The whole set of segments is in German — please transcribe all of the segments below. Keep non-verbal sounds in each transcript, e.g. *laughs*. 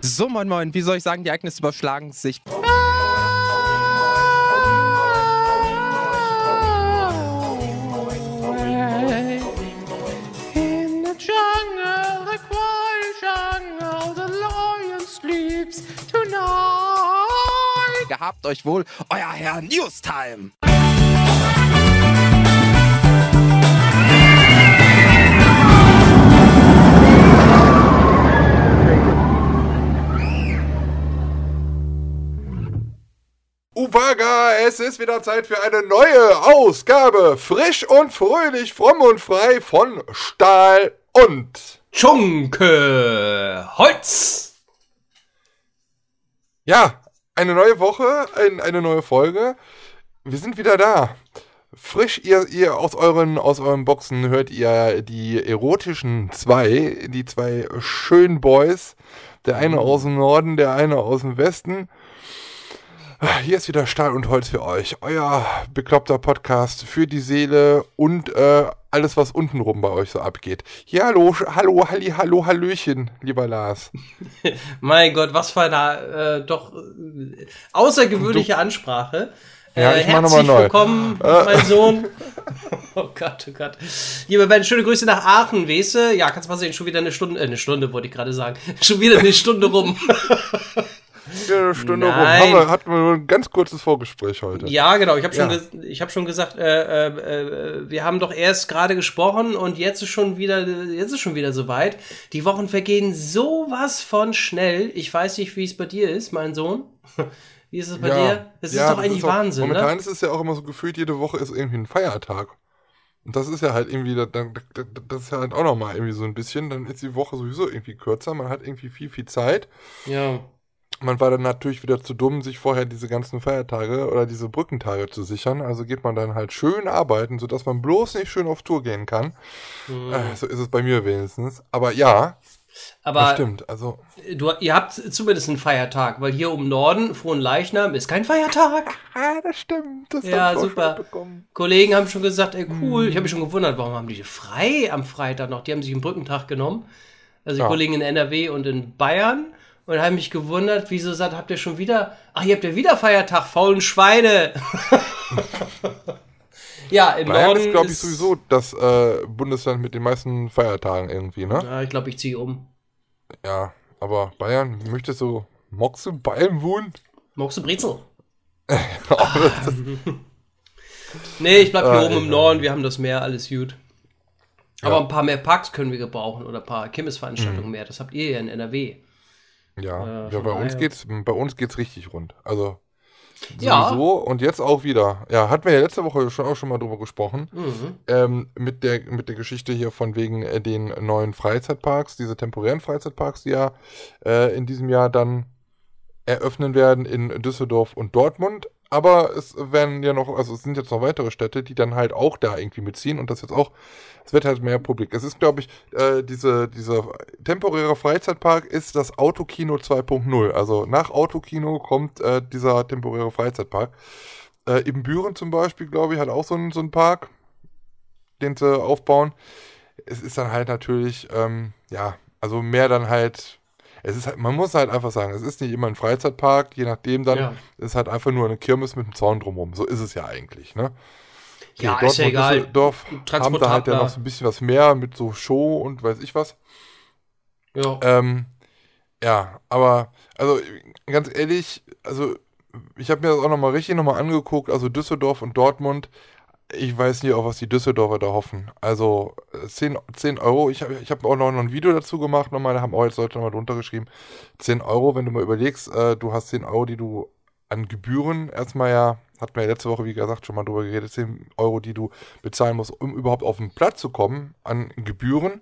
So, moin, moin. Wie soll ich sagen, die Ereignisse überschlagen sich. Gehabt euch wohl, euer Herr Newstime. Uwaga, es ist wieder Zeit für eine neue Ausgabe. Frisch und fröhlich, fromm und frei von Stahl und. Schunke Holz. Ja, eine neue Woche, ein, eine neue Folge. Wir sind wieder da. Frisch, ihr, ihr aus euren, aus euren Boxen hört ihr die erotischen zwei, die zwei schönen Boys. Der eine aus dem Norden, der eine aus dem Westen. Hier ist wieder Stahl und Holz für euch. Euer bekloppter Podcast für die Seele und äh, alles, was untenrum bei euch so abgeht. Ja, hallo, hallo, halli, hallo, hallöchen, lieber Lars. *laughs* Mein Gott, was für eine äh, doch äh, außergewöhnliche Ansprache. Ja, äh, ich mach noch herzlich mal neu. willkommen, mein Sohn. *laughs* oh Gott, oh Gott. Lieber Ben, schöne Grüße nach Aachen, Wese. Ja, kannst mal sehen, schon wieder eine Stunde, äh, eine Stunde wollte ich gerade sagen. *laughs* Schon wieder eine Stunde rum. Ja, eine Stunde rum. Nein. Haben wir, hatten wir nur ein ganz kurzes Vorgespräch heute. Ja, genau. Ich habe schon, Ja. ich hab schon gesagt, äh, äh, äh, wir haben doch erst gerade gesprochen und jetzt ist schon wieder, jetzt ist schon wieder soweit. Die Wochen vergehen sowas von schnell. Ich weiß nicht, wie es bei dir ist, mein Sohn. *laughs* Wie ist es bei dir? Das Ja, ist doch eigentlich auch- Wahnsinn, Momentan ne? ist es ja auch immer so gefühlt, jede Woche ist irgendwie ein Feiertag. Und das ist ja halt irgendwie, da- da- da- das ist ja halt auch nochmal irgendwie so ein bisschen, dann ist die Woche sowieso irgendwie kürzer, man hat irgendwie viel, viel Zeit. Ja. Man war dann natürlich wieder zu dumm, sich vorher diese ganzen Feiertage oder diese Brückentage zu sichern. Also geht man dann halt schön arbeiten, sodass man bloß nicht schön auf Tour gehen kann. Mhm. Äh, so ist es bei mir wenigstens. Aber ja, das Aber stimmt. Also, du, ihr habt zumindest einen Feiertag, weil hier im Norden, Frohen Leichnam, ist kein Feiertag. *laughs* ah, das stimmt. Das Ja, super. Kollegen haben schon gesagt, ey, cool. Mhm. Ich habe mich schon gewundert, warum haben die frei am Freitag noch? Die haben sich einen Brückentag genommen. Also die Ja. Kollegen in NRW und in Bayern. Und haben mich gewundert, wieso sagt, habt ihr schon wieder, ach, ihr habt ja wieder Feiertag, faulen Schweine. *laughs* ja, im Bayern Norden ist, glaube ich, sowieso das äh, Bundesland mit den meisten Feiertagen irgendwie, ne? Ja, ich glaube, ich ziehe um. Ja, aber Bayern, möchtest du Mockst du Bayern wohnen? Magst du Brezel? *laughs* *laughs* Nee, ich bleib hier Ah, oben im. Norden, wir haben das Meer, alles gut. Aber Ja. ein paar mehr Parks können wir gebrauchen oder ein paar Mhm. Kirmesveranstaltungen mehr. Das habt ihr ja in NRW. Ja, Äh, ja bei uns geht's, bei uns geht's richtig rund. Also Ja. sowieso und jetzt auch wieder. Ja, hatten wir ja letzte Woche schon auch schon mal drüber gesprochen. Mhm. Ähm, mit der mit der Geschichte hier von wegen äh, den neuen Freizeitparks, diese temporären Freizeitparks, die ja äh, in diesem Jahr dann eröffnen werden in Düsseldorf und Dortmund. Aber es werden ja noch, also es sind jetzt noch weitere Städte, die dann halt auch da irgendwie mitziehen und das jetzt auch, es wird halt mehr Publik. Es ist, glaube ich, äh, diese, dieser temporäre Freizeitpark ist das Autokino 2.0. Also nach Autokino kommt äh, dieser temporäre Freizeitpark. Äh, Im Büren zum Beispiel, glaube ich, hat auch so einen, so einen Park, den sie aufbauen. Es ist dann halt natürlich, ähm, ja, also mehr dann halt, es ist halt, man muss halt einfach sagen, es ist nicht immer ein Freizeitpark, je nachdem dann, Ja. es ist halt einfach nur eine Kirmes mit einem Zaun drumherum. So ist es ja eigentlich, ne? Ja, Okay, ist ja Dortmund, egal. Düsseldorf haben da halt ja noch so ein bisschen was mehr mit so Show und weiß ich was. Ja. Ähm, ja, aber, also ganz ehrlich, also ich habe mir das auch nochmal richtig nochmal angeguckt, also Düsseldorf und Dortmund. Ich weiß nicht, auf was die Düsseldorfer da hoffen. Also äh, 10, 10 Euro, ich habe ich hab auch noch ein Video dazu gemacht, nochmal, da haben auch jetzt Leute nochmal drunter geschrieben. 10 Euro, wenn du mal überlegst, äh, du hast 10 Euro, die du an Gebühren erstmal ja, wir ja letzte Woche, wie gesagt, schon mal drüber geredet, 10 Euro, die du bezahlen musst, um überhaupt auf den Platz zu kommen, an Gebühren.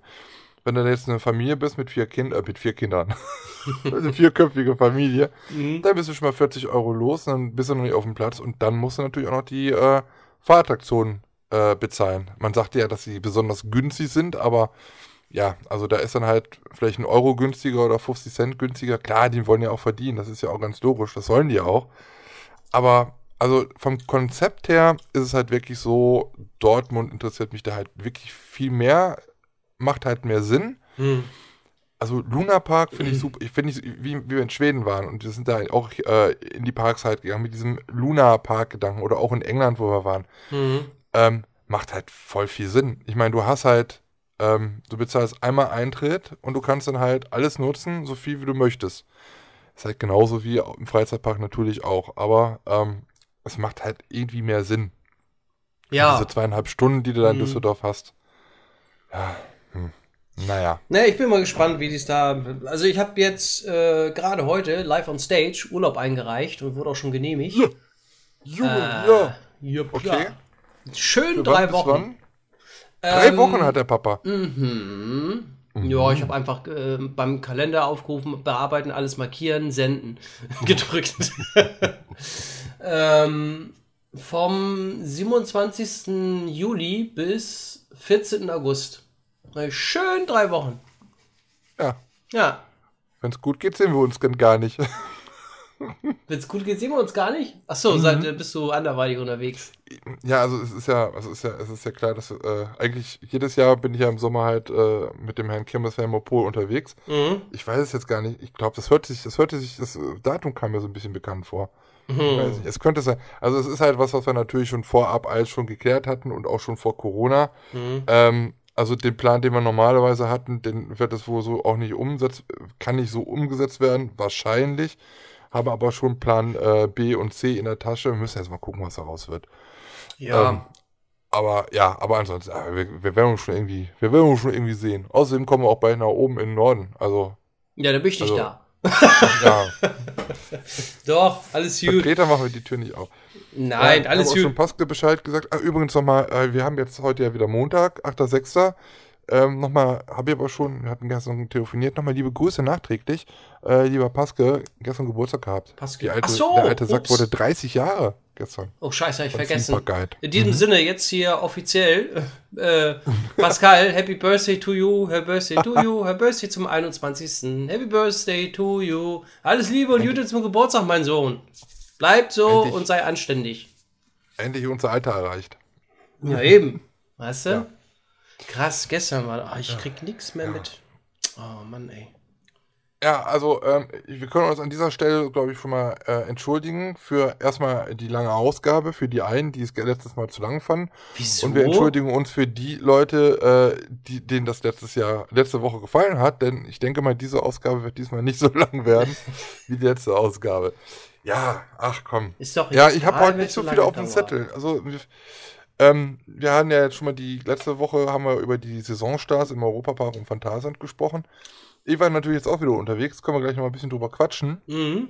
Wenn du jetzt eine Familie bist mit vier Kindern, äh, mit vier Kindern, *laughs* eine vierköpfige Familie, Mhm. dann bist du schon mal 40 Euro los, dann bist du noch nicht auf dem Platz und dann musst du natürlich auch noch die äh, Fahrattraktionen äh, bezahlen. Man sagt ja, dass sie besonders günstig sind, aber ja, also da ist dann halt vielleicht ein Euro günstiger oder 50 Cent günstiger. Klar, die wollen ja auch verdienen, das ist ja auch ganz logisch, das sollen die ja auch. Aber also vom Konzept her ist es halt wirklich so, Dortmund interessiert mich da halt wirklich viel mehr, macht halt mehr Sinn. Hm. also Luna Park finde ich *clears throat* super. Ich finde ich, wie, wie wir in Schweden waren und wir sind da auch äh, in die Parks halt gegangen mit diesem Luna Park Gedanken oder auch in England, wo wir waren. Mhm. Ähm, macht halt voll viel Sinn. Ich meine, du hast halt, ähm, du bezahlst einmal Eintritt und du kannst dann halt alles nutzen, so viel wie du möchtest. Ist halt genauso wie im Freizeitpark natürlich auch, aber ähm, es macht halt irgendwie mehr Sinn. Ja. Diese zweieinhalb Stunden, die du da in Mhm. Düsseldorf hast. Ja, hm. naja. Ne, ich bin mal gespannt, wie dies da. Also ich habe jetzt äh, gerade heute live on stage Urlaub eingereicht und wurde auch schon genehmigt. Junge, Äh, ja. jupp, Okay. ja. Schön Für drei Wochen. Drei Ähm, Wochen hat der Papa. Mhm. Ja, ich habe einfach äh, beim Kalender aufgerufen, bearbeiten, alles markieren, senden *laughs* gedrückt. *laughs* ähm, vom 27. Juli bis 14. August. Schön drei Wochen. Ja. Ja. Wenn es *laughs* gut geht, sehen wir uns gar nicht. Wenn es gut geht, sehen wir uns gar nicht. Achso, Mhm. seit, bist du anderweitig unterwegs. Ja, also es ist ja, also es ist ja, es ist ja klar, dass äh, eigentlich jedes Jahr bin ich ja im Sommer halt äh, mit dem Herrn Kirmes Hermopol unterwegs. Mhm. Ich weiß es jetzt gar nicht. Ich glaube, das hört sich, das hörte sich, das äh, Datum kam mir so ein bisschen bekannt vor. Nicht. Es könnte sein. Also es ist halt was, was wir natürlich schon vorab alles schon geklärt hatten und auch schon vor Corona. Mhm. Ähm, also den Plan, den wir normalerweise hatten, den wird es wohl so auch nicht umsetzt, kann nicht so umgesetzt werden, wahrscheinlich. Haben aber schon Plan äh, B und C in der Tasche. Wir müssen jetzt mal gucken, was daraus wird. Ja. Ähm, aber ja, aber ansonsten, ja, wir, wir werden uns schon irgendwie, wir werden uns schon irgendwie sehen. Außerdem kommen wir auch bald nach oben in den Norden. Also, ja, da bin ich nicht also- da. Ja, *laughs* Doch, alles gut. Peter machen wir die Tür nicht auf. Nein, ja, alles Ich habe schon gut. Pascal Bescheid gesagt. Ah, übrigens nochmal, äh, wir haben jetzt heute ja wieder Montag, 8.6. Ähm, nochmal, habe ich aber schon, wir hatten gestern telefoniert, nochmal liebe Grüße nachträglich. Äh, lieber Pascal, gestern Geburtstag gehabt. Die alte, Ach so, der alte Sack ups. wurde 30 Jahre gestern. Oh, scheiße, hab ich Von vergessen. In diesem Sinne, jetzt hier offiziell, äh, Pascal, Happy Birthday to you, Happy Birthday to you, Happy Birthday zum 21. Happy Birthday to you. Alles Liebe und Gute zum Geburtstag, mein Sohn. Bleib so Endlich. und sei anständig. Endlich unser Alter erreicht. Ja, eben. Weißt du? Ja. Krass, gestern war, ah, ich krieg nichts mehr mit. Oh Mann, ey. Ja, also ähm, wir können uns an dieser Stelle, glaube ich, schon mal äh, entschuldigen für erstmal die lange Ausgabe, für die einen, die es letztes Mal zu lang fanden. Wieso? Und wir entschuldigen uns für die Leute, äh, die, denen das letztes Jahr, letzte Woche gefallen hat, denn ich denke mal, diese Ausgabe wird diesmal nicht so *laughs* lang werden *laughs* wie die letzte Ausgabe. Ja, ach komm. Ist doch Ja, ich habe heute nicht so viele auf dem. Zettel. Also wir, ähm, wir hatten ja jetzt schon mal die letzte Woche haben wir über die Saisonstars im Europapark und Phantasialand gesprochen. Ich war natürlich jetzt auch wieder unterwegs, können wir gleich noch mal ein bisschen drüber quatschen. Mhm.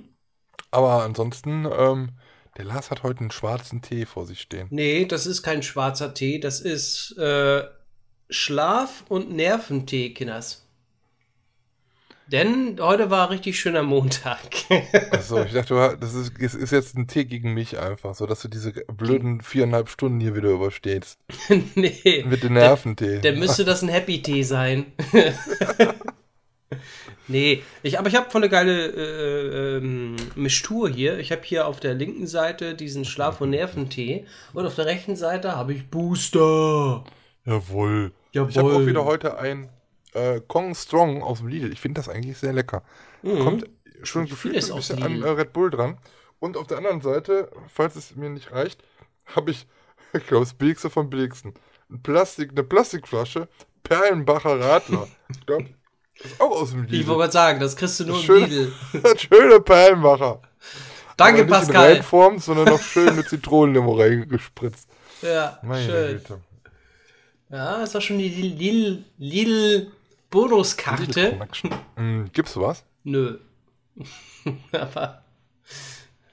Aber ansonsten, ähm, der Lars hat heute einen schwarzen Tee vor sich stehen. Nee, das ist kein schwarzer Tee, das ist äh, Schlaf- und Nerventee, Kinders. Denn heute war richtig schöner Montag. *laughs* Achso, ich dachte, das ist, es ist jetzt ein Tee gegen mich einfach, so dass du diese blöden viereinhalb Stunden hier wieder überstehst. *laughs* nee, Mit dem Nerventee. dann müsste das ein Happy Tee sein. *laughs* nee, ich, aber ich habe von eine geile äh, ähm, Mischtur hier. Ich habe hier auf der linken Seite diesen Schlaf- und Nerventee und auf der rechten Seite habe ich Booster. Jawohl. Jawohl. Ich habe auch wieder heute ein äh, Kong Strong aus dem Lidl. Ich finde das eigentlich sehr lecker. Kommt schon gefühlt ein bisschen an äh, Red Bull dran. Und auf der anderen Seite, falls es mir nicht reicht, habe ich, *laughs* ich glaube, das billigste vom billigsten. Ein Plastik, eine Plastikflasche, Perlenbacher Radler. Ich glaube, das ist auch aus dem Ich Lidl. wollte gerade sagen, das kriegst du nur im Schön. Lidl. *laughs* Schöne Perlenbacher. Danke, Aber nicht in Pascal. Reinform, sondern noch schön mit Zitronenlimo reingespritzt. Ja, Meine schön. Güte. Ja, ist doch schon die Lidl, Lidl Bonuskarte. Mm, gibt's sowas? Nö. *laughs* Aber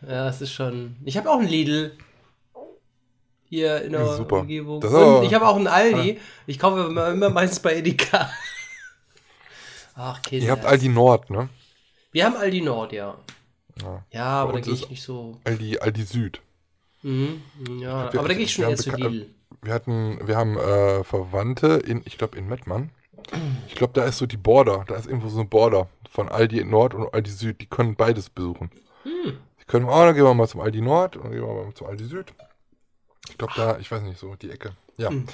ja, es ist schon. Ich habe auch einen Lidl. Hier in der super. Umgebung. Das Und ich habe auch einen Aldi. Ich kaufe immer, immer meistens bei Edeka. Ach, Kinder. Ihr habt Aldi Nord, ne? Wir haben Aldi Nord, ja. Ja. Ja, aber da gehe ich nicht so. Aldi, Aldi Süd. Mhm. Ja, Wir- aber da gehe ich schon wir eher zu Lidl. Wir hatten, wir haben äh, Verwandte in, ich glaube, in Mettmann. Ich glaube, da ist so die Border. Da ist irgendwo so eine Border von Aldi Nord und Aldi Süd. Die können beides besuchen. Hm. Die können, oh, dann gehen wir mal zum Aldi Nord und dann gehen wir mal zum Aldi Süd. Ich glaube, da, ich weiß nicht, so die Ecke. Ja. Hm.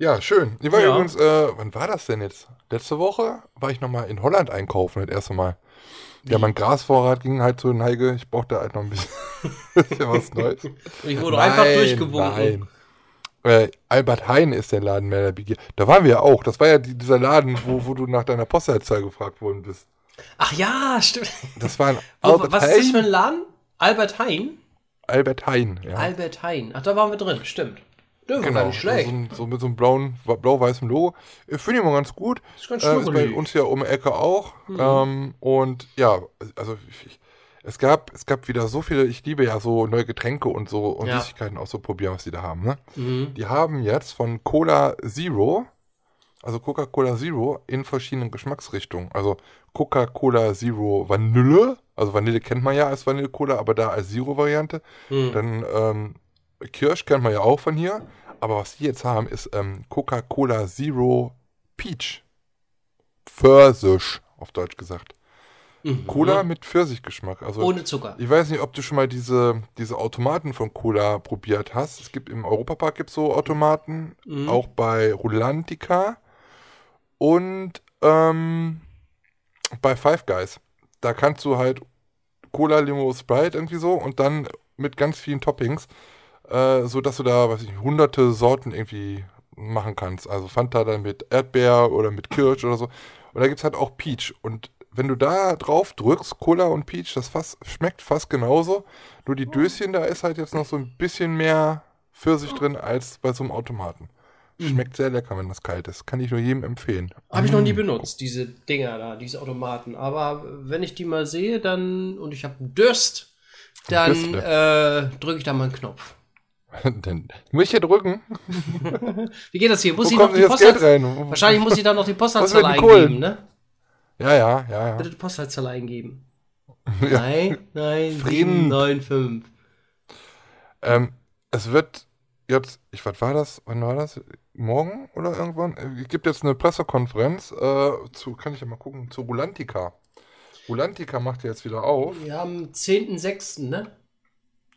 Ja, schön. Ich war Ja. übrigens, äh, wann war das denn jetzt? Letzte Woche war ich nochmal in Holland einkaufen, das erste Mal. Ja, mein Grasvorrat ging halt so Neige. Ich brauchte halt noch ein bisschen, *laughs* bisschen was Neues. Ich wurde einfach Nein, durchgewunken. Nein. Äh, Albert Hein ist der Laden mehr der Begier. Da waren wir ja auch. Das war ja die, dieser Laden, wo, wo du nach deiner Postleitzahl gefragt worden bist. Ach ja, stimmt. Das war ein *laughs* Albert was ist das für ein Laden? Albert Hein? Albert Hein, ja. Albert Hein. Ach, da waren wir drin, stimmt. Gar Genau, nicht schlecht. So, so mit so einem blauen, blau-weißen Logo. Ich finde ihn mal ganz gut. Ist ganz Äh, ist bei uns ja um die Ecke auch. Mhm. Ähm, und ja, also ich, es gab, es gab wieder so viele, ich liebe ja so neue Getränke und so und Ja. Süßigkeiten auch so probieren, was die da haben. Ne? Mhm. Die haben jetzt von Cola Zero, also Coca-Cola Zero, in verschiedenen Geschmacksrichtungen. Also Coca-Cola Zero Vanille, also Vanille kennt man ja als Vanille-Cola, aber da als Zero-Variante. Mhm. Dann ähm, Kirsch kennt man ja auch von hier. Aber was die jetzt haben, ist ähm, Coca-Cola Zero Peach. Pfirsich, auf Deutsch gesagt. Mhm. Cola mit Pfirsichgeschmack. Also Ohne Zucker. ich weiß nicht, ob du schon mal diese, diese Automaten von Cola probiert hast. Es gibt im Europapark gibt so Automaten, Mhm. auch bei Rulantica und ähm, bei Five Guys. Da kannst du halt Cola, Limo, Sprite irgendwie so und dann mit ganz vielen Toppings, äh, so dass du da, weiß ich nicht, hunderte Sorten irgendwie machen kannst. Also Fanta dann mit Erdbeer oder mit Kirsch oder so. Und da gibt es halt auch Peach. Und wenn du da drauf drückst, Cola und Peach, das fast, schmeckt fast genauso. Nur die Döschen, da ist halt jetzt noch so ein bisschen mehr Pfirsich drin als bei so einem Automaten. Schmeckt sehr lecker, wenn das kalt ist. Kann ich nur jedem empfehlen. Habe ich noch nie benutzt, diese Dinger da, diese Automaten. Aber wenn ich die mal sehe, dann und ich habe Durst, dann äh, drücke ich da mal einen Knopf. *laughs* Dann muss ich hier drücken. *laughs* Wie geht das hier? Muss Wo ich noch die Postleitzahl? Wahrscheinlich muss ich da noch die *laughs* Postleitzahl eingeben, ne? Ja, ja, ja, ja. Bitte die Postleitzahl eingeben. Ja. Nein, nein, Frieden. 795. Ähm, es wird jetzt, ich, was war das? Wann war das? Morgen oder irgendwann? Äh, Es gibt jetzt eine Pressekonferenz äh, zu, kann ich ja mal gucken, zu Rulantica. Rulantica macht ja jetzt wieder auf. Wir haben 10.06., ne?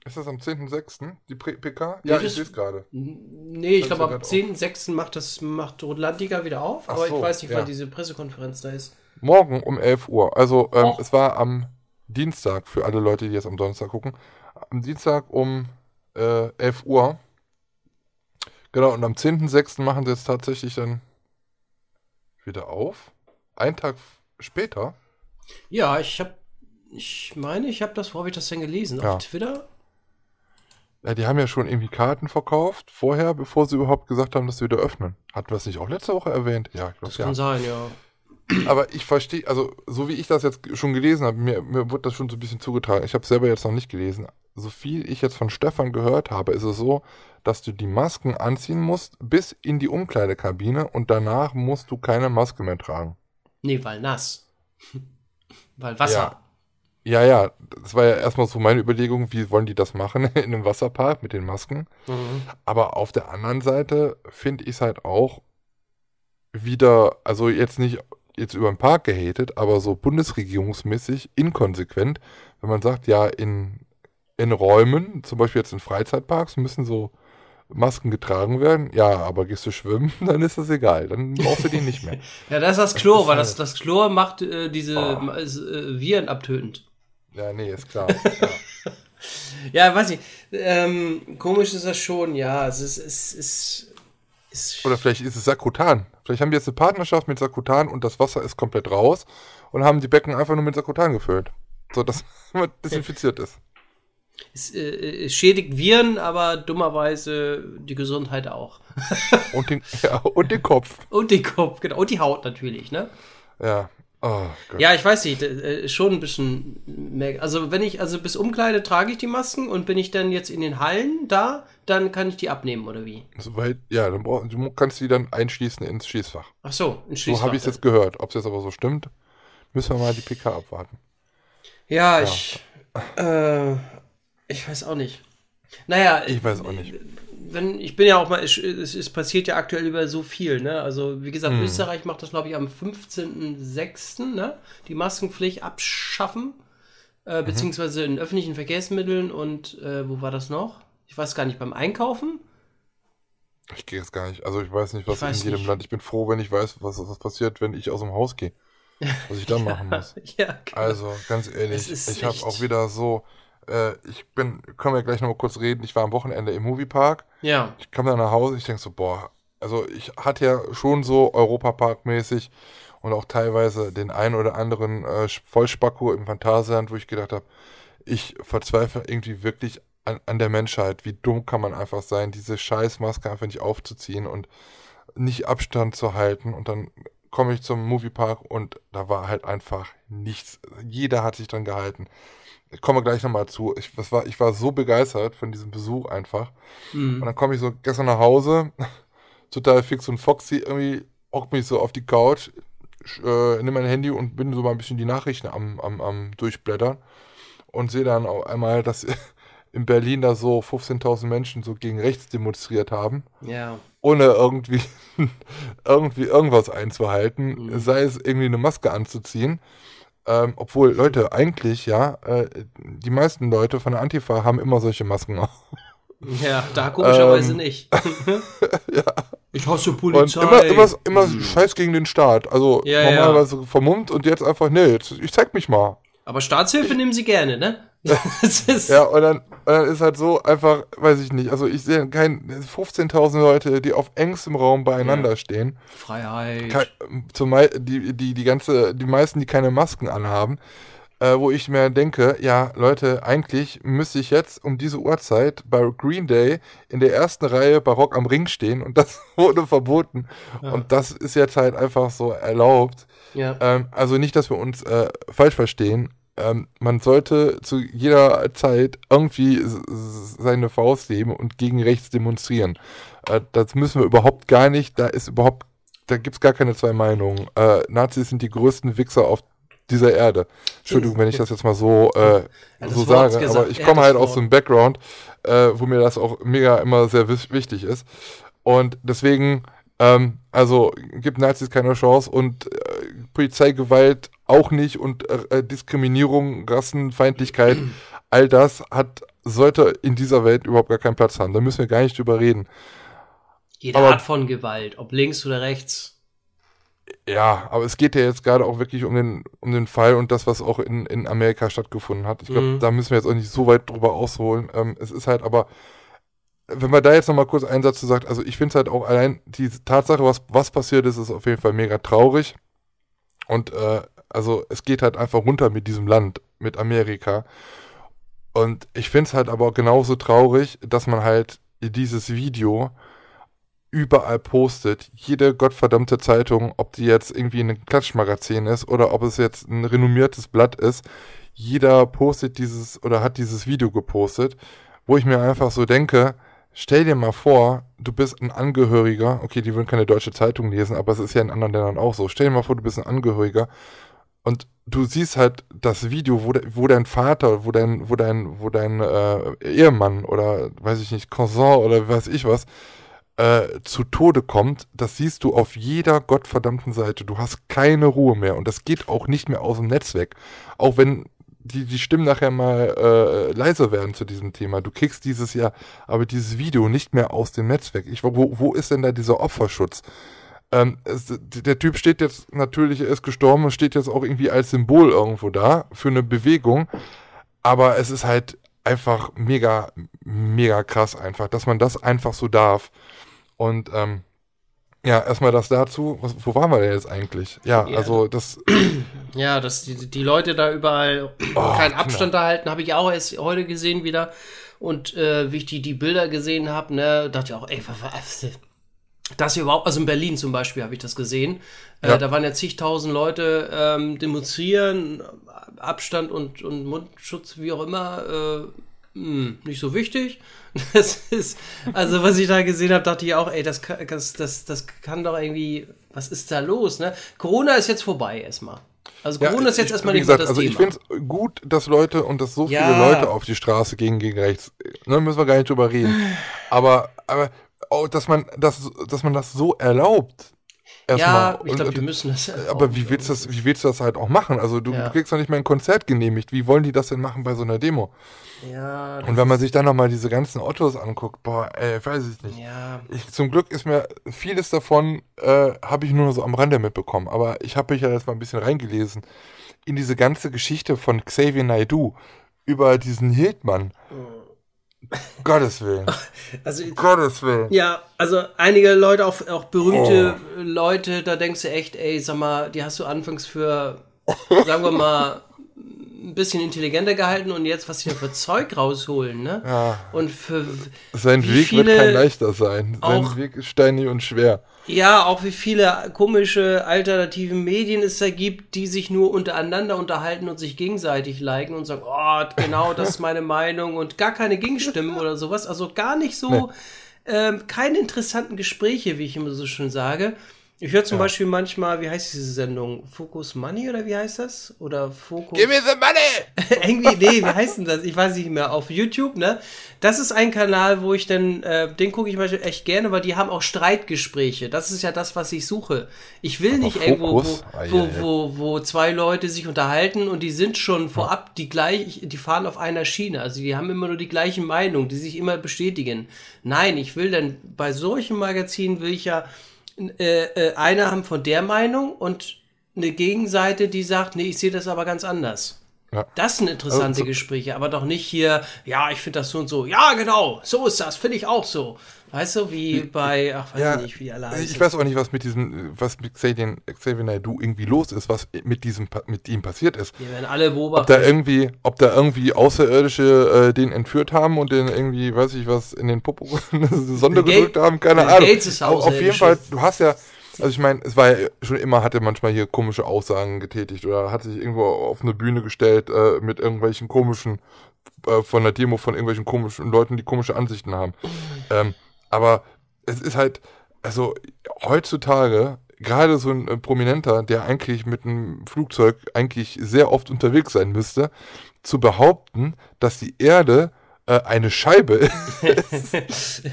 Ist das am 10.06. die PK? Ja, ich sehe es gerade. Nee, ich glaube, am grad 10.06. macht das macht Rotlandiga wieder auf, Ach aber so, ich weiß nicht, ja. wann diese Pressekonferenz da ist. Morgen um 11 Uhr. Also, ähm, Och. es war am Dienstag, für alle Leute, die jetzt am Donnerstag gucken. Am Dienstag um äh, 11 Uhr. Genau, und am 10.06. machen sie jetzt tatsächlich dann wieder auf. Einen Tag später. Ja, ich habe, ich meine, ich habe das, wo habe ich das denn gelesen? Ja. Auf Twitter? Ja, die haben ja schon irgendwie Karten verkauft, vorher, bevor sie überhaupt gesagt haben, dass sie wieder öffnen. Hatten wir es nicht auch letzte Woche erwähnt? Ja, ich Das glaube kann ja. sein, ja. Aber ich verstehe, also so wie ich das jetzt schon gelesen habe, mir, mir wurde das schon so ein bisschen zugetragen. Ich habe es selber jetzt noch nicht gelesen. So viel ich jetzt von Stefan gehört habe, ist es so, dass du die Masken anziehen musst bis in die Umkleidekabine und danach musst du keine Maske mehr tragen. Nee, weil nass. *laughs* weil Wasser. Ja, ja, das war ja erstmal so meine Überlegung, wie wollen die das machen *laughs* in einem Wasserpark mit den Masken. Mhm. Aber auf der anderen Seite finde ich es halt auch wieder, also jetzt nicht jetzt über den Park gehatet, aber so bundesregierungsmäßig inkonsequent, wenn man sagt, ja, in, in Räumen, zum Beispiel jetzt in Freizeitparks, müssen so Masken getragen werden. Ja, aber gehst du schwimmen, *laughs* dann ist das egal. Dann brauchst du die nicht mehr. *laughs* Ja, das ist das Chlor, ist weil halt- das, das Chlor macht äh, diese Oh. ist, äh, Viren abtötend. Ja, nee, ist klar. Ja. *laughs* Ja, weiß ich. Ähm, komisch ist das schon, ja. Es ist, es ist, ist Oder vielleicht ist es Sakutan. Vielleicht haben die jetzt eine Partnerschaft mit Sakutan und das Wasser ist komplett raus und haben die Becken einfach nur mit Sakutan gefüllt. So dass *laughs* man desinfiziert ist. es, äh, es schädigt Viren, aber dummerweise die Gesundheit auch. *laughs* Und den, ja, und den Kopf. Und den Kopf, genau. Und die Haut natürlich, ne? Ja. Oh. Ja, ich weiß nicht, äh, schon ein bisschen mehr. Also wenn ich, also bis Umkleide trage ich die Masken und bin ich dann jetzt in den Hallen da, dann kann ich die abnehmen, oder wie? Soweit, ja, dann brauch, du kannst die dann einschließen ins Schießfach. Ach so, ein So habe ich es jetzt gehört. Ob es jetzt aber so stimmt, müssen wir mal die PK abwarten. Ja, ich, äh, ich weiß auch nicht. Naja, Ich weiß auch nicht. Wenn, ich bin ja auch mal, es, es, passiert ja aktuell über so viel, ne? Also, wie gesagt, Hm. Österreich macht das, glaube ich, am 15.06., ne? Die Maskenpflicht abschaffen, äh, Mhm. beziehungsweise in öffentlichen Verkehrsmitteln und, äh, wo war das noch? Ich weiß gar nicht, beim Einkaufen? Ich gehe jetzt gar nicht. Also ich weiß nicht, was Ich in jedem nicht. Land. Ich bin froh, wenn ich weiß, was, was passiert, wenn ich aus dem Haus gehe. Was ich dann *laughs* machen muss. *laughs* Ja, genau. Also, ganz ehrlich, ich habe auch wieder so, äh, ich bin, können wir gleich nochmal kurz reden, ich war am Wochenende im Moviepark, ja. ich kam dann nach Hause, ich denke so, boah, also ich hatte ja schon so Europapark-mäßig und auch teilweise den einen oder anderen äh, Vollspacko im Phantasialand, wo ich gedacht habe, ich verzweifle irgendwie wirklich an, an der Menschheit. Wie dumm kann man einfach sein, diese Scheißmaske einfach nicht aufzuziehen und nicht Abstand zu halten. Und dann komme ich zum Moviepark und da war halt einfach nichts. Jeder hat sich dran gehalten. Ich komme gleich nochmal zu. Ich, das war, ich war so begeistert von diesem Besuch einfach. Und Mhm. dann komme ich so gestern nach Hause, *laughs* total fix und foxy, irgendwie hock mich so auf die Couch, äh, nehme mein Handy und bin so mal ein bisschen die Nachrichten am, am, am Durchblättern und sehe dann auf einmal, dass *laughs* in Berlin da so 15.000 Menschen so gegen rechts demonstriert haben, Ja. ohne irgendwie, *laughs* irgendwie irgendwas einzuhalten, Mhm. sei es irgendwie eine Maske anzuziehen. Ähm, obwohl, Leute, eigentlich, ja, äh, die meisten Leute von der Antifa haben immer solche Masken auf. Ja, da komischerweise Ähm, nicht. *laughs* ja. Ich hasse Und Polizei. immer, immer, immer Mhm. Scheiß gegen den Staat. Also Ja, ja. normalerweise vermummt und jetzt einfach, nee, jetzt, ich zeig mich mal. Aber Staatshilfe nehmen sie gerne, ne? *laughs* *laughs* Ja, und dann, und dann ist halt so einfach, weiß ich nicht, also ich sehe kein 15.000 Leute, die auf engstem Raum beieinander Ja. stehen. Freiheit. Kein, zumal die, die, die ganze, die meisten, die keine Masken anhaben, äh, wo ich mir denke, ja, Leute, eigentlich müsste ich jetzt um diese Uhrzeit bei Green Day in der ersten Reihe Barock am Ring stehen und das *laughs* wurde verboten. Ja. Und das ist jetzt halt einfach so erlaubt. Ja. Ähm, also nicht, dass wir uns äh, falsch verstehen. Ähm, man sollte zu jeder Zeit irgendwie seine Faust heben und gegen rechts demonstrieren. Äh, das müssen wir überhaupt gar nicht. Da ist überhaupt, da gibt's gar keine zwei Meinungen. Äh, Nazis sind die größten Wichser auf dieser Erde. Entschuldigung, wenn ich das jetzt mal so, äh, das so sage, gesagt. aber ich komme halt aus so einem Background, äh, wo mir das auch mega immer sehr wichtig ist. Und deswegen, ähm, also gibt Nazis keine Chance und äh, Polizeigewalt auch nicht und äh, äh, Diskriminierung, Rassenfeindlichkeit, *clears throat* all das hat sollte in dieser Welt überhaupt gar keinen Platz haben. Da müssen wir gar nicht drüber reden. Jede aber- Art von Gewalt, ob links oder rechts. Ja, aber es geht ja jetzt gerade auch wirklich um den, um den Fall und das, was auch in, in Amerika stattgefunden hat. Ich glaube, Mhm. da müssen wir jetzt auch nicht so weit drüber ausholen. Ähm, es ist halt aber, wenn man da jetzt nochmal kurz einen Satz zu sagt, also ich finde es halt auch allein die Tatsache, was, was passiert ist, ist auf jeden Fall mega traurig. Und äh, also es geht halt einfach runter mit diesem Land, mit Amerika. Und ich finde es halt aber genauso traurig, dass man halt dieses Video überall postet. Jede gottverdammte Zeitung, ob die jetzt irgendwie ein Klatschmagazin ist oder ob es jetzt ein renommiertes Blatt ist, jeder postet dieses oder hat dieses Video gepostet, wo ich mir einfach so denke, stell dir mal vor, du bist ein Angehöriger, okay, die würden keine deutsche Zeitung lesen, aber es ist ja in anderen Ländern auch so. Stell dir mal vor, du bist ein Angehöriger und du siehst halt das Video, wo, de, wo dein Vater, wo dein, wo dein, wo dein äh, Ehemann oder weiß ich nicht, Cousin oder weiß ich was, äh, zu Tode kommt, das siehst du auf jeder gottverdammten Seite. Du hast keine Ruhe mehr und das geht auch nicht mehr aus dem Netz weg. Auch wenn die, die Stimmen nachher mal äh, leiser werden zu diesem Thema. Du kriegst dieses Jahr aber dieses Video nicht mehr aus dem Netz weg. Ich, wo, wo ist denn da dieser Opferschutz? Ähm, es, der Typ steht jetzt natürlich, er ist gestorben und steht jetzt auch irgendwie als Symbol irgendwo da für eine Bewegung. Aber es ist halt einfach mega, mega krass einfach, dass man das einfach so darf. Und ähm, ja, erstmal das dazu. Was, wo waren wir denn jetzt eigentlich? Ja, Ja, also das. *clears throat* Ja, dass die, die Leute da überall Oh, keinen Abstand da halten, habe ich auch erst heute gesehen wieder. Und äh, wie ich die, die Bilder gesehen habe, ne, dachte ich auch, ey, was, was, das hier überhaupt, also in Berlin zum Beispiel habe ich das gesehen. Ja. Äh, da waren ja zigtausend Leute ähm, demonstrieren, Abstand und, und Mundschutz, wie auch immer, äh, hm, nicht so wichtig. *laughs* Das ist, also was ich da gesehen habe, dachte ich auch, ey, das, kann- das, das, das kann doch irgendwie, was ist da los, ne? Corona ist jetzt vorbei erstmal. Also Ja, Corona ist jetzt ich- erstmal nicht gesagt, das also ich Thema. finde es gut, dass Leute und dass so Ja. viele Leute auf die Straße gehen gegen rechts. Ne, müssen wir gar nicht drüber reden. Aber, aber oh, dass man das, dass man das so erlaubt. Erstmal. Ja, ich glaube, die müssen das. aber wie willst, du das, wie willst du das halt auch machen? Also du, Ja. du kriegst noch nicht mal ein Konzert genehmigt. Wie wollen die das denn machen bei so einer Demo? Ja, Und wenn man sich dann nochmal diese ganzen Ottos anguckt, boah, ey, weiß ich nicht. ja. Ich, zum Glück ist mir vieles davon, äh, habe ich nur so am Rande mitbekommen. Aber ich habe mich ja jetzt mal ein bisschen reingelesen in diese ganze Geschichte von Xavier Naidoo über diesen Hildmann. Gottes Willen. Also, Gottes Willen. ja, also einige Leute, auch, auch berühmte Leute, da denkst du echt, ey, sag mal, die hast du anfangs für, sagen wir mal, ein bisschen intelligenter gehalten und jetzt, was sie da für Zeug rausholen, ne? Ja. Und für, Sein Weg wird kein leichter sein. Sein Weg ist steinig und schwer. Ja, auch wie viele komische alternative Medien es da gibt, die sich nur untereinander unterhalten und sich gegenseitig liken und sagen, oh, genau, das ist meine Meinung und gar keine Gegenstimmen oder sowas. Also gar nicht so, ähm, keine interessanten Gespräche, wie ich immer so schön sage. Ich höre zum Beispiel manchmal, wie heißt diese Sendung? Focus Money oder wie heißt das? Oder Focus. Give me the money! *laughs* Irgendwie, nee, wie heißt denn das? Ich weiß nicht mehr. Auf YouTube, ne? Das ist ein Kanal, wo ich dann, äh, den gucke ich manchmal echt gerne, weil die haben auch Streitgespräche. Das ist ja das, was ich suche. Ich will nicht irgendwo, wo? Ah, wo, ja, ja. wo, wo zwei Leute sich unterhalten und die sind schon vorab die gleich, die fahren auf einer Schiene. Also die haben immer nur die gleichen Meinungen, die sich immer bestätigen. Nein, ich will dann, bei solchen Magazinen will ich ja äh, äh, einer haben von der Meinung und eine Gegenseite, die sagt, nee, ich sehe das aber ganz anders. Ja. Das sind interessante Also so- Gespräche, aber doch nicht hier, ja, ich finde das so und so. Ja, genau, so ist das, finde ich auch so. Weißt du, wie bei, ach, weiß Ja, ich nicht, wie alle heißen. Ich weiß auch nicht, was mit diesem, was mit Xavier, Xavier Naidoo irgendwie los ist, was mit diesem, mit ihm passiert ist. Die werden alle Ob da irgendwie, ob da irgendwie Außerirdische äh, den entführt haben und den irgendwie, weiß ich was, in den Popo eine *laughs* Sonde gedrückt haben, keine Bill Ahnung. Gates ist Aber auf jeden. Fall, du hast ja, also ich meine, es war ja schon immer, hat er manchmal hier komische Aussagen getätigt oder hat sich irgendwo auf eine Bühne gestellt äh, mit irgendwelchen komischen, äh, von der Demo von irgendwelchen komischen Leuten, die komische Ansichten haben. Ähm, aber es ist halt, also heutzutage, gerade so ein äh, Prominenter, der eigentlich mit einem Flugzeug eigentlich sehr oft unterwegs sein müsste, zu behaupten, dass die Erde äh, eine Scheibe *laughs* ist.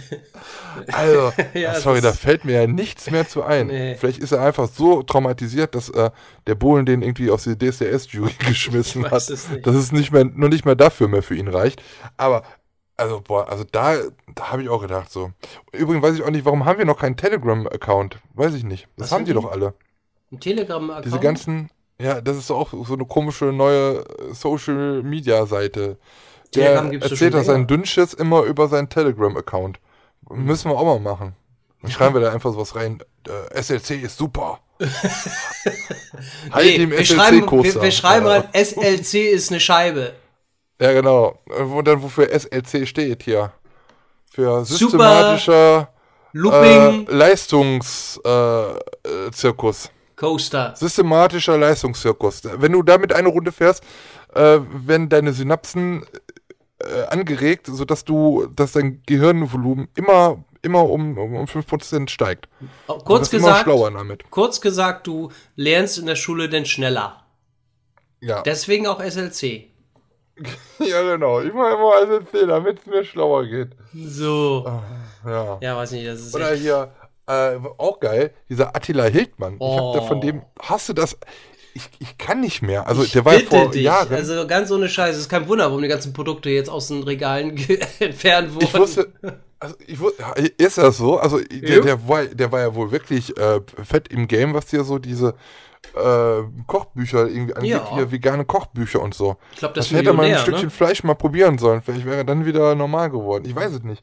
also, *laughs* Ja, sorry, das- da fällt mir ja nichts mehr zu ein. Nee. Vielleicht ist er einfach so traumatisiert, dass äh, der Bohlen den irgendwie aus die DSDS-Jury *laughs* geschmissen hat, es dass es nicht mehr, nur nicht mehr dafür mehr für ihn reicht. Aber also, boah, also da, da habe ich auch gedacht so. Übrigens weiß ich auch nicht, warum haben wir noch keinen Telegram-Account? Weiß ich nicht. Das Was haben die die? doch alle. Ein Telegram-Account. Diese ganzen, ja, das ist auch so eine komische neue Social-Media-Seite. Der erzählt seinen länger. Dünnschiss immer über seinen Telegram-Account. Müssen wir auch mal machen. Dann schreiben wir da einfach sowas rein. Äh, SLC ist super. *laughs* halt Nee, dem wir, schreiben, wir, wir schreiben rein, SLC ist eine Scheibe. Ja, genau. Wo dann wofür SLC steht hier. Für systematischer äh, Leistungszirkus. Äh, äh. Coaster. Systematischer Leistungszirkus. Wenn du damit eine Runde fährst, äh, werden deine Synapsen äh, angeregt, sodass du, dass dein Gehirnvolumen immer, immer um, um, um 5% steigt. Oh, Du Kurz gesagt, schlauer damit. kurz gesagt, du lernst in der Schule denn schneller. Ja. Deswegen auch SLC. *laughs* ja, genau. Ich mache immer erzählen, damit es mir schlauer geht. So. Ja. Ja, weiß nicht, das ist Oder hier, äh, auch geil, dieser Attila Hildmann. Ich hab da von Oh. dem, hast du das? Ich, ich kann nicht mehr. Also ich der war ja vor dich. Jahren. Also ganz ohne Scheiß. Es ist kein Wunder, warum die ganzen Produkte jetzt aus den Regalen *laughs* entfernt wurden. ich wusste, also ich wusste, ist das so? Also der, der, war, der war ja wohl wirklich äh, fett im Game, was hier so diese äh, Kochbücher irgendwie angeht, Ja. hier vegane Kochbücher und so. Ich glaube, das, Das hätte man ein Stückchen ne? Fleisch mal probieren sollen. Vielleicht wäre er dann wieder normal geworden. Ich weiß es nicht.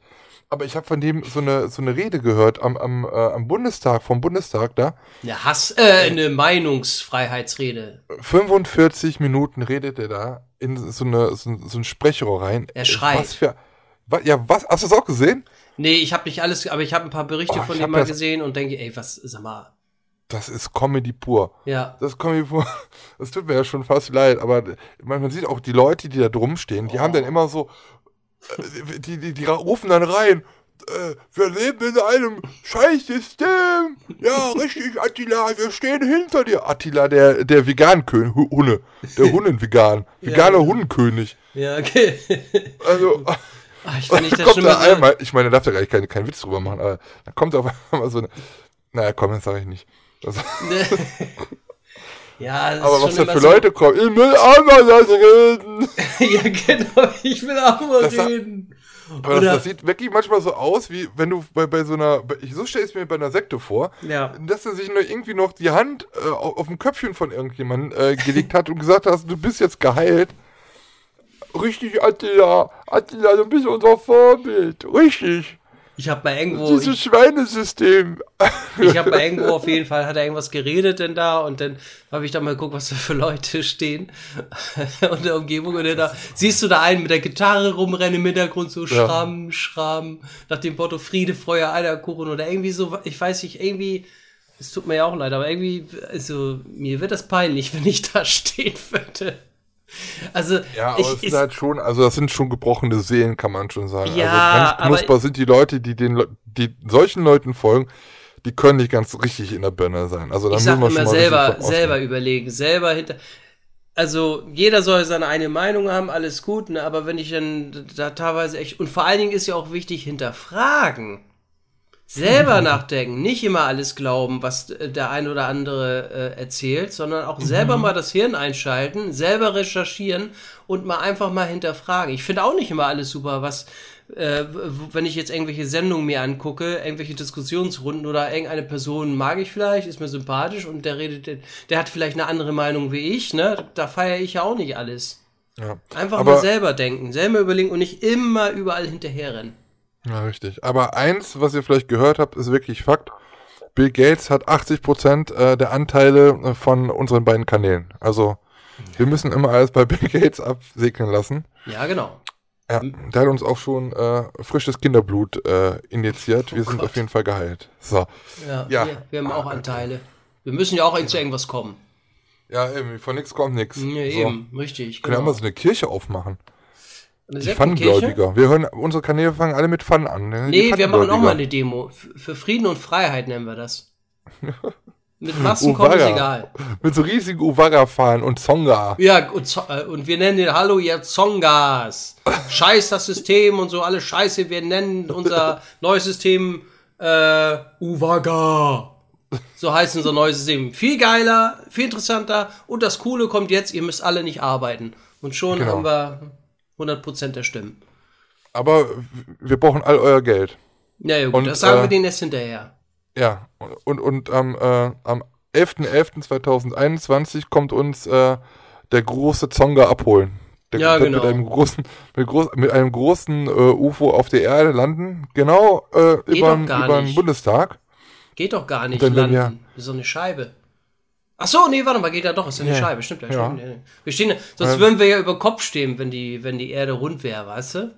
Aber ich habe von dem so eine, so eine Rede gehört am, am, äh, am Bundestag, vom Bundestag da. Eine Hass, äh, eine Meinungsfreiheitsrede. 45 Minuten redet er da in so, eine, so, ein- so ein Sprechrohr rein. Er schreit. Was für, wa, ja, was? Hast du das auch gesehen? Nee, ich habe nicht alles, aber ich habe ein paar Berichte Oh, von ihm mal gesehen und denke, ey, was, sag mal, Das ist Comedy pur. ja. Das ist Comedy pur. *laughs* Das tut mir ja schon fast leid, aber man, man sieht auch die Leute, die da drum stehen, die haben dann immer so, die, die, die rufen dann rein, äh, wir leben in einem Scheißsystem. Ja, richtig, Attila, wir stehen hinter dir. Attila, der, der Vegan-König, Hu- Hunne, der *laughs* Hunnen-Vegan, veganer Ja. Hunnenkönig. Ja, okay. Also, *laughs* Ah, ich *laughs* nicht kommt da einmal, ich meine, da darf da gar nicht keinen keinen Witz drüber machen, aber da kommt auf einmal so eine, naja, komm, das sage ich nicht. Das, ja, das aber ist was da für Leute kommen, ich will auch mal das reden. *laughs* ja, genau, ich will auch mal Das reden. Aber das, das sieht wirklich manchmal so aus, wie wenn du bei, bei so einer, ich- so stelle ich es mir bei einer Sekte vor, Ja. dass er sich nur irgendwie noch die Hand äh, auf, auf dem Köpfchen von irgendjemandem äh, gelegt hat und gesagt hat, du bist jetzt geheilt. Richtig, Attila, Attila, du bist unser Vorbild. Richtig. Ich habe mal irgendwo, Dieses ich, Schweinesystem. ich habe mal irgendwo auf jeden Fall, hat er irgendwas geredet denn da und dann habe ich da mal geguckt, was da für Leute stehen *laughs* in der Umgebung und da siehst du da einen mit der Gitarre rumrennen im Hintergrund so Ja. schramm, schramm, nach dem Motto Friede, Feuer, Eierkuchen oder irgendwie so, ich weiß nicht, irgendwie, es tut mir ja auch leid, aber irgendwie, also mir wird das peinlich, *laughs* wenn ich da stehen würde. Also, Ja, aber ich, es sind halt schon, also das sind schon gebrochene Seelen, kann man schon sagen. Ja, also ganz knusper sind die Leute, die den, die solchen Leuten folgen, die können nicht ganz richtig in der Birne sein. Also da ich muss sag man schon immer selber, selber überlegen, selber hinter. Also jeder soll seine eigene Meinung haben, alles gut, ne? aber wenn ich dann da teilweise echt und vor allen Dingen ist ja auch wichtig hinterfragen, selber nachdenken, nicht immer alles glauben, was äh, der ein oder andere äh, erzählt, sondern auch selber Mhm. mal das Hirn einschalten, selber recherchieren und mal einfach mal hinterfragen. Ich finde auch nicht immer alles super, was äh, wenn ich jetzt irgendwelche Sendungen mir angucke, irgendwelche Diskussionsrunden oder irgendeine Person mag ich vielleicht, ist mir sympathisch und der redet, der hat vielleicht eine andere Meinung wie ich, ne? Da feiere ich ja auch nicht alles. Ja. Einfach Aber- mal selber denken, selber überlegen und nicht immer überall hinterherrennen. Ja, richtig. Aber eins, was ihr vielleicht gehört habt, ist wirklich Fakt. Bill Gates hat 80% äh, der Anteile äh, von unseren beiden Kanälen. Also, wir müssen immer alles bei Bill Gates absegnen lassen. Ja, genau. Ja, der hat uns auch schon äh, frisches Kinderblut äh, injiziert. Wir sind Oh Gott. auf jeden Fall geheilt. So. Ja, Ja. Wir, wir haben auch Anteile. Wir müssen ja auch zu irgendwas kommen. Ja, eben, von nichts kommt nichts. Ja, so. eben, richtig. Können wir Genau. mal so eine Kirche aufmachen. Eine Die Sektenkirche? Pfannengläubiger. Wir hören, unsere Kanäle fangen alle mit Pfannen an. ne? Nee, wir machen auch mal eine Demo. Für Frieden und Freiheit nennen wir das. *laughs* Mit Masken kommt es egal. Mit so riesigen Uwaga-Fahnen und Zonga. Ja, und, äh, und wir nennen den Hallo ihr Zongas. Scheiß das System und so, alles scheiße. Wir nennen unser *laughs* neues System äh, Uwaga. So heißt unser neues System. Viel geiler, viel interessanter. Und das Coole kommt jetzt, ihr müsst alle nicht arbeiten. Und schon Genau. haben wir 100% der Stimmen. Aber wir brauchen all euer Geld. Ja, ja gut, Und, das sagen äh, wir denen erst hinterher. Ja, und, und am, äh, am 11.11.2021 kommt uns äh, der große Zonga abholen. Der Ja, genau. mit einem großen, mit, groß, mit einem großen äh, UFO auf der Erde landen, genau äh, über den. Bundestag. Geht doch gar nicht dann landen. Ist so eine Scheibe. Ach so, nee, warte mal, geht ja doch, ist ja eine Ja. Scheibe, stimmt ja. Ja. Stimmt, ja. Wir stehen, sonst Ja. würden wir ja über Kopf stehen, wenn die, wenn die Erde rund wäre, weißt du?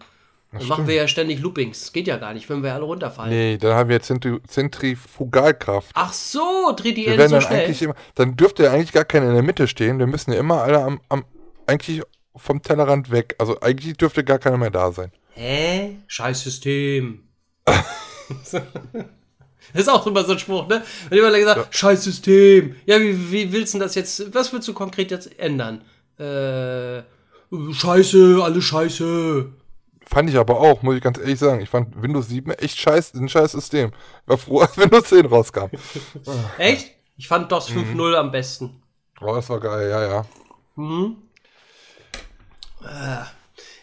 Dann machen wir ja ständig Loopings. Das geht ja gar nicht, wenn wir alle runterfallen. Nee, dann haben wir Zentri Zentrifugalkraft. Ach so, dreht die wir Erde so dann schnell. eigentlich immer, dann dürfte ja eigentlich gar keiner in der Mitte stehen. Wir müssen ja immer alle am, am eigentlich vom Tellerrand weg. Also eigentlich dürfte gar keiner mehr da sein. Hä? Scheiß System. *laughs* das *laughs* ist auch immer so ein Spruch, ne? Wenn jemand gesagt, scheiß System. Ja, wie, wie willst du das jetzt, was willst du konkret jetzt ändern? Äh, scheiße, alle scheiße. Fand ich aber auch, muss ich ganz ehrlich sagen. Ich fand Windows 7 echt scheiß, ein scheiß System. War froh, *laughs* als Windows 10 rauskam. *laughs* Echt? Ich fand DOS Mhm. 5.0 am besten. Oh, das war geil, ja, ja.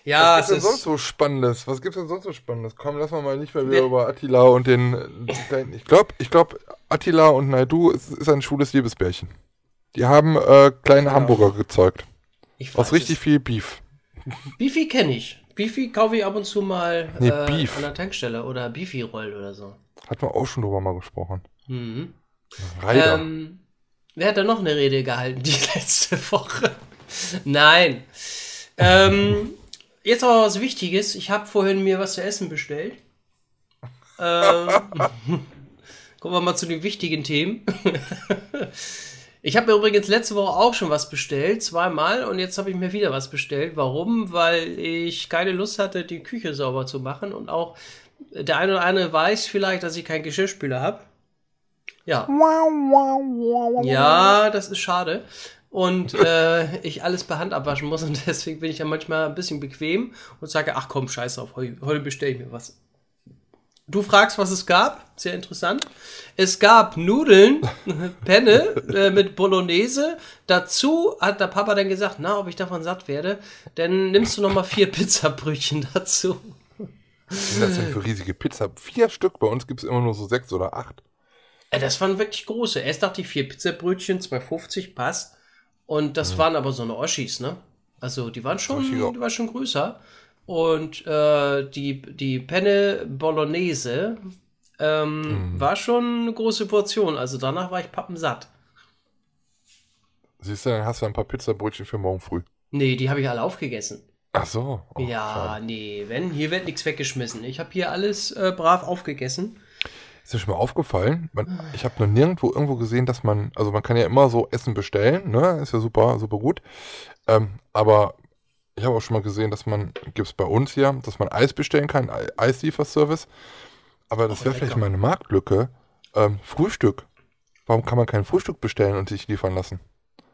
Ja, Was es gibt's denn sonst so Spannendes? Was gibt's denn sonst so Spannendes? Komm, lass mal mal nicht mehr wieder über Attila und den. den- Ich glaube, ich glaube, Attila und Naidu ist, ist ein schwules Liebesbärchen. Die haben äh, kleine Hamburger gezeugt. Aus richtig es. viel Beef. Beefy kenne ich. Beefy kaufe ich ab und zu mal Nee, äh, Beef. an der Tankstelle oder Beefy Roll oder so. Hatten wir auch schon drüber mal gesprochen. Mhm. Reider. Ähm, wer hat da noch eine Rede gehalten die *laughs* letzte Woche? Nein. Ähm, jetzt aber was Wichtiges. Ich habe vorhin mir was zu essen bestellt. Ähm, *laughs* kommen wir mal zu den wichtigen Themen. Ich habe mir übrigens letzte Woche auch schon was bestellt, zweimal, und jetzt habe ich mir wieder was bestellt. Warum? Weil ich keine Lust hatte, die Küche sauber zu machen und auch der eine oder andere weiß vielleicht, dass ich keinen Geschirrspüler habe. Ja. Ja, das ist schade. Und äh, ich alles per Hand abwaschen muss *laughs* und deswegen bin ich ja manchmal ein bisschen bequem und sage, ach komm, scheiß auf, heute, heute bestelle ich mir was. Du fragst, was es gab. Sehr interessant. Es gab Nudeln, *laughs* Penne äh, mit Bolognese. Dazu hat der Papa dann gesagt, na, ob ich davon satt werde, dann nimmst du noch mal vier *laughs* Pizzabrötchen dazu. Was sind das denn für riesige Pizza? Vier Stück, bei uns gibt es immer nur so sechs oder acht. Äh, Das waren wirklich große. Erst dachte ich, vier Pizzabrötchen, 2,50 passt. Und das waren aber so eine Oschis, ne? Also die waren schon, ja. die waren schon größer. Und äh, die, die Penne Bolognese ähm, war schon eine große Portion. Also danach war ich pappensatt. Siehst du, dann hast du ein paar Pizzabrötchen für morgen früh. Nee, die habe ich alle aufgegessen. Ach so. Oh, ja, schade. nee, wenn, hier wird nichts weggeschmissen. Ich habe hier alles äh, brav aufgegessen. Ist dir schon mal aufgefallen? Man, ich habe noch nirgendwo irgendwo gesehen, dass man, also man kann ja immer so Essen bestellen, ne? Ist ja super, super gut. Ähm, aber ich habe auch schon mal gesehen, dass man, gibt es bei uns hier, dass man Eis bestellen kann, Ei- Eislieferservice. Aber das wäre vielleicht mal eine Marktlücke. Ähm, Frühstück. Warum kann man kein Frühstück bestellen und sich liefern lassen?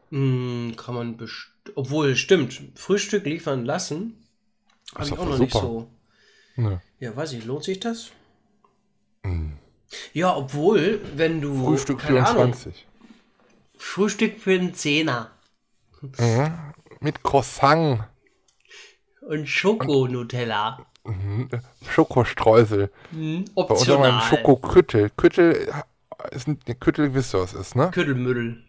Hm, kann man best Obwohl, stimmt. Frühstück liefern lassen. Habe ich auch noch nicht super. so. Nö. Ja, weiß ich, lohnt sich das? Hm. Ja, obwohl, wenn du. Frühstück keine Ahnung, 24. Frühstück für einen Zehner. Mhm. Mit Croissant. Und Schoko-Nutella. Mhm. Schokostreusel. Hm, Bei uns haben wir einen optional. Schokoküttel. Küttel ist ein, Küttel, wisst ihr, was ist, ne? Küttelmüddel.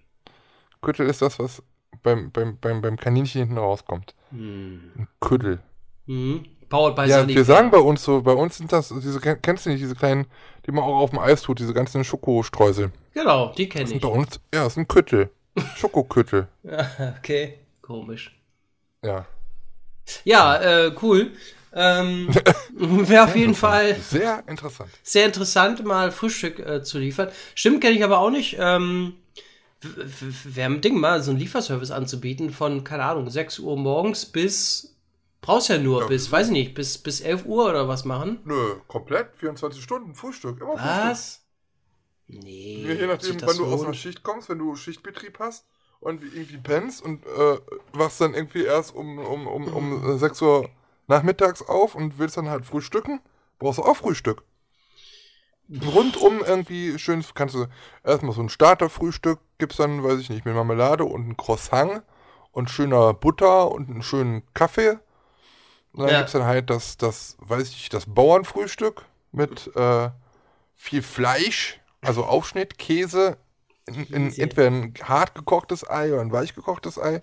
Küttel ist das, was beim, beim, beim, beim Kaninchen hinten rauskommt. Hm. Ein Küttel. Hm. Powered by Ja, Sonic. wir sagen bei uns so, bei uns sind das, diese, kennst du nicht, diese kleinen, die man auch auf dem Eis tut, diese ganzen Schokostreusel. Genau, die kenne ich. bei uns, ja, das ist ein Küttel. *laughs* Schokoküttel. okay, komisch. Ja. Ja, äh, cool. Ähm, *laughs* Wäre auf jeden Fall Sehr interessant. sehr interessant, mal Frühstück äh, zu liefern. Stimmt, kenne ich aber auch nicht. Ähm, Wäre ein Ding, mal so einen Lieferservice anzubieten von, keine Ahnung, 6 Uhr morgens bis, brauchst ja nur Ja. bis, weiß ich nicht, bis, bis 11 Uhr oder was machen. Nö, komplett, 24 Stunden, Frühstück, immer Frühstück. Was? Nee. Ja, je nachdem, wann du aus einer Schicht kommst, wenn du Schichtbetrieb hast und irgendwie pennst und äh, wachst dann irgendwie erst um, um, um, um *clears throat* äh, 6 Uhr nachmittags auf und willst dann halt frühstücken, brauchst du auch Frühstück. Rundum irgendwie schön, kannst du erstmal so ein Starterfrühstück, gibt's dann, weiß ich nicht, mit Marmelade und ein Croissant und schöner Butter und einen schönen Kaffee. Und dann Ja. gibt's dann halt das, das, weiß ich, das Bauernfrühstück mit äh, viel Fleisch, also Aufschnitt, Käse, in, in, entweder ein hart gekochtes Ei oder ein weich gekochtes Ei,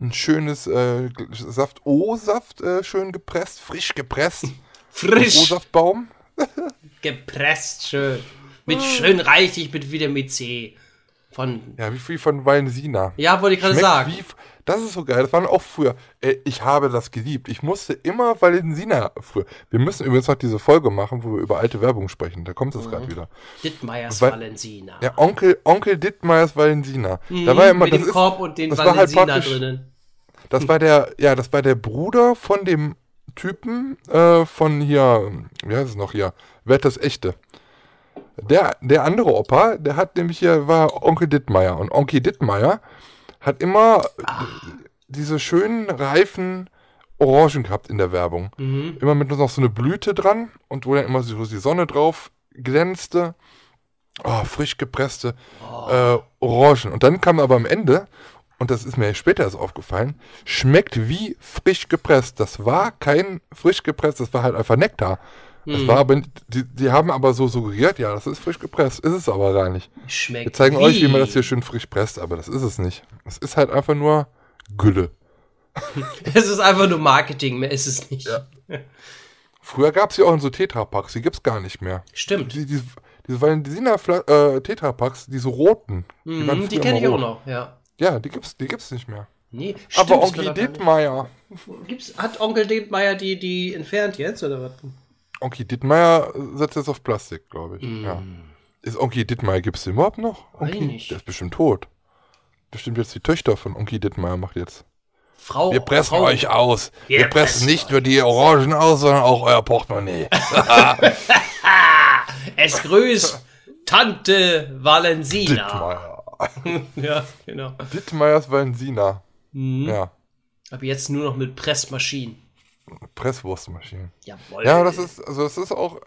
ein schönes äh, Saft, O-Saft, äh, schön gepresst, frisch gepresst, *laughs* Frisch O-Saftbaum. *laughs* gepresst, schön. Mit schön reichlich mit Vitamin C. Von, Ja, wie viel von Valensina. ja, wollte ich gerade sagen. Wie, das ist so geil. Das waren auch früher. Äh, ich habe das geliebt. Ich musste immer Valensina früher. Wir müssen übrigens noch diese Folge machen, wo wir über alte Werbung sprechen. Da kommt es Mhm. gerade wieder. Dittmeiers Weil- Valensina. Ja, Onkel, Onkel Dittmeiers Valensina. Mhm, da war ja immer, mit das, dem ist, Korb und den das war halt Valensina praktisch- drinnen. das war der, ja, das war der Bruder von dem Typen äh, von hier, wie heißt es noch hier? Wer hat das echte? Der, der andere Opa, der hat nämlich hier, war Onkel Dittmeier. Und Onkel Dittmeier hat immer Ah. diese schönen, reifen Orangen gehabt in der Werbung. Mhm. Immer mit noch so eine Blüte dran und wo dann immer so die Sonne drauf glänzte. Oh, frisch gepresste äh, Orangen. Und dann kam aber am Ende, und das ist mir später erst aufgefallen, schmeckt wie frisch gepresst. Das war kein frisch gepresst, das war halt einfach Nektar. Das war aber, die, die haben aber so suggeriert, ja, das ist frisch gepresst. Ist es aber gar nicht. Schmeckt Wir zeigen wie. euch, wie man das hier schön frisch presst, aber das ist es nicht. Es ist halt einfach nur Gülle. *laughs* Es ist einfach nur Marketing, mehr ist es nicht. Früher gab es ja auch in so Tetrapacks, die gibt's gar nicht mehr. Stimmt. Die, diese diese Valensina äh, Tetrapacks, diese roten. Mhm, waren die kenne ich auch noch, ja. Ja, die gibt's, die gibt's nicht mehr. Nee, Aber stimmt, Onkel Dittmeier. Gibt's, hat Onkel Dittmeier die, die entfernt jetzt, oder was? Onkel Dittmeier setzt jetzt auf Plastik, glaube ich. Mm. Ja. Ist Onkel Dittmeier, gibt's den überhaupt noch? Onkel? nicht. Der ist bestimmt tot. Bestimmt jetzt die Töchter von Onkel Dittmeier macht jetzt. Frau. Wir pressen Frau, euch aus. Wir, Wir pressen pressen nicht nur die Orangen aus, sondern auch euer Portemonnaie. *laughs* Es grüßt Tante Valensina. Dittmeier. *laughs* Ja, genau. Dittmeiers Valensina. Mhm. Ja. Aber jetzt nur noch mit Pressmaschinen. Presswurstmaschinen. Jawohl. Ja, das ist, also das ist auch,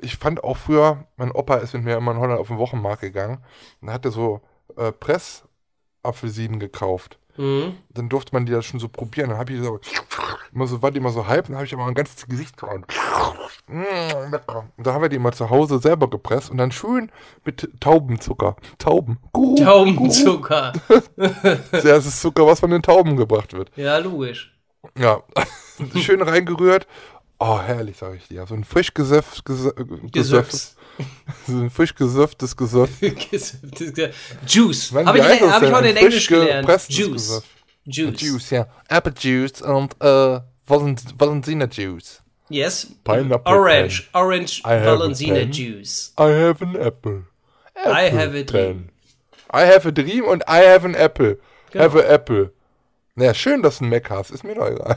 ich fand auch früher, mein Opa ist mit mir immer in Holland auf den Wochenmarkt gegangen und hat er so äh, Pressapfelsinen gekauft. Mhm. Dann durfte man die da schon so probieren. Dann habe ich so, immer so, war die immer so halb, dann habe ich aber ein ganzes Gesicht dran. Mm, lecker. Und da haben wir die immer zu Hause selber gepresst und dann schön mit Taubenzucker. Tauben. Guru, Taubenzucker. *laughs* Guru. Das ist Zucker, was von den Tauben gebracht wird. Ja, logisch. Ja, *laughs* schön reingerührt. Oh, herrlich, sage ich dir. So ein frisch gesöff, gesöff, Gesöffs. so ein frisch gesöfftes Gesöff. *laughs* Juice. Habe ich, hab ich denn? heute in Englisch gelernt. Juice. Gesöff. Juice. Juice, ja. Apple Juice und äh, Valent Valentiner Juice. Yes. Pineapple Orange. Orange I have a Valenzina pen. Juice. I have an apple. I Apple have a dream. I have a dream und I have an apple. Genau. Have a apple. Naja, schön, dass du einen Mac hast. Ist mir doch egal.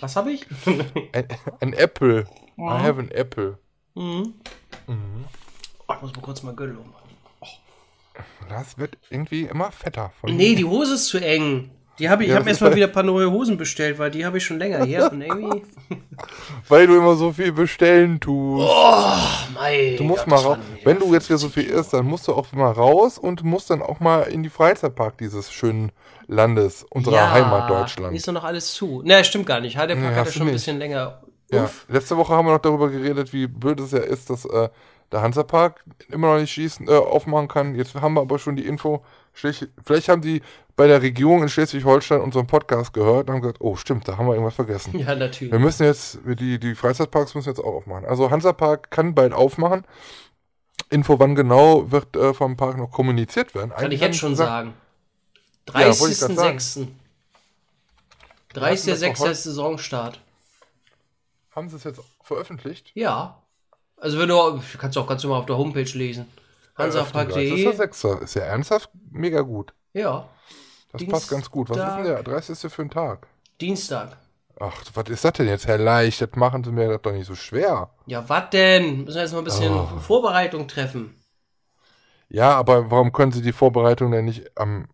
Was habe ich? *laughs* Ein, ein Apple. I have an apple. Oh, ich muss mal kurz mal Gürtel ummachen. Das wird irgendwie immer fetter. Von Nee, die Hose ist zu eng. Die hab ich, Ja, ich habe erstmal halt- wieder ein paar neue Hosen bestellt, weil die habe ich schon länger hier. *laughs* Und irgendwie. *laughs* Weil du immer so viel bestellen tust. Mei, Du musst Gott, mal raus. Wenn du jetzt wieder so viel isst, dann musst du auch mal raus und musst dann auch mal in die Freizeitpark dieses schönen Landes, unserer Heimat Deutschland. Ist doch noch alles zu. Ne, stimmt gar nicht. Heidepark ja hast du schon ein bisschen länger. Ja. Letzte Woche haben wir noch darüber geredet, wie blöd es ja ist, dass äh, der Hansapark immer noch nicht schießen, äh, aufmachen kann. Jetzt haben wir aber schon die Info. Vielleicht haben die bei der Regierung in Schleswig-Holstein unseren Podcast gehört und haben gesagt, oh stimmt, da haben wir irgendwas vergessen. Ja, natürlich. Wir müssen jetzt, die, die Freizeitparks müssen jetzt auch aufmachen. Also Hansapark kann bald aufmachen. Info, wann genau, wird äh, vom Park noch kommuniziert werden. Kann Eigentlich ich jetzt schon sagen. Ja, wollte ich grad sagen. 30.06. hatten das doch 30.06. heute- ist Saisonstart. Haben sie es jetzt veröffentlicht? Ja. Also wenn du, kannst du auch ganz normal auf der Homepage lesen. Das ist Hansapark.de. der Sechser. Ist ja ernsthaft mega gut. Ja. Das Dienstag. passt ganz gut. Was ist denn der 30. für ein Tag? Dienstag. Ach, was ist das denn jetzt, Herr Leicht? Das machen Sie mir das doch nicht so schwer. Ja, was denn? Müssen wir jetzt mal ein bisschen Oh. Vorbereitung treffen. Ja, aber warum können Sie die Vorbereitung denn nicht am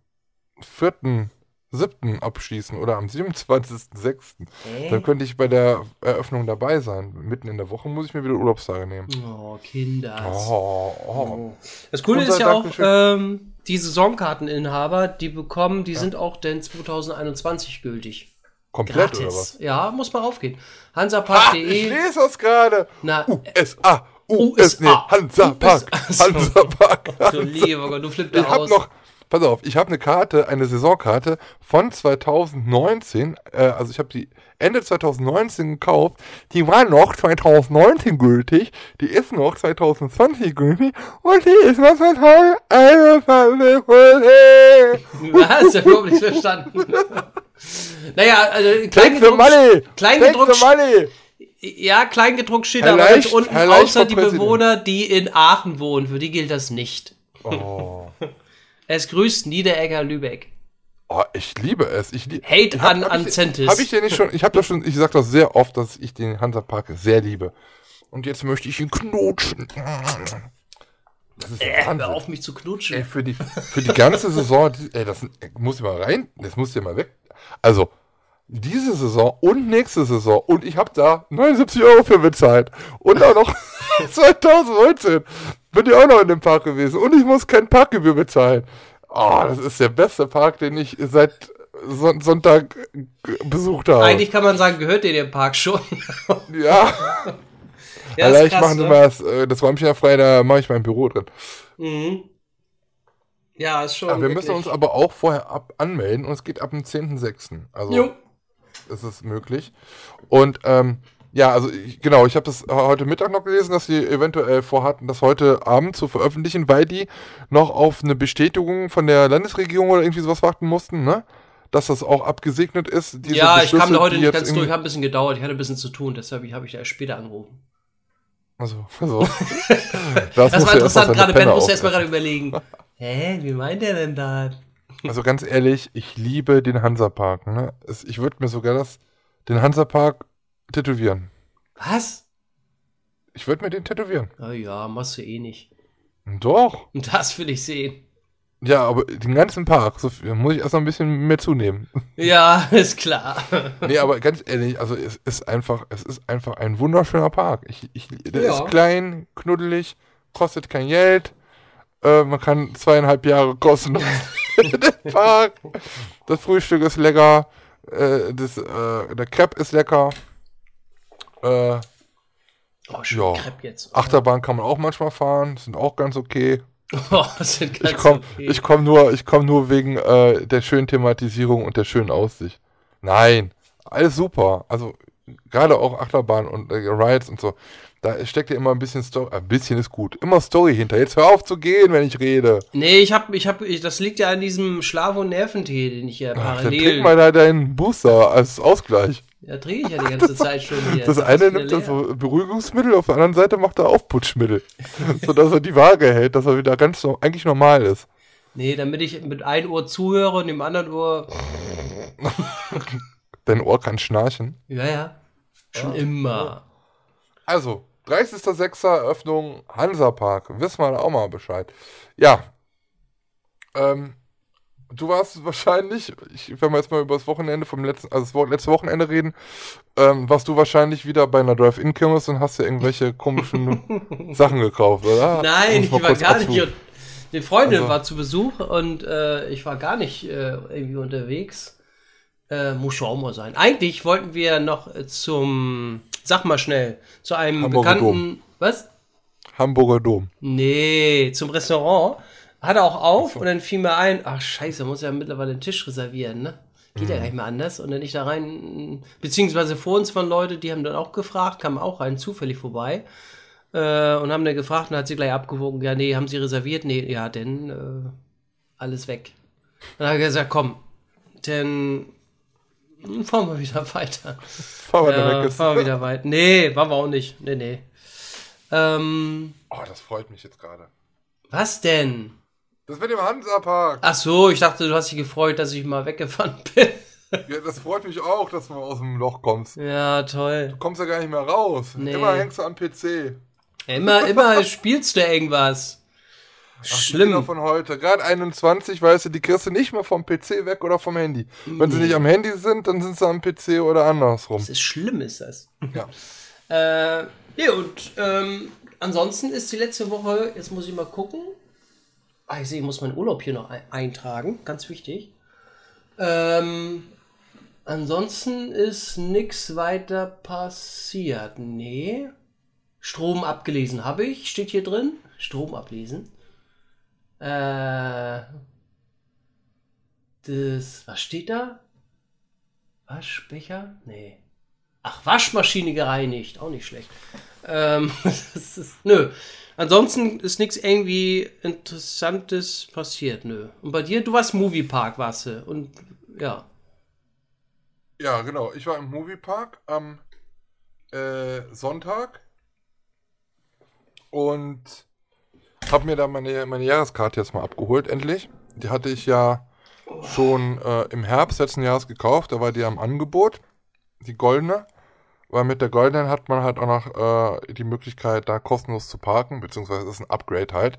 4.7. abschließen oder am 27.6.? Hä? Dann könnte ich bei der Eröffnung dabei sein. Mitten in der Woche muss ich mir wieder Urlaubstage nehmen. Oh, Kinders. Oh, oh. Das Coole Unser ist ja auch, ähm, die Saisonkarteninhaber, die bekommen, die sind auch denn 2021 gültig. Komplett oder Gratis. was? Ja, muss man raufgehen. Ah, ich Hansapark.de. lese das gerade. Na, USA, US, nee, USA. Hansa Park, USA. *laughs* Hansa du lieber Gott, du flippst da aus. noch, pass auf, ich habe eine Karte, eine Saisonkarte von 2019, äh, also ich habe die Ende 2019 gekauft, die war noch 2019 gültig, die ist noch 2020 gültig und die ist noch 2021 gültig. Was? Ich hab überhaupt nicht verstanden. *laughs* naja, also Kleingedruckt! Kleingedruckt, ja, Kleingedruckt steht aber ganz unten, außer die. Bewohner, die in Aachen wohnen. Für die gilt das nicht. Oh. *laughs* Es grüßt Niederegger Lübeck. Oh, ich liebe es. Ich lieb, Hate ich hab- an- hab an ich, Centis. Habe ich dir nicht schon, ich habe das schon, ich sag das sehr oft, dass ich den Hansapark sehr liebe. Und jetzt möchte ich ihn knutschen. Das ist Äh, hör auf mich zu knutschen. Ey, für die, für die ganze Saison, ey, das muss ich mal rein, das muss ja mal weg. Also, diese Saison und nächste Saison und ich habe da 79 Euro für bezahlt. Und auch noch *laughs* 2019 bin ich auch noch in dem Park gewesen und ich muss kein Parkgebühr bezahlen. Oh, das ist der beste Park, den ich seit Son Sonntag besucht habe. Eigentlich kann man sagen, gehört dir der Park schon. *laughs* ja, ja, vielleicht krass, machen sie ne? mal das, äh, Räumchen ja frei, da mache ich mein Büro drin. Mhm. Ja, ist schon. Ja, wir wirklich- müssen uns aber auch vorher ab anmelden und es geht ab dem 10.06. Also Jo. ist es möglich. Und ähm, ja, also ich, genau, ich habe das heute Mittag noch gelesen, dass sie eventuell vorhatten, das heute Abend zu veröffentlichen, weil die noch auf eine Bestätigung von der Landesregierung oder irgendwie sowas warten mussten, ne? Dass das auch abgesegnet ist. Ja, ich kam da heute nicht ganz durch, hat ein bisschen gedauert. Ich hatte ein bisschen zu tun, deshalb habe ich erst später angerufen. Also, also. *laughs* das, Das war interessant, gerade Ben musste erst mal gerade überlegen. *laughs* Hä, wie meint er denn da? Also ganz ehrlich, ich liebe den Hansapark. Ne? Ich würde mir sogar das, den Hansapark tätowieren. Was? Ich würde mir den tätowieren. Oh ja, machst du eh nicht. Doch. Und das will ich sehen. Ja, aber den ganzen Park, so muss ich erst noch ein bisschen mehr zunehmen. Ja, *laughs* ist klar. Nee, aber ganz ehrlich, also es ist einfach, es ist einfach ein wunderschöner Park. Ich, ich, der Ja. ist klein, knuddelig, kostet kein Geld. Äh, man kann zweieinhalb Jahre kostenlos *laughs* in den Park. Das Frühstück ist lecker. Äh, das, äh, der Crepe ist lecker. Äh, Oh, Ja. Jetzt. Achterbahn kann man auch manchmal fahren, sind auch ganz okay. *laughs* Oh, sind ganz Ich komme okay. ich komm nur, ich komm nur wegen äh, der schönen Thematisierung und der schönen Aussicht. Nein, alles super. Also gerade auch Achterbahn und äh, Rides und so. Da steckt ja immer ein bisschen Story. Ein bisschen ist gut. Immer Story hinter. Jetzt hör auf zu gehen, wenn ich rede. Nee, ich hab, ich hab, ich, das liegt ja an diesem Schlaf- und Nerventee, den ich hier Ach, dann trink mal da deinen Booster als Ausgleich. Ja, trinke ich ja die *laughs* ganze Zeit schon hier. Das Ist eine nimmt das Beruhigungsmittel, auf der anderen Seite macht er Aufputschmittel. *laughs* sodass er die Waage hält, dass er wieder ganz eigentlich normal ist. Nee, damit ich mit einem Ohr zuhöre und dem anderen Ohr. *laughs* Dein Ohr kann schnarchen. Ja, ja. Schon immer. Also, 30.06. Eröffnung Hansapark. Wissen wir da auch mal Bescheid. Ja. Ähm, du warst wahrscheinlich, ich, wenn wir jetzt mal über das Wochenende vom letzten, also das Wo letzte Wochenende reden, ähm, warst du wahrscheinlich wieder bei einer Drive-In-Kirmes und hast dir irgendwelche *laughs* komischen Sachen gekauft, oder? Nein, ich war gar nicht. Die Freundin Also- war zu Besuch und äh, ich war gar nicht äh, irgendwie unterwegs. Äh, muss schon auch mal sein. Eigentlich wollten wir noch zum, sag mal schnell, zu einem Hamburger bekannten. Was? Hamburger Dom. Nee, zum Restaurant. Hat er auch auf und dann fiel mir ein, ach scheiße, muss ja mittlerweile einen Tisch reservieren, ne? Geht ja gar nicht mehr anders. Und dann ich da rein, beziehungsweise vor uns waren Leute, die haben dann auch gefragt, kamen auch rein, zufällig vorbei. Äh, und haben dann gefragt und hat sie gleich abgewogen, ja, nee, haben sie reserviert? Nee, ja, denn äh, alles weg. Dann hat er gesagt, komm, dann fahren wir wieder *laughs* weiter. Fahr mal da Ja, weg. Fahren wir wieder weiter. Nee, waren wir auch nicht. Nee, nee. Ähm, Oh, das freut mich jetzt gerade. was denn? Das mit dem Hansapark. Ach so, ich dachte, du hast dich gefreut, dass ich mal weggefahren *laughs* bin. Ja, das freut mich auch, dass du mal aus dem Loch kommst. Ja, toll. Du kommst ja gar nicht mehr raus. Nee. Immer hängst du am PC. Immer, immer *laughs* spielst du irgendwas. Ach, die Schlimm. von heute. Gerade 21, weißt du, die kriegst du nicht mehr vom PC weg oder vom Handy. Wenn sie nicht am Handy sind, dann sind sie am PC oder andersrum. Das ist schlimm, ist das. Ja. *laughs* Äh, ja, und ähm, ansonsten ist die letzte Woche, jetzt muss ich mal gucken. Ah, ich sehe, ich muss meinen Urlaub hier noch ein eintragen, ganz wichtig. Ähm, ansonsten ist nichts weiter passiert. Nee. Strom abgelesen habe ich, steht hier drin. Strom ablesen. Äh, das, was steht da? Waschbecher? Nee. Ach, Waschmaschine gereinigt. Auch nicht schlecht. Ähm, *laughs* das ist, nö. Ansonsten ist nichts irgendwie Interessantes passiert, nö. Und bei dir, du warst Moviepark, warst du. Und ja. Ja, genau. Ich war im Moviepark am äh, Sonntag und habe mir da meine, meine Jahreskarte jetzt mal abgeholt, endlich. Die hatte ich ja schon äh, im Herbst letzten Jahres gekauft. Da war die am Angebot, die goldene. Weil mit der goldenen hat man halt auch noch äh, die Möglichkeit, da kostenlos zu parken, beziehungsweise ist ein Upgrade halt.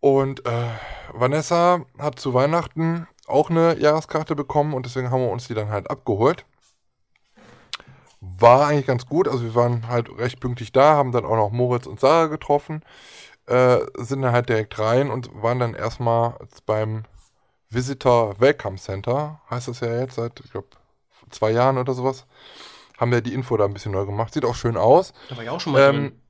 Und äh, Vanessa hat zu Weihnachten auch eine Jahreskarte bekommen und deswegen haben wir uns die dann halt abgeholt. War eigentlich ganz gut, also wir waren halt recht pünktlich da, haben dann auch noch Moritz und Sarah getroffen, äh, sind dann halt direkt rein und waren dann erstmal beim Visitor Welcome Center, heißt das ja jetzt seit, ich glaube, zwei Jahren oder sowas. Haben wir die Info da ein bisschen neu gemacht. Sieht auch schön aus. Da war ich auch schon mal Ähm, drin.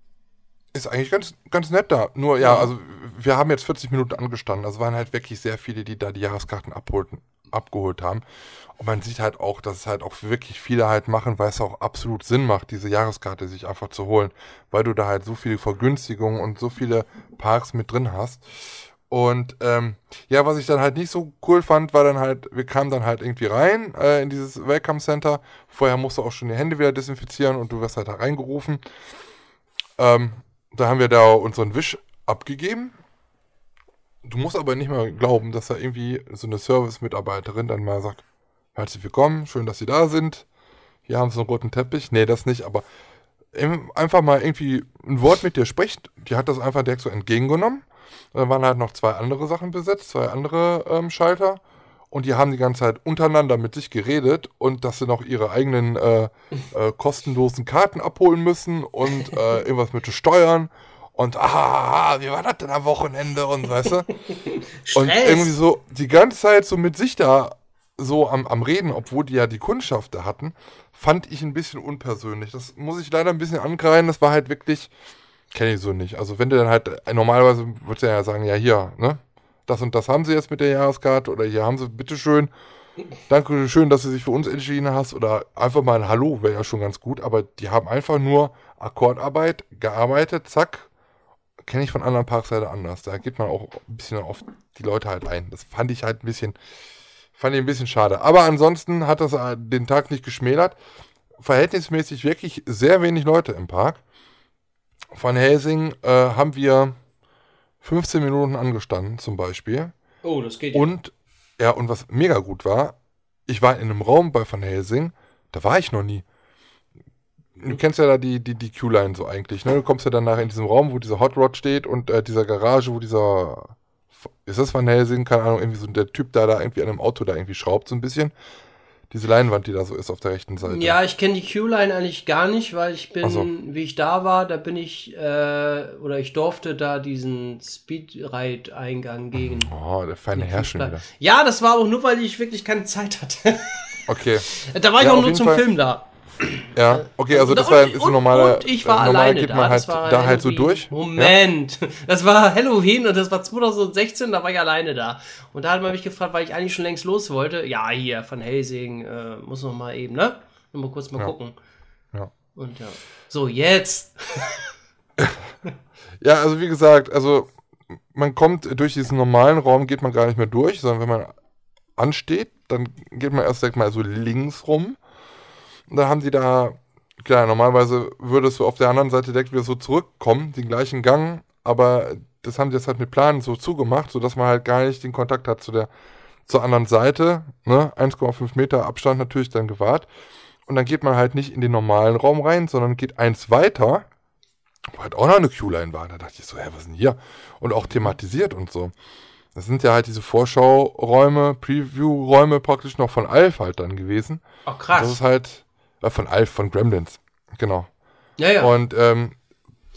ist eigentlich ganz, ganz nett da. Nur, ja, also wir haben jetzt 40 Minuten angestanden. Also waren halt wirklich sehr viele, die da die Jahreskarten abholten, abgeholt haben. Und man sieht halt auch, dass es halt auch wirklich viele halt machen, weil es auch absolut Sinn macht, diese Jahreskarte sich einfach zu holen. Weil du da halt so viele Vergünstigungen und so viele Parks mit drin hast. Und ähm, ja, was ich dann halt nicht so cool fand, war dann halt, wir kamen dann halt irgendwie rein äh, in dieses Welcome Center. Vorher musst du auch schon die Hände wieder desinfizieren und du wirst halt da reingerufen. Ähm, da haben wir da unseren Wisch abgegeben. Du musst aber nicht mal glauben, dass da irgendwie so eine Service-Mitarbeiterin dann mal sagt, herzlich willkommen, schön, dass Sie da sind. Hier haben Sie einen roten Teppich. Nee, das nicht, aber einfach mal irgendwie ein Wort mit dir spricht. Die hat das einfach direkt so entgegengenommen Da waren halt noch zwei andere Sachen besetzt, zwei andere ähm, Schalter. Und die haben die ganze Zeit untereinander mit sich geredet und dass sie noch ihre eigenen äh, äh, kostenlosen Karten abholen müssen und äh, *laughs* irgendwas mit Steuern. Und ah, wie war das denn am Wochenende und weißt du? *laughs* Und irgendwie so die ganze Zeit so mit sich da so am, am Reden, obwohl die ja die Kundschaft da hatten, fand ich ein bisschen unpersönlich. Das muss ich leider ein bisschen angreifen. Das war halt wirklich, kenne ich so nicht. Also wenn du dann halt, normalerweise würdest du ja sagen, ja hier, ne? Das und das haben sie jetzt mit der Jahreskarte oder hier haben sie, bitteschön. Danke schön, dass du sich für uns entschieden hast oder einfach mal ein Hallo wäre ja schon ganz gut, aber die haben einfach nur Akkordarbeit gearbeitet, zack, kenne ich von anderen Parks leider anders. Da geht man auch ein bisschen auf die Leute halt ein. Das fand ich halt ein bisschen, fand ich ein bisschen schade. Aber ansonsten hat das äh, den Tag nicht geschmälert. Verhältnismäßig wirklich sehr wenig Leute im Park. Von Helsing äh, haben wir 15 Minuten angestanden zum Beispiel. Oh, das geht. Und, ja, und was mega gut war, ich war in einem Raum bei Van Helsing, da war ich noch nie. Du kennst ja da die, die, die Q-Line so eigentlich, ne? Du kommst ja dann nachher in diesem Raum, wo dieser Hot Rod steht und äh, dieser Garage, wo dieser, ist das Van Helsing? Keine Ahnung, irgendwie so der Typ da, da irgendwie an einem Auto da irgendwie schraubt so ein bisschen. Diese Leinwand, die da so ist auf der rechten Seite. Ja, ich kenne die Q-Line eigentlich gar nicht, weil ich bin, so. wie ich da war, da bin ich, äh, oder ich durfte da diesen Speedride-Eingang gegen. Oh, der feine Herr schon wieder. Ja, das war auch nur, weil ich wirklich keine Zeit hatte. Okay. *laughs* da war ich Ja, auch nur zum Fall. Film da. Ja, okay, also Und- das war und- ist und- ein normaler. Und ich war äh, normal alleine geht da. man halt das war da halt so durch. Ja? Moment, *laughs* das war Halloween und das war 2016, da war ich alleine da. Und da hat man mich gefragt, weil ich eigentlich schon längst los wollte. Ja, hier, von Helsing, äh, muss noch mal eben, ne? Nur mal kurz mal Ja. gucken. Ja. Und ja. So, jetzt. *laughs* Ja, also wie gesagt, also man kommt durch diesen normalen Raum, geht man gar nicht mehr durch, sondern wenn man ansteht, dann geht man erst direkt mal so links rum. Und dann haben die da, klar, normalerweise würdest du auf der anderen Seite direkt wieder so zurückkommen, den gleichen Gang, aber das haben die jetzt halt mit Planen so zugemacht, sodass man halt gar nicht den Kontakt hat zu der, zur anderen Seite, ne, 1,5 Meter Abstand natürlich dann gewahrt. Und dann geht man halt nicht in den normalen Raum rein, sondern geht eins weiter wo halt auch noch eine Q-Line war. Da dachte ich so, hä, was ist denn hier? Und auch thematisiert und so. Das sind ja halt diese Vorschauräume, Preview-Räume praktisch noch von Alf halt dann gewesen. Oh, Das krass. ist halt, von Alf, von Gremlins. Genau. Ja, ja. Und ähm,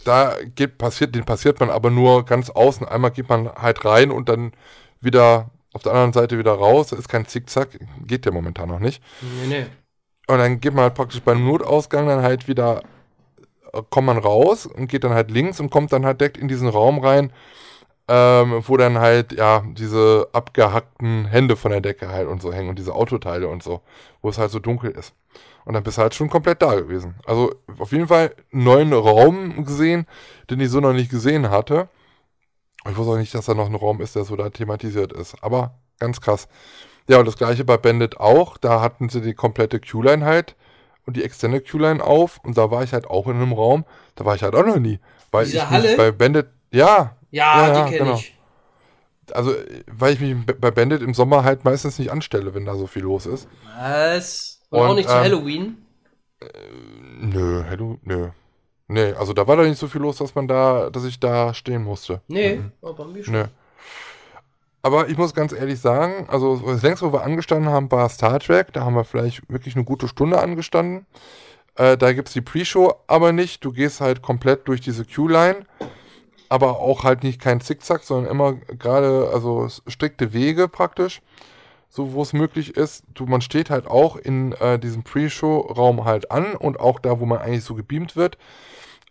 da geht, passiert, den passiert man aber nur ganz außen. Einmal geht man halt rein und dann wieder auf der anderen Seite wieder raus. Das ist kein Zickzack, geht ja momentan noch nicht. nee, nee. Und dann geht man halt praktisch beim Notausgang dann halt wieder, äh, kommt man raus und geht dann halt links und kommt dann halt direkt in diesen Raum rein, ähm, wo dann halt, ja, diese abgehackten Hände von der Decke halt und so hängen und diese Autoteile und so, wo es halt so dunkel ist. Und dann bist du halt schon komplett da gewesen. Also auf jeden Fall einen neuen Raum gesehen, den ich so noch nicht gesehen hatte. Ich wusste auch nicht, dass da noch ein Raum ist, der so da thematisiert ist. Aber ganz krass. Ja, und das gleiche bei Bandit auch. Da hatten sie die komplette Q-Line halt und die Extended Q-Line auf. Und da war ich halt auch in einem Raum. Da war ich halt auch noch nie. Weil Diese ich mich Halle? bei Bandit, ja, Ja, Ja, ja, die kenne genau. ich. also weil ich mich bei Bandit im Sommer halt meistens nicht anstelle, wenn da so viel los ist. Was? Und, Und, auch nicht zu ähm, Halloween? Nö, Hello, nö. Nee, also da war da nicht so viel los, dass man da, dass ich da stehen musste. Nee, Mhm. bei mir schon. Nö. Aber ich muss ganz ehrlich sagen, also das längste, wo wir angestanden haben, war Star Trek. Da haben wir vielleicht wirklich eine gute Stunde angestanden. Äh, da gibt es die Pre-Show aber nicht. Du gehst halt komplett durch diese Q-Line. Aber auch halt nicht kein Zickzack, sondern immer gerade, also strikte Wege praktisch. So, wo es möglich ist. Du, man steht halt auch in äh, diesem Pre-Show-Raum halt an und auch da, wo man eigentlich so gebeamt wird.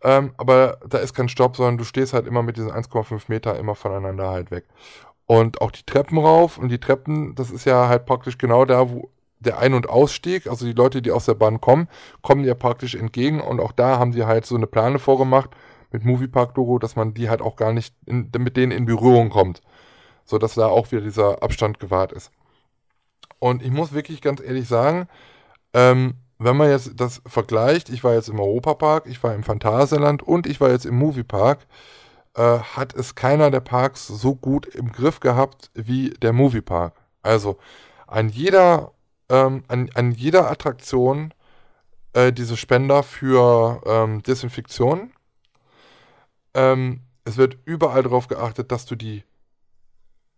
Ähm, aber da ist kein Stopp, sondern du stehst halt immer mit diesen 1,5 Meter immer voneinander halt weg. Und auch die Treppen rauf und die Treppen, das ist ja halt praktisch genau da, wo der Ein- und Ausstieg, also die Leute, die aus der Bahn kommen, kommen dir praktisch entgegen und auch da haben die halt so eine Plane vorgemacht mit Moviepark-Logo, dass man die halt auch gar nicht in, mit denen in Berührung kommt. So dass da auch wieder dieser Abstand gewahrt ist. Und ich muss wirklich ganz ehrlich sagen, ähm, wenn man jetzt das vergleicht, ich war jetzt im Europapark, ich war im Phantasialand und ich war jetzt im Moviepark, äh, hat es keiner der Parks so gut im Griff gehabt wie der Moviepark. Also an jeder, ähm, an, an jeder Attraktion äh, diese Spender für ähm, Desinfektion. Ähm, Es wird überall darauf geachtet, dass du die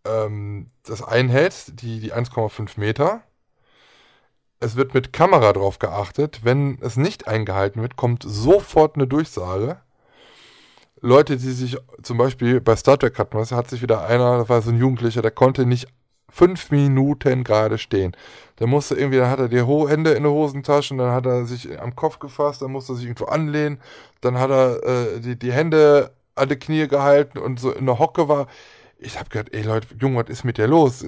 ähm, das einhältst, die, die 1,5 Meter. Es wird mit Kamera drauf geachtet. Wenn es nicht eingehalten wird, kommt sofort eine Durchsage. Leute, die sich zum Beispiel bei Star Trek hatten, was hat sich wieder einer, das war so ein Jugendlicher, der konnte nicht fünf Minuten gerade stehen. Der musste irgendwie, dann hat er die Hände in der Hosentasche, dann hat er sich am Kopf gefasst, dann musste er sich irgendwo anlehnen, dann hat er äh, die, die Hände an die Knie gehalten und so in der Hocke war. Ich hab gedacht, ey Leute, Junge, was ist mit dir los?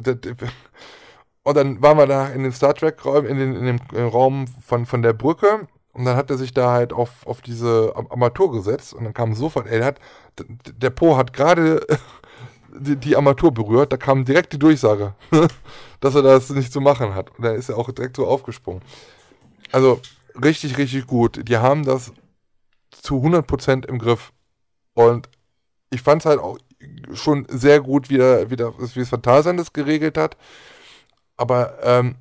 Und dann waren wir da in den Star Trek-Raum, in, den, in dem äh, Raum von, von der Brücke und dann hat er sich da halt auf, auf diese Armatur gesetzt und dann kam sofort, ey, der, hat, der Po hat gerade *laughs* die, die Armatur berührt, da kam direkt die Durchsage, *laughs* dass er das nicht zu machen hat. Und dann ist er auch direkt so aufgesprungen. Also richtig, richtig gut. Die haben das zu 100% im Griff. Und ich fand es halt auch schon sehr gut, wie, der, wie, der, wie es Phantasien das geregelt hat. Aber ähm,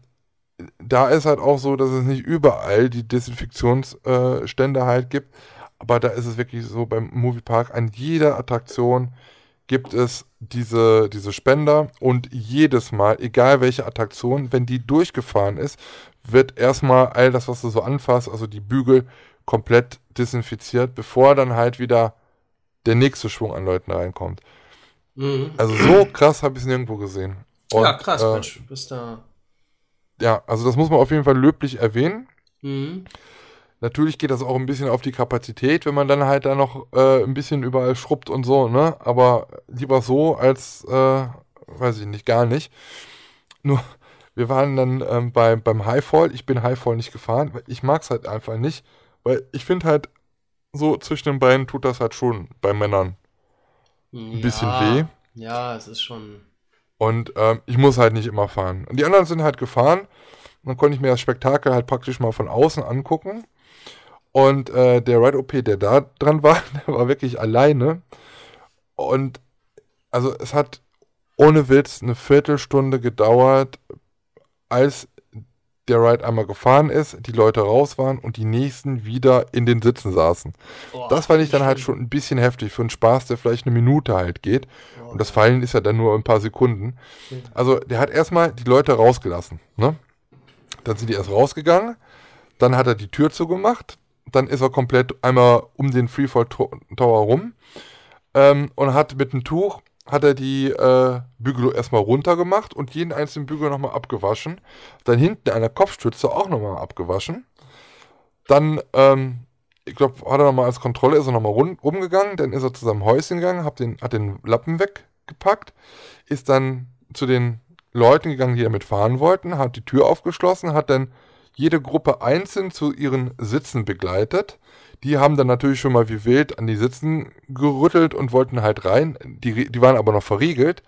da ist halt auch so, dass es nicht überall die Desinfektionsstände äh, halt gibt. Aber da ist es wirklich so beim Moviepark, an jeder Attraktion gibt es diese, diese Spender und jedes Mal, egal welche Attraktion, wenn die durchgefahren ist, wird erstmal all das, was du so anfasst, also die Bügel, komplett desinfiziert, bevor dann halt wieder der nächste Schwung an Leuten reinkommt. Mhm. Also so krass habe ich es nirgendwo gesehen. Und, ja, krass, äh, Mensch, bist da ja, also das muss man auf jeden Fall löblich erwähnen. Mhm. Natürlich geht das auch ein bisschen auf die Kapazität, wenn man dann halt da noch äh, ein bisschen überall schrubbt und so, ne? Aber lieber so als, äh, weiß ich nicht, gar nicht. Nur, wir waren dann ähm, bei, beim Highfall. Ich bin Highfall nicht gefahren, ich mag es halt einfach nicht. Weil ich finde halt, so zwischen den Beinen tut das halt schon bei Männern ein ja, bisschen weh. Ja, es ist schon. Und ähm, ich muss halt nicht immer fahren. Und die anderen sind halt gefahren. dann konnte ich mir das Spektakel halt praktisch mal von außen angucken. Und äh, der Ride OP, der da dran war, *laughs* der war wirklich alleine. Und also es hat ohne Witz eine Viertelstunde gedauert, als der Ride einmal gefahren ist, die Leute raus waren und die nächsten wieder in den Sitzen saßen. Oh, das fand ich dann halt schon ein bisschen heftig für einen Spaß, der vielleicht eine Minute halt geht. Oh, und das Fallen ist ja dann nur ein paar Sekunden. Also der hat erstmal die Leute rausgelassen. Ne? Dann sind die erst rausgegangen, dann hat er die Tür zugemacht, dann ist er komplett einmal um den Freefall Tower rum ähm, und hat mit einem Tuch hat er die äh, Bügel erstmal runtergemacht und jeden einzelnen Bügel nochmal abgewaschen. Dann hinten an der Kopfstütze auch nochmal abgewaschen. Dann, ähm, ich glaube, hat er nochmal als Kontrolle, ist er nochmal rumgegangen, dann ist er zu seinem Häuschen gegangen, hat den, hat den Lappen weggepackt, ist dann zu den Leuten gegangen, die damit fahren wollten, hat die Tür aufgeschlossen, hat dann jede Gruppe einzeln zu ihren Sitzen begleitet die haben dann natürlich schon mal wie wild an die Sitzen gerüttelt und wollten halt rein. Die, die waren aber noch verriegelt.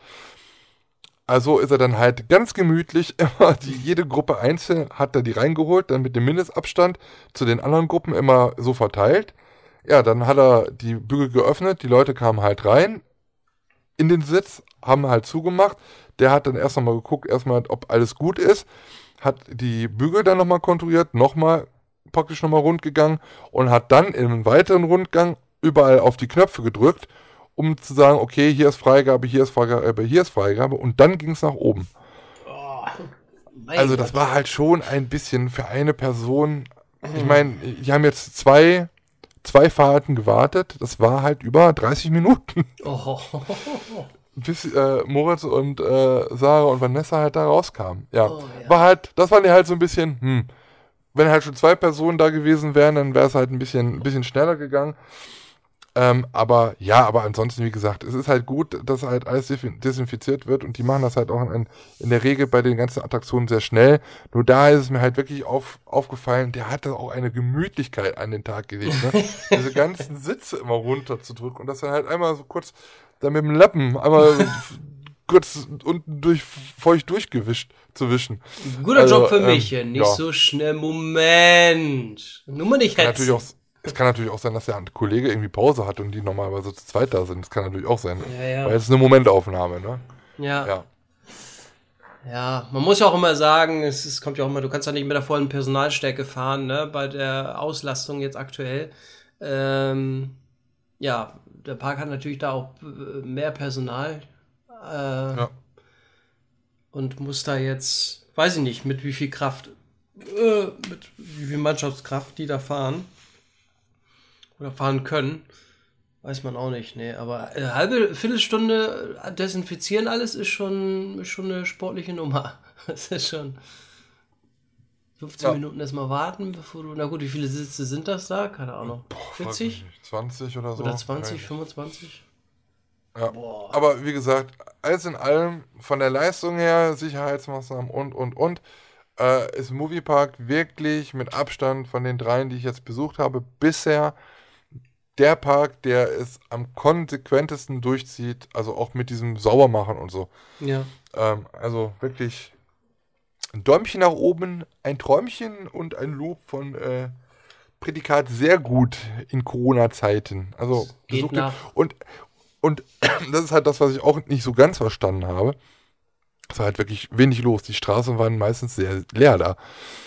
Also ist er dann halt ganz gemütlich *laughs* immer die, jede Gruppe einzeln hat er die reingeholt, dann mit dem Mindestabstand zu den anderen Gruppen immer so verteilt. Ja, dann hat er die Bügel geöffnet, die Leute kamen halt rein in den Sitz, haben halt zugemacht. Der hat dann erst nochmal geguckt, erstmal, ob alles gut ist, hat die Bügel dann nochmal kontrolliert, nochmal praktisch nochmal rund gegangen und hat dann in einem weiteren Rundgang überall auf die Knöpfe gedrückt, um zu sagen, okay, hier ist Freigabe, hier ist Freigabe, hier ist Freigabe und dann ging es nach oben. Oh, also das war halt schon ein bisschen für eine Person, ich meine, die haben jetzt zwei, zwei Fahrten gewartet, das war halt über 30 Minuten. *laughs* Oh. Bis äh, Moritz und äh, Sarah und Vanessa halt da rauskamen. Ja. Oh, ja. War halt, das war halt so ein bisschen, hm, wenn halt schon zwei Personen da gewesen wären, dann wäre es halt ein bisschen, ein bisschen schneller gegangen. Ähm, aber ja, aber ansonsten, wie gesagt, es ist halt gut, dass halt alles desinfiziert wird und die machen das halt auch in, in, der Regel bei den ganzen Attraktionen sehr schnell. Nur da ist es mir halt wirklich auf, aufgefallen, der hatte auch eine Gemütlichkeit an den Tag gelegt. Ne? *laughs* Diese ganzen Sitze immer runterzudrücken und das dann halt einmal so kurz da mit dem Lappen einmal *laughs* kurz unten durch, feucht durchgewischt zu wischen. Guter also, Job für ähm, mich, nicht ja. so schnell. Moment. Nur mal nicht hetzen. Es kann natürlich auch sein, dass der Kollege irgendwie Pause hat und die normalerweise zu zweit da sind. Das kann natürlich auch sein. Ja, ja. Weil es ist eine Momentaufnahme, ne? Ja. ja. Ja, man muss ja auch immer sagen, es, es kommt ja auch immer, du kannst ja nicht mit der vollen Personalstärke fahren, ne, bei der Auslastung jetzt aktuell. Ähm, ja, der Park hat natürlich da auch äh, mehr Personal. Äh, Ja. Und muss da jetzt, weiß ich nicht, mit wie viel Kraft, äh, mit wie viel Mannschaftskraft die da fahren. Oder fahren können. Weiß man auch nicht, nee. Aber eine halbe Viertelstunde desinfizieren alles ist schon, ist schon eine sportliche Nummer. *laughs* Das ist schon. 15 Ja. Minuten erstmal warten, bevor du. Na gut, wie viele Sitze sind das da? Keine Ahnung. Weiß 40? ich nicht, 20 oder so. Oder 20, Ja. 25? Ja. Aber wie gesagt, alles in allem, von der Leistung her, Sicherheitsmaßnahmen und, und, und, äh, ist Moviepark wirklich mit Abstand von den dreien, die ich jetzt besucht habe, bisher der Park, der es am konsequentesten durchzieht, also auch mit diesem Saubermachen und so. Ja. Ähm, also wirklich ein Däumchen nach oben, ein Träumchen und ein Lob von äh, Prädikat sehr gut in Corona-Zeiten. Also besucht und und *clears throat* das ist halt das, was ich auch nicht so ganz verstanden habe. Es war halt wirklich wenig los. Die Straßen waren meistens sehr leer da.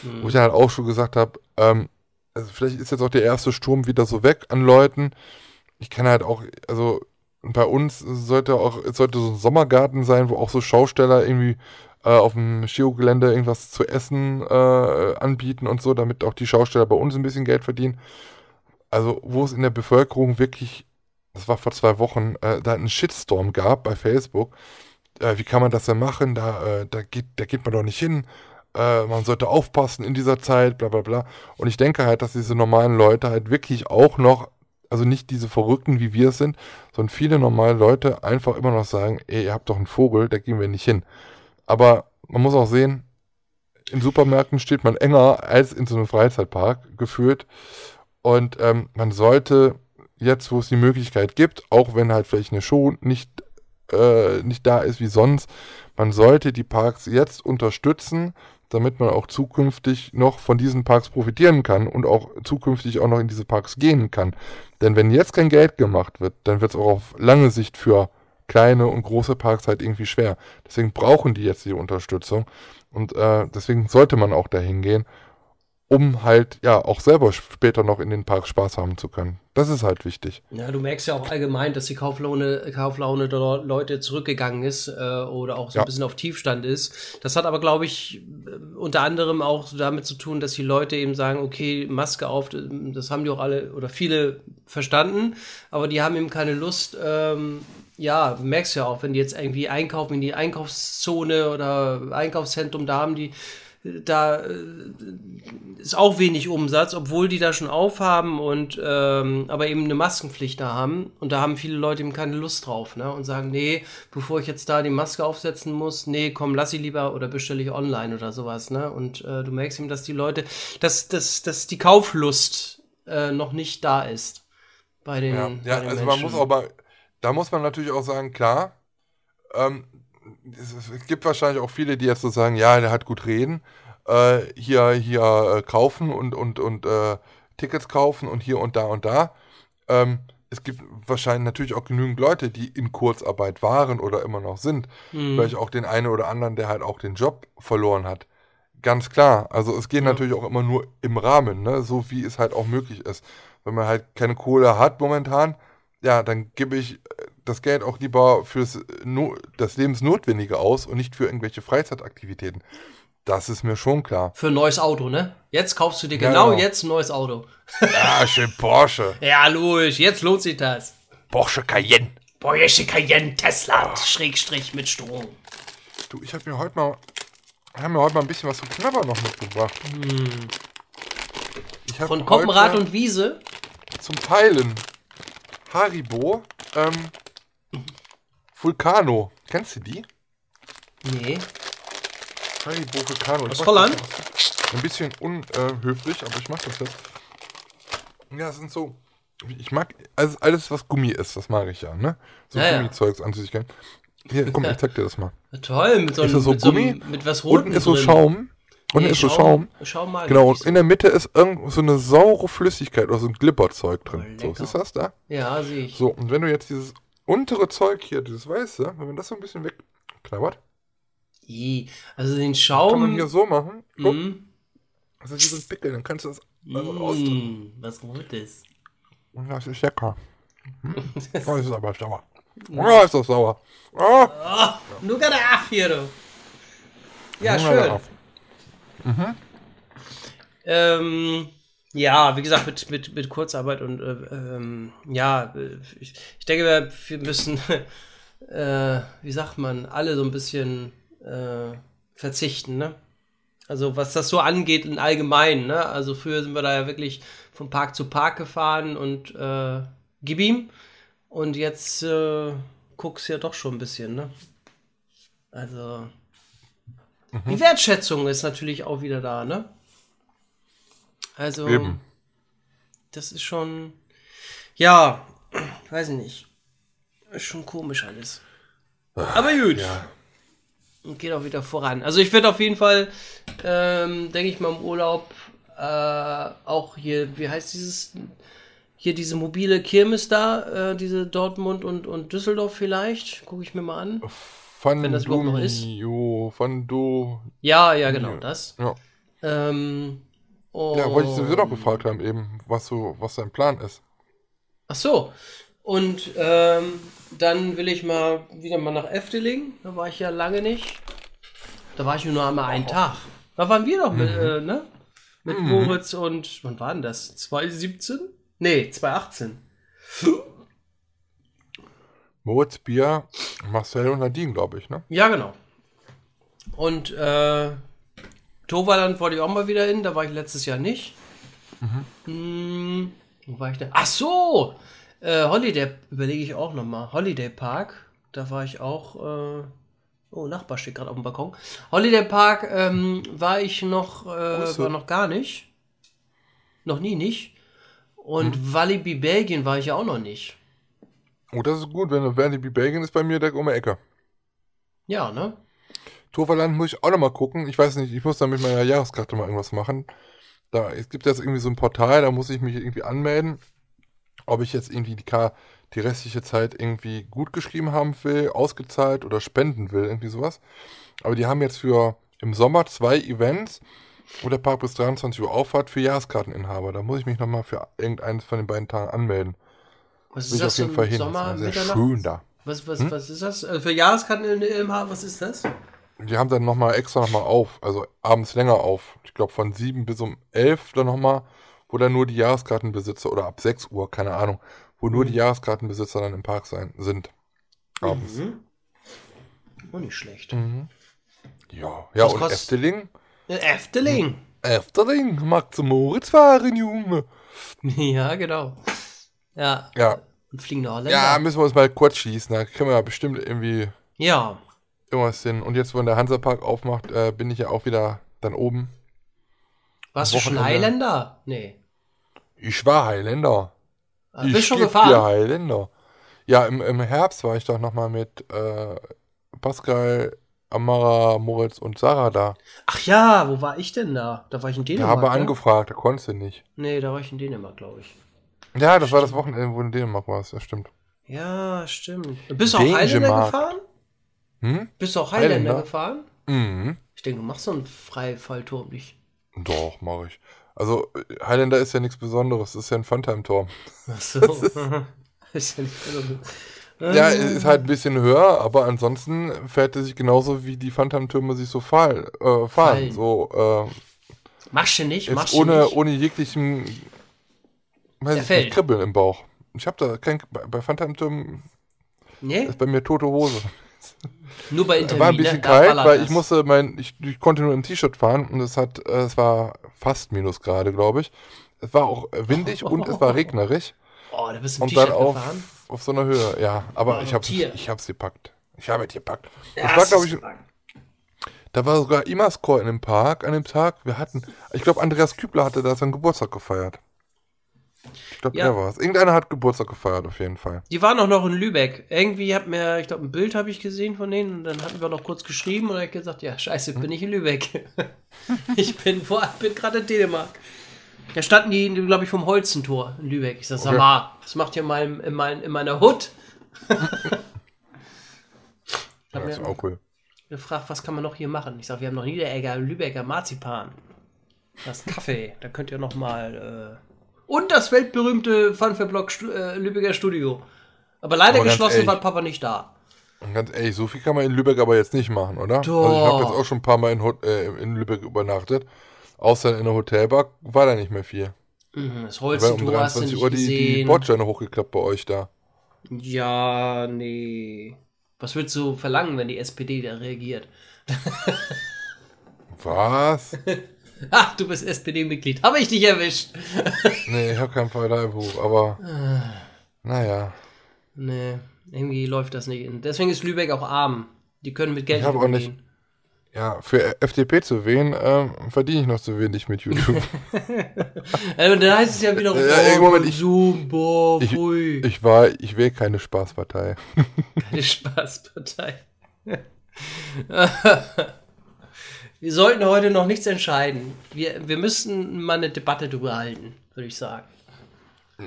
Mhm. Wo ich dann halt auch schon gesagt habe, ähm, also vielleicht ist jetzt auch der erste Sturm wieder so weg an Leuten. Ich kann halt auch, also bei uns sollte auch, es sollte so ein Sommergarten sein, wo auch so Schausteller irgendwie äh, auf dem Skigelände irgendwas zu essen äh, anbieten und so, damit auch die Schausteller bei uns ein bisschen Geld verdienen. Also wo es in der Bevölkerung wirklich, das war vor zwei Wochen, äh, da einen Shitstorm gab bei Facebook. Äh, wie kann man das denn machen? Da, äh, da, geht, da geht man doch nicht hin äh, man sollte aufpassen in dieser Zeit, bla bla bla. Und ich denke halt, dass diese normalen Leute halt wirklich auch noch, also nicht diese Verrückten, wie wir es sind, sondern viele normale Leute einfach immer noch sagen, ey, ihr habt doch einen Vogel, da gehen wir nicht hin. Aber man muss auch sehen, in Supermärkten steht man enger als in so einem Freizeitpark gefühlt. Und ähm, man sollte jetzt, wo es die Möglichkeit gibt, auch wenn halt vielleicht eine Show nicht, äh, nicht da ist wie sonst, man sollte die Parks jetzt unterstützen, damit man auch zukünftig noch von diesen Parks profitieren kann und auch zukünftig auch noch in diese Parks gehen kann. Denn wenn jetzt kein Geld gemacht wird, dann wird es auch auf lange Sicht für kleine und große Parks halt irgendwie schwer. Deswegen brauchen die jetzt die Unterstützung und äh, deswegen sollte man auch dahin gehen, um halt ja auch selber später noch in den Parks Spaß haben zu können. Das ist halt wichtig. Ja, du merkst ja auch allgemein, dass die Kauflaune, Kauflaune der Leute zurückgegangen ist äh, oder auch so Ja. ein bisschen auf Tiefstand ist. Das hat aber, glaube ich, äh, unter anderem auch damit zu tun, dass die Leute eben sagen, okay, Maske auf, das haben die auch alle oder viele verstanden, aber die haben eben keine Lust. Ähm, ja, du merkst ja auch, wenn die jetzt irgendwie einkaufen in die Einkaufszone oder Einkaufszentrum, da haben die da äh, ist auch wenig Umsatz, obwohl die da schon aufhaben und ähm, aber eben eine Maskenpflicht da haben. Und da haben viele Leute eben keine Lust drauf, ne? Und sagen, nee, bevor ich jetzt da die Maske aufsetzen muss, nee, komm, lass sie lieber oder bestelle ich online oder sowas, ne? Und äh, du merkst eben, dass die Leute, dass, dass, dass die Kauflust äh, noch nicht da ist. Bei den, Ja, bei ja den also man Menschen. muss auch mal, da muss man natürlich auch sagen, klar, ähm, es, gibt wahrscheinlich auch viele, die jetzt so sagen, ja, der hat gut reden, äh, hier, hier äh, kaufen und, und, und äh, Tickets kaufen und hier und da und da. Ähm, es gibt wahrscheinlich natürlich auch genügend Leute, die in Kurzarbeit waren oder immer noch sind. Mhm. Vielleicht auch den einen oder anderen, der halt auch den Job verloren hat. Ganz klar. Also es geht Ja. natürlich auch immer nur im Rahmen, ne? so wie es halt auch möglich ist. Wenn man halt keine Kohle hat momentan, ja, dann gebe ich das Geld auch lieber fürs no das Lebensnotwendige aus und nicht für irgendwelche Freizeitaktivitäten. Das ist mir schon klar. Für ein neues Auto, ne? Jetzt kaufst du dir Ja, genau genau. jetzt ein neues Auto. Ah, schön Porsche. *laughs* Ja, logisch, jetzt lohnt sich das. Porsche Cayenne. Porsche Cayenne Tesla, Schrägstrich mit Strom. Du, ich habe mir heute mal, hab mir heute mal ein bisschen was zu knabbern noch mitgebracht. Ich hab Von Koppenrad und Wiese. zum Teilen Haribo ähm, Vulcano. Kennst du die? Nee. Haribo Vulcano. Aus Holland? Ein bisschen unhöflich, aber ich mach das jetzt. Ja, das sind so. Ich mag also alles, was Gummi ist, das mag ich ja, ne? So Ja, ja. Gummizeugs an Süßigkeiten. Hier, *laughs* komm, ich zeig dir das mal. Toll, mit so, Ist einem, das so mit, so Gummi? einem, mit was Roten Unten ist so. Schaum. Unten Nee, ist so Schaum. Schaum mag Genau, und so. in der Mitte ist irgend so eine saure Flüssigkeit oder so ein Glibberzeug Oh, drin. so, lecker. ist das da? Ja, sehe ich. So, und wenn du jetzt dieses untere Zeug hier, dieses weiße, wenn man das so ein bisschen wegknabbert, I, Also den kann Schaum. man hier so machen. Guck, Mm, das ist wie so ein Pickel, dann kannst du das also rausdrücken. mm, was Rotes. Und das ist lecker. *laughs* Oh, ist aber sauer. Oh, ist das sauer. Oh, Nur gerade ab hier, du. Ja, schön. auf. Ähm, ja, wie gesagt, mit, mit, mit Kurzarbeit und äh, ähm, ja, äh, ich, ich denke, wir- müssen, *laughs* äh, wie sagt man, alle so ein bisschen äh, verzichten, ne? Also was das so angeht im Allgemeinen, ne? Also früher sind wir da ja wirklich von Park zu Park gefahren und äh, gib ihm. Und jetzt äh, guckst ja doch schon ein bisschen, ne? Also die Wertschätzung ist natürlich auch wieder da, ne? Also Eben. das ist schon, ja, weiß ich nicht, ist schon komisch alles. Aber gut. Ja. Und geht auch wieder voran. Also ich werde auf jeden Fall, ähm, denke ich mal, im Urlaub äh, auch hier, wie heißt dieses, hier diese mobile Kirmes da, äh, diese Dortmund und, und Düsseldorf vielleicht, gucke ich mir mal an. Von Wenn das überhaupt noch ist. Von Du. Ja, ja, genau, das. Ja. Ähm, ja, wollte ich sowieso noch und- gefragt haben, eben, was so, was dein Plan ist. Ach so. Und ähm, dann will ich mal wieder mal nach Efteling. Da war ich ja lange nicht. Da war ich nur einmal einen Tag. Da waren wir doch mit, äh, ne? Mit Moritz und wann war denn das? 2017? Nee, 2018. Moritz, Bier, Marcel und Nadine, glaube ich, ne? Ja, genau. Und äh, Toverland wollte ich auch mal wieder hin, da war ich letztes Jahr nicht. Hm, wo war ich da? Ach so! Äh, Holiday, überlege ich auch nochmal. Holiday Park, da war ich auch. Äh, oh, Nachbar steht gerade auf dem Balkon. Holiday Park ähm, war ich noch, äh, war noch gar nicht. Noch nie nicht. Und Walibi Belgien war ich ja auch noch nicht. Oh, das ist gut, wenn Walibi Belgien ist bei mir direkt um die Ecke. Ja, ne? Toverland muss ich auch noch mal gucken. Ich weiß nicht, ich muss da mit meiner Jahreskarte mal irgendwas machen. Da, es gibt jetzt irgendwie so ein Portal, da muss ich mich irgendwie anmelden, ob ich jetzt irgendwie die, die restliche Zeit irgendwie gut geschrieben haben will, ausgezahlt oder spenden will, irgendwie sowas. Aber die haben jetzt für im Sommer zwei Events, wo der Park bis 23 Uhr aufhat, für Jahreskarteninhaber. Da muss ich mich nochmal für irgendeines von den beiden Tagen anmelden. Was Will ich auf jeden Fall hin. Sommer, das ist sehr schön da. Was, was, was ist das? Äh, Für Jahreskarten in im Haar, was ist das? Die haben dann nochmal extra nochmal auf, also abends länger auf. Ich glaube von 7 bis um 11 dann nochmal, wo dann nur die Jahreskartenbesitzer oder ab 6 Uhr, keine Ahnung, wo nur die Jahreskartenbesitzer dann im Park sein sind. Abends. Mhm. Oh, nicht schlecht. Mhm. Ja, ja Was und kostet- Efteling? Äh, Efteling. Efteling, mag zum Moritz fahren, Junge. *laughs* ja, genau. Ja. Ja, Und fliegende Holländer. ja, müssen wir uns mal kurz schließen, da können wir ja bestimmt irgendwie ja. Irgendwas hin. Und jetzt, wenn der Hansapark aufmacht, äh, bin ich ja auch wieder dann oben. Warst du schon. Highlander? Nee. Ich war Highlander. Ah, Bist schon gefahren? dir Highlander. Ja, im, im Herbst war ich doch nochmal mit äh, Pascal, Amara, Moritz und Sarah da. Ach ja, wo war ich denn da? Da war ich in Ich Dänemark. habe ne? angefragt, da konntest du nicht. Nee, da war ich in Dänemark, glaube ich. Ja, das war das Wochenende, wo du in Dänemark warst, das stimmt. Ja, stimmt. Bist du auch Highlander Dänemark. gefahren? Hm? Bist du auch Highlander, Highlander? gefahren? Mhm. Ich denke, du machst so einen Freifallturm nicht. Doch, mache ich. Also, Highlander ist ja nichts Besonderes, das ist ja ein Funtime-Turm. Ach so. *laughs* *laughs* ist ja nicht so. Ja, es ist halt ein bisschen höher, aber ansonsten fährt er sich genauso wie die Funtime-Türme sich so fall, äh, fahren. Fallen. So, äh, Machst du nicht? Machst ohne, nicht? ohne jeglichen weiß ich Kribbeln im Bauch. Ich habe da kein, bei, bei Phantom Nee? ist bei mir tote Hose. Nur bei Intermine. War ein bisschen da kalt, weil ich musste mein, ich, ich konnte nur im T-Shirt fahren und es hat, es war fast Minusgrade, glaube ich. Es war auch windig *laughs* und es war regnerig Oh, da bist du im und T-Shirt dann auf, gefahren. auf so einer Höhe. Ja, aber Oh, ich habe ich hab's gepackt. Ich habe es gepackt. Ja, das war, hast glaube ich, da war sogar Imascore in dem Park an dem Tag. Wir hatten, ich glaube, Andreas Kübler hatte da seinen Geburtstag gefeiert. Ich glaube, Ja. er war es. Irgendeiner hat Geburtstag gefeiert, auf jeden Fall. Die waren auch noch in Lübeck. Irgendwie hat mir, ich glaube, ein Bild habe ich gesehen von denen und dann hatten wir noch kurz geschrieben und hab ich gesagt, ja, scheiße, bin ich in Lübeck. *laughs* ich bin, bin gerade in Dänemark. Da standen die, glaube ich, vom Holzentor in Lübeck. Ich sag, sag Okay. mal, was macht ihr in, meinem, in, mein, in meiner Hut? ich *laughs* Ja, habe ist auch cool. gefragt, was kann man noch hier machen? Ich sage, wir haben noch Niederegger, Lübecker Marzipan. Das ist Kaffee, da könnt ihr noch mal Und das weltberühmte Funfair-Blog Stu äh, Lübecker Studio. Aber leider Aber geschlossen, ehrlich. weil Papa nicht da. Ganz ehrlich, so viel kann man in Lübeck aber jetzt nicht machen, oder? Doch. Also ich habe jetzt auch schon ein paar Mal in, äh, in Lübeck übernachtet. Außer in der Hotelbar war da nicht mehr viel. Mhm, das Holz, um du hast du 23 nicht Uhr die, die. Bordsteine hochgeklappt bei euch da. ja, nee. Was würdest du verlangen, wenn die SPD da reagiert? *laughs* Was? *laughs* *laughs* Ach, du bist SPD-Mitglied. Habe ich dich erwischt? *laughs* nee, ich habe kein Parteibuch, aber Ah. naja. Nee, irgendwie läuft das nicht. in. Deswegen ist Lübeck auch arm. Die können mit Geld Ich hab auch nicht-. Ja, für FDP zu wählen, ähm, verdiene ich noch zu wenig mit YouTube. *laughs* Also, dann heißt es ja wieder, Ja, irgendwann, ich- Zoom, boah, ich- pfui. ich war, ich wähle keine Spaßpartei. Keine Spaßpartei. Wir sollten heute noch nichts entscheiden. Wir, wir müssten mal eine Debatte drüber halten, würde ich sagen.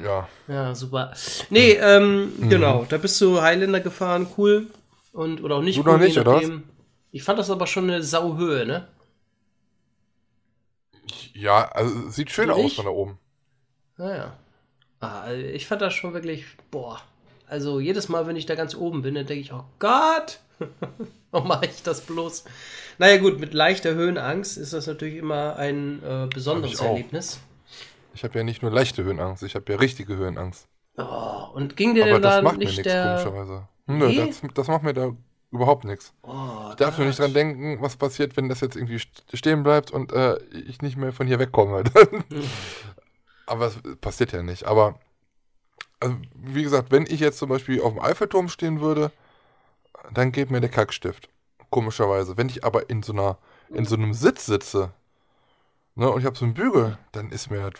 Ja. Ja, super. Nee, ähm, Mhm. genau, da bist du Highlander gefahren, cool. Und, oder auch nicht Du cool, noch nicht, oder. Ich fand das aber schon eine Sauhöhe, ne? Ja, also sieht schön aus von da oben. Naja. Ah, ich fand das schon wirklich, boah. Also jedes Mal, wenn ich da ganz oben bin, dann denke ich, oh Gott, *laughs* warum mache ich das bloß? Naja gut, mit leichter Höhenangst ist das natürlich immer ein äh, besonderes ich. Erlebnis. Ich habe ja nicht nur leichte Höhenangst, ich habe ja richtige Höhenangst. Oh, und ging dir Aber denn das da nicht nichts, der... Nö, Nee? das, das macht mir da überhaupt nichts. Oh, Ich darf nur nicht dran denken, was passiert, wenn das jetzt irgendwie st- stehen bleibt und äh, ich nicht mehr von hier wegkomme. *laughs* Aber es passiert ja nicht. Aber also, wie gesagt, wenn ich jetzt zum Beispiel auf dem Eiffelturm stehen würde, dann geht mir der Kackstift. Komischerweise. Wenn ich aber in so einer, in so einem Sitz sitze, ne, und ich habe so einen Bügel, dann ist mir,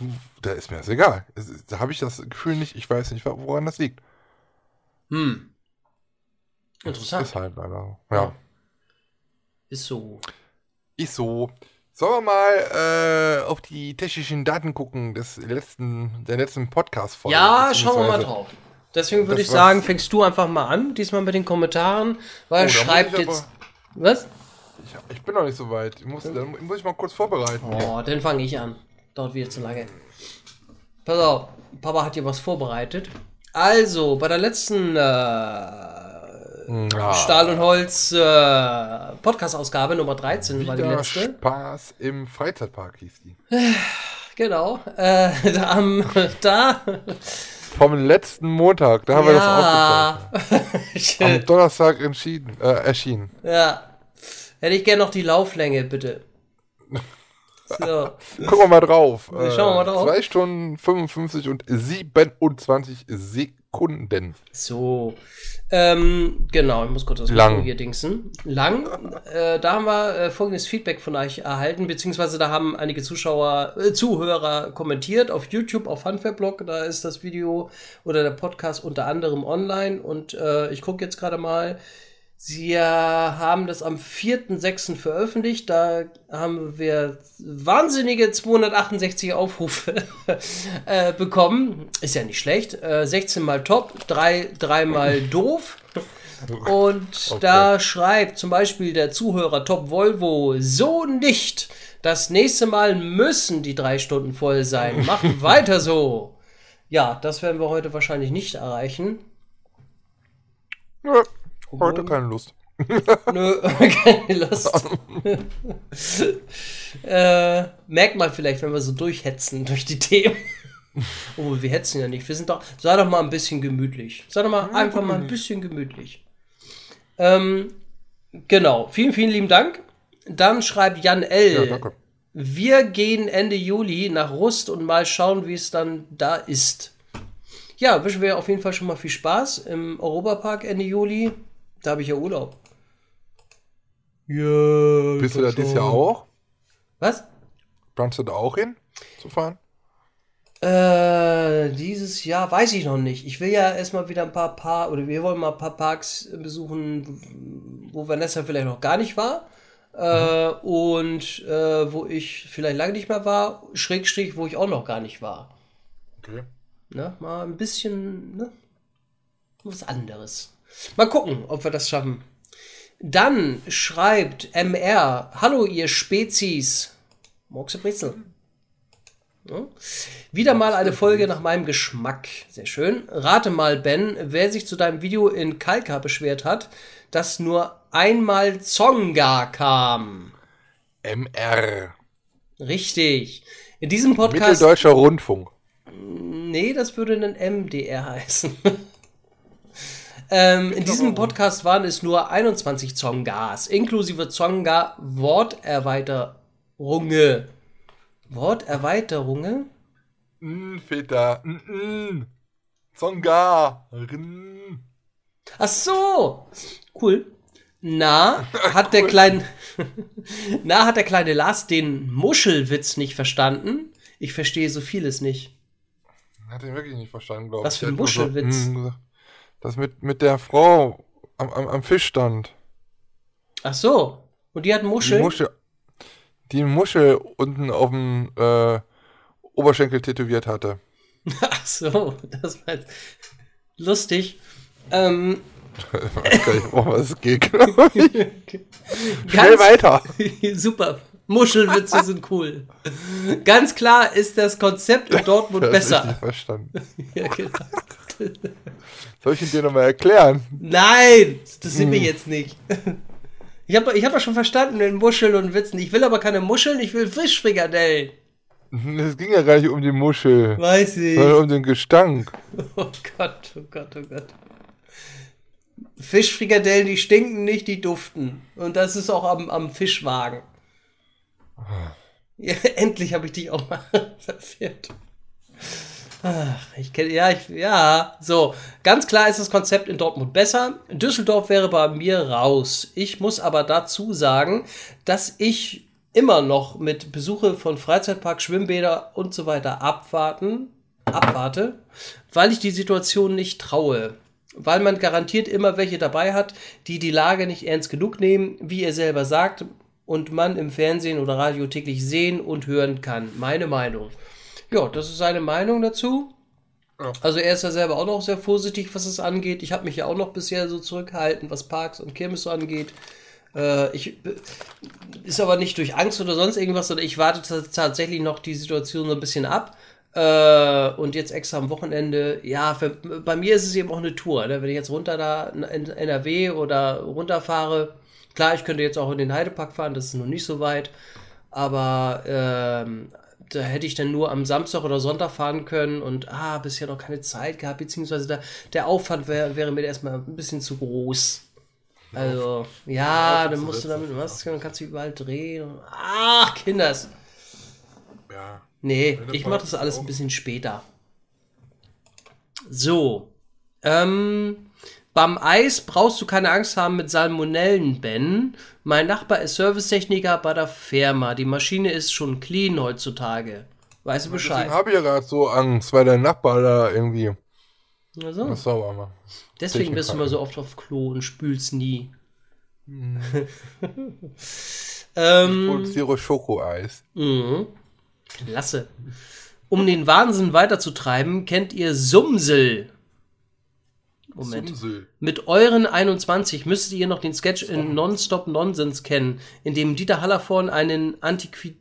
da ist mir das egal. Da habe ich das Gefühl nicht, ich weiß nicht, woran das liegt. Hm. Interessant. Ist halt leider. Ja. Ist so. Ist so. Sollen wir mal äh, auf die technischen Daten gucken des letzten, der letzten Podcast-Folge? Ja, schauen wir mal drauf. Deswegen würde ich sagen, fängst du einfach mal an, diesmal mit den Kommentaren, weil Oh, schreibt ich aber- jetzt. Was? Ich, ich bin noch nicht so weit. Ich muss, dann muss ich mal kurz vorbereiten. Oh, dann fange ich an. Dauert wieder zu lange. Pass auf, Papa hat hier was vorbereitet. Also, bei der letzten äh, Ja, Stahl und Holz äh, Podcast-Ausgabe Nummer 13 war die wieder letzte. Spaß im Freizeitpark hieß die. Genau. Äh, *laughs* da, am- da Vom letzten Montag, da haben wir das ja, aufgezeichnet. Am *laughs* Donnerstag entschieden, äh, erschienen. ja. Hätte ich gerne noch die Lauflänge, bitte. So. *laughs* Gucken wir mal drauf. Äh, Schauen wir mal drauf. 2 Stunden 55 und 27 Sekunden. So. Ähm, genau, ich muss kurz das Lang. Hier dingsen. Lang. Äh, da haben wir äh, folgendes Feedback von euch erhalten, beziehungsweise da haben einige Zuschauer, äh, Zuhörer kommentiert auf YouTube, auf Funfair-Blog. Da ist das Video oder der Podcast unter anderem online. Und äh, ich gucke jetzt gerade mal. Sie haben das am 4.6. veröffentlicht. Da haben wir wahnsinnige 268 Aufrufe *laughs* äh, bekommen. Ist ja nicht schlecht. Äh, 16 mal top, 3, 3 mal doof. Und da schreibt zum Beispiel der Zuhörer Top Volvo so nicht. Das nächste Mal müssen die drei Stunden voll sein. *laughs* Macht weiter so. Ja, das werden wir heute wahrscheinlich nicht erreichen. Nö, heute keine Lust. *laughs* Nö, *laughs* keine Lust. *laughs* äh, merkt man vielleicht, wenn wir so durchhetzen durch die Themen. Obwohl, wir hetzen ja nicht. Wir sind doch. Sei doch mal ein bisschen gemütlich. Sei doch mal einfach mal ein bisschen gemütlich. Ähm, genau. Vielen, vielen lieben Dank. Dann schreibt Jan L. Ja, danke. Wir gehen Ende Juli nach Rust und mal schauen, wie es dann da ist. Ja, wünschen wir auf jeden Fall schon mal viel Spaß im Europapark Ende Juli. Da habe ich ja Urlaub. Ja. Bist du da dieses Jahr auch? Was? Planst du da auch hin zu fahren? Äh, dieses Jahr weiß ich noch nicht. Ich will ja erstmal wieder ein paar Paar oder wir wollen mal ein paar Parks besuchen, wo Vanessa vielleicht noch gar nicht war. Äh, und äh, wo ich vielleicht lange nicht mehr war, Schrägstrich, wo ich auch noch gar nicht war. Okay. Ne? Mal ein bisschen, ne? Was anderes. Mal gucken, ob wir das schaffen. Dann schreibt MR, hallo ihr Spezies. Morxe Brezel. Ja. Wieder mal eine Folge nach meinem Geschmack. Sehr schön. Rate mal, Ben, wer sich zu deinem Video in Kalka beschwert hat, dass nur einmal Zonga kam. MR. Richtig. In diesem Podcast. Mitteldeutscher Rundfunk. Nee, das würde ein MDR *laughs* heißen. Ähm, in diesem Podcast waren es nur 21 Zongas, inklusive Zonga Worterweiterunge. Worterweiterunge? Mm, Väter. Mm, mm. Zonga. Ach so. Cool. Na, *laughs* hat der kleine *laughs* Na, hat der kleine Lars den Muschelwitz nicht verstanden? Ich verstehe so vieles nicht. Hat ihn wirklich nicht verstanden, glaube ich. Was für ein Muschelwitz? gesagt. Das mit, mit der Frau am, am, am Fischstand. Ach so. Und die hat Die Muscheln? Muschel, die Muschel unten auf dem äh, Oberschenkel tätowiert hatte. *laughs* Ach so, das war jetzt lustig. Ähm, *laughs* Ich weiß gar nicht, um was es geht. Schnell weiter. *laughs* super. Muschelwitze sind cool. Ganz klar ist das Konzept in Dortmund Das besser. nicht verstanden. *laughs* Ja, genau. Soll ich ihn dir nochmal erklären? Nein, das sind Hm. wir jetzt nicht. Ich habe ich hab doch schon verstanden in Muscheln und Witzen. Ich will aber keine Muscheln, ich will Fischfrikadellen. Es ging ja gar nicht um die Muschel, Weiß ich. sondern um den Gestank. Oh Gott, oh Gott, oh Gott. Fischfrikadellen, die stinken nicht, die duften. Und das ist auch am, am Fischwagen. Ja, *laughs* endlich habe ich dich auch mal *laughs* verwirrt. Ach, ich kenne, ja, ich, ja, so. Ganz klar ist das Konzept in Dortmund besser. Düsseldorf wäre bei mir raus. Ich muss aber dazu sagen, dass ich immer noch mit Besuche von Freizeitpark, Schwimmbäder und so weiter abwarten, abwarte, weil ich die Situation nicht traue. Weil man garantiert immer welche dabei hat, die die Lage nicht ernst genug nehmen, wie er selber sagt, und man im Fernsehen oder Radio täglich sehen und hören kann. Meine Meinung. Ja, das ist seine Meinung dazu. Ja. Also er ist ja selber auch noch sehr vorsichtig, was es angeht. Ich habe mich ja auch noch bisher so zurückgehalten, was Parks und Kirmes so angeht. Äh, ich ist aber nicht durch Angst oder sonst irgendwas, sondern ich warte tatsächlich noch die Situation so ein bisschen ab. Äh, und jetzt extra am Wochenende, ja, für, bei mir ist es eben auch eine Tour. Ne? Wenn ich jetzt runter da in NRW oder runterfahre, klar, ich könnte jetzt auch in den Heidepark fahren, das ist noch nicht so weit. Aber ähm, da hätte ich dann nur am Samstag oder Sonntag fahren können und ah, bisher noch keine Zeit gehabt, beziehungsweise der, der Aufwand wär, wäre mir erstmal ein bisschen zu groß. Also, ja, Ja, dann musst du damit. Maske, dann kannst du überall drehen. und- Ach, Kinders. Ja. Nee, ich mache das alles ein bisschen später. So. Ähm, beim Eis brauchst du keine Angst haben mit Salmonellen, Ben. Mein Nachbar ist Servicetechniker bei der Firma. Die Maschine ist schon clean heutzutage. Weißt du Deswegen Bescheid? habe ich ja gerade so Angst, weil der Nachbar da irgendwie Also, sauber macht. deswegen bist du mal so oft auf Klo und spülst nie. Mhm. *laughs* ähm, Produziere Schokoeis. Mhm. Klasse. Um den Wahnsinn weiterzutreiben, kennt ihr Sumsel. Moment. Sumsel. Mit euren 21 müsstet ihr noch den Sketch in Nonstop Nonsense kennen, in dem Dieter Hallervorn einen antiqui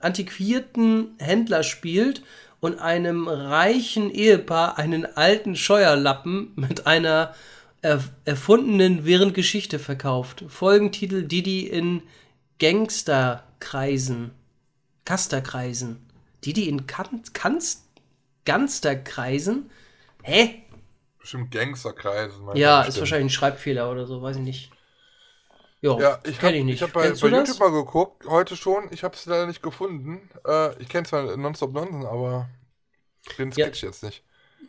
antiquierten Händler spielt und einem reichen Ehepaar einen alten Scheuerlappen mit einer er erfundenen wirren Geschichte verkauft. Folgentitel Didi in Gangsterkreisen. Kasterkreisen. Didi in kan Kanst Gansterkreisen? Hä? Bestimmt Gangsterkreisen. Ja, ist wahrscheinlich ein Schreibfehler oder so, weiß ich nicht. Jo, Ja, ich kenn habe ich nicht. ich hab bei, bei das? YouTube mal geguckt, heute schon. Ich habe es leider nicht gefunden. Äh, ich kenne zwar Nonstop Nonsen, aber den Ja. Sketch jetzt nicht.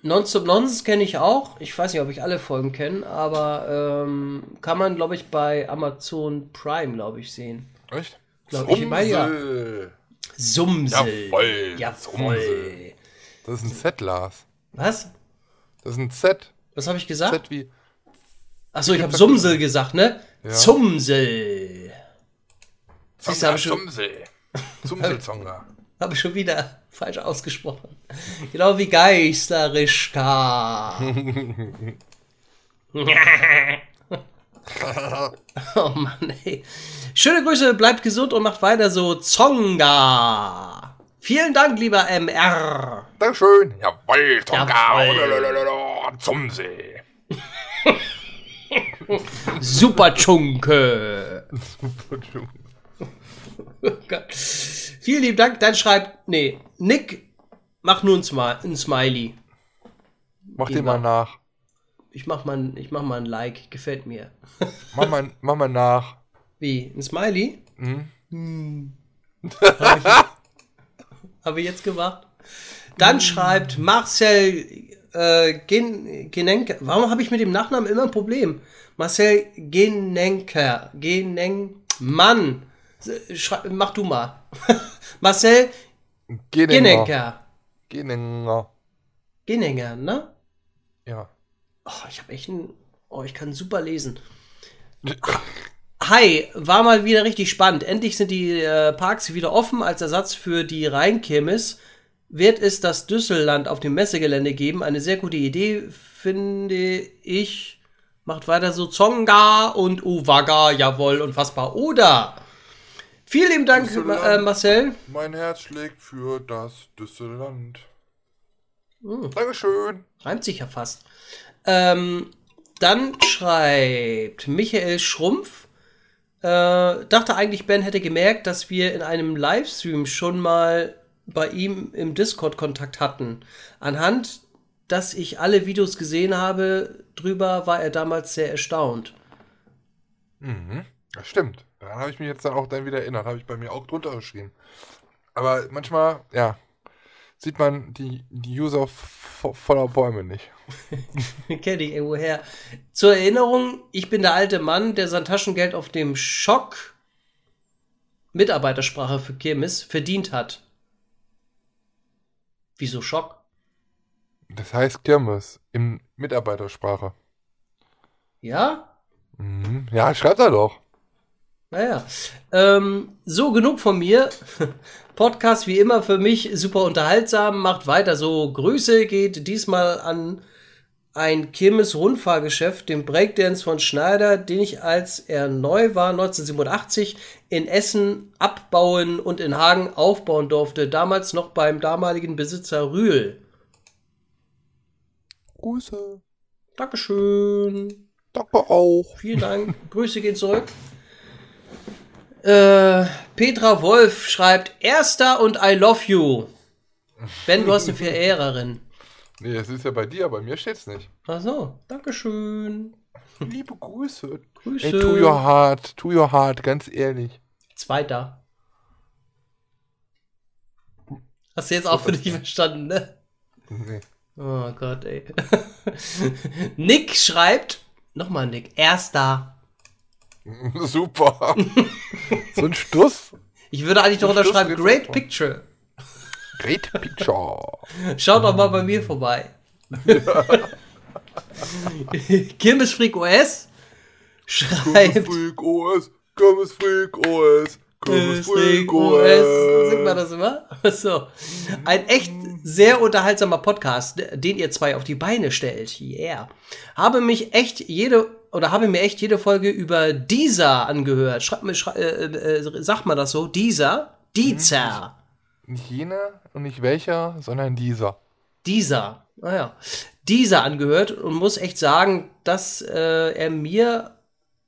Nonstop Nonsense kenne ich auch. Ich weiß nicht, ob ich alle Folgen kenne, aber ähm, kann man, glaube ich, bei Amazon Prime, glaube ich, sehen. Echt? Glaub ich, meine, ja. Sumsel. Sumsel. Jawoll, Jawoll. Sumsel. Das ist ein Z, Lars. Was? Das ist ein Z. Was habe ich gesagt? Z wie. Achso, ich habe hab Sumsel gesagt, ne? Ja. Zumsel. Siehst du, habe ich, schon- Sumsel. Sumselzonga. *laughs* hab ich schon wieder falsch ausgesprochen. Genau wie Geisterischka. *laughs* oh Mann, ey. Schöne Grüße, bleibt gesund und macht weiter so. Zonga. Vielen Dank, lieber MR. Dankeschön. Jawohl, Tonka. Jawohl. Zum See. *laughs* Super Chunke. Oh Gott. Vielen lieben Dank. Dann schreibt, nee, Nick, mach nur ein, Smi ein Smiley. Mach Lieber. den mal nach. Ich mach mal, ein- ich mach mal ein Like, gefällt mir. *laughs* Mach mal, mach mal nach. Wie? Ein Smiley? Hm? Hm. *laughs* Habe ich jetzt gemacht. Dann schreibt Marcel äh, Gen Genenker. Warum habe ich mit dem Nachnamen immer ein Problem? Marcel Genenker. Geneng. Mann. Schrei mach du mal. *laughs* Marcel Geninger. Genenker. Geninger. Ne? Ja. Oh, ich habe echt ein. Oh, ich kann super lesen. *laughs* Hi, war mal wieder richtig spannend. Endlich sind die äh, Parks wieder offen als Ersatz für die Rheinkirmes. Wird es das Düsselland auf dem Messegelände geben? Eine sehr gute Idee, finde ich. Macht weiter so Zonga und Uwaga, jawohl, unfassbar. Oder? Vielen lieben Dank, Düsseldorf. äh, Marcel. Mein Herz schlägt für das Düsseldland. Hm. Dankeschön. Reimt sich ja fast. Ähm, dann schreibt Michael Schrumpf. Äh, dachte eigentlich, Ben hätte gemerkt, dass wir in einem Livestream schon mal bei ihm im Discord Kontakt hatten. Anhand, dass ich alle Videos gesehen habe, drüber war er damals sehr erstaunt. Mhm. Das stimmt. Daran habe ich mich jetzt dann auch dann wieder erinnert. Habe ich bei mir auch drunter geschrieben. Aber manchmal, ja, sieht man die, die User vo- voller Bäume nicht. *laughs* Kenne ich irgendwoher. Zur Erinnerung, ich bin der alte Mann, der sein Taschengeld auf dem Schock Mitarbeitersprache für Kirmes verdient hat. Wieso Schock? Das heißt Kirmes in Mitarbeitersprache. Ja? Mhm. Ja, schreibt er doch. Naja. Ähm, so, genug von mir. *laughs* Podcast wie immer für mich super unterhaltsam. Macht weiter so. Grüße geht diesmal an ein Kirmes-Rundfahrgeschäft, den Breakdance von Schneider, den ich, als er neu war, 1987, in Essen abbauen und in Hagen aufbauen durfte. Damals noch beim damaligen Besitzer Rühl. Grüße. Dankeschön. Danke auch. Vielen Dank. Grüße gehen zurück. Äh, Petra Wolf schreibt, Erster und I love you. Ben, du hast eine *laughs* Verehrerin. Nee, das ist ja bei dir, bei mir steht's nicht. Ach so, Dankeschön. Liebe Grüße. Grüße. Ey, to your heart, to your heart, ganz ehrlich. Zweiter. Hast du jetzt auch für dich verstanden, ne? Nee. Oh Gott, ey. *laughs* Nick schreibt, nochmal Nick, Erster. *laughs* Super. *laughs* so ein Stuss. Ich würde eigentlich darunter schreiben, Great. Picture. Great Picture. *laughs* Schaut doch mal bei mir vorbei. Kirmesfreak OS schreibt Freak OS, Kirmes Freak OS, Kirmes Freak OS. Singt man OS. das immer? *laughs* So. Ein echt sehr unterhaltsamer Podcast, den ihr zwei auf die Beine stellt. Yeah. Habe mich echt jede oder habe mir echt jede Folge über dieser angehört. Schreibt mir, schrei, äh, äh, sagt man das so? Dieser? Dieser. Nicht jener und nicht welcher, sondern dieser. dieser, naja, dieser angehört und muss echt sagen, dass äh, er mir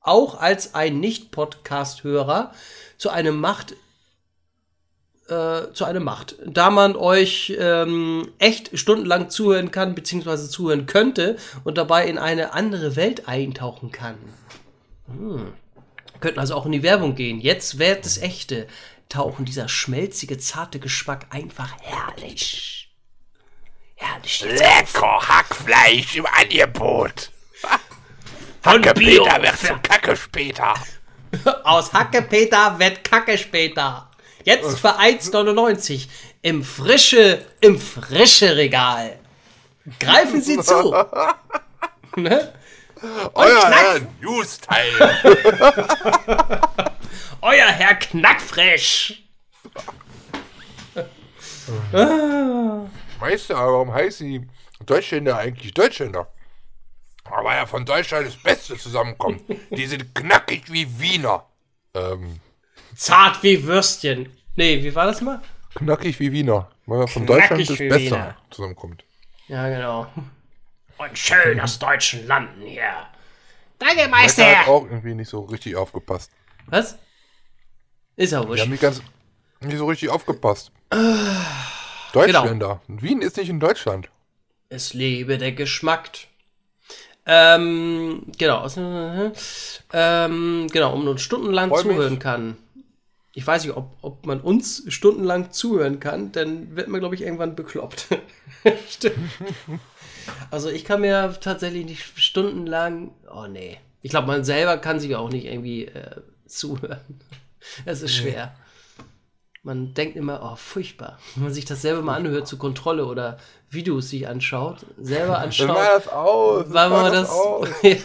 auch als ein Nicht-Podcast-Hörer zu einem macht, äh, zu einem macht. Da man euch ähm, echt stundenlang zuhören kann, beziehungsweise zuhören könnte und dabei in eine andere Welt eintauchen kann. Hm. Könnten also auch in die Werbung gehen. Jetzt wird das echte Tauchen, dieser schmelzige, zarte Geschmack einfach herrlich. Herrlich. Lecker Hackfleisch im Angebot. Von Hacke Bio. Peter wird zu Kacke später. *laughs* Aus Hackepeter wird Kacke später. Jetzt für 1,99 im frische, im frische Regal. Greifen Sie zu. *laughs* ne? Euer Knack. Herr News-Teil. *laughs* Euer Herr Knackfresh. Meister, warum heißen die Deutschländer eigentlich Deutschländer? Aber ja von Deutschland das Beste zusammenkommt. Die sind knackig wie Wiener. Ähm, Zart wie Würstchen. Nee, wie war das mal? Knackig wie Wiener. Weil man von Knackig Deutschland das besser Wiener. zusammenkommt. Ja, genau. Und schön aus deutschen Landen hier. Danke, Der hat Meister. auch irgendwie nicht so richtig aufgepasst. Was? Ist ja Wir wurscht. haben nicht ganz nicht so richtig aufgepasst. Genau. Deutschländer. Wien ist nicht in Deutschland. Es lebe der Geschmack. Ähm, genau. Ähm, genau, um uns stundenlang Freu mich. zuhören kann. Ich weiß nicht, ob, ob man uns stundenlang zuhören kann, dann wird man, glaube ich, irgendwann bekloppt. *laughs* Stimmt. Also ich kann mir tatsächlich nicht stundenlang. Oh nee. Ich glaube, man selber kann sich auch nicht irgendwie äh, zuhören. Es ist schwer. Man denkt immer, oh, furchtbar. Wenn man sich das selber mal anhört zur Kontrolle oder Videos sich anschaut, selber anschaut. War das aus. weil man das, *laughs* aus. ja,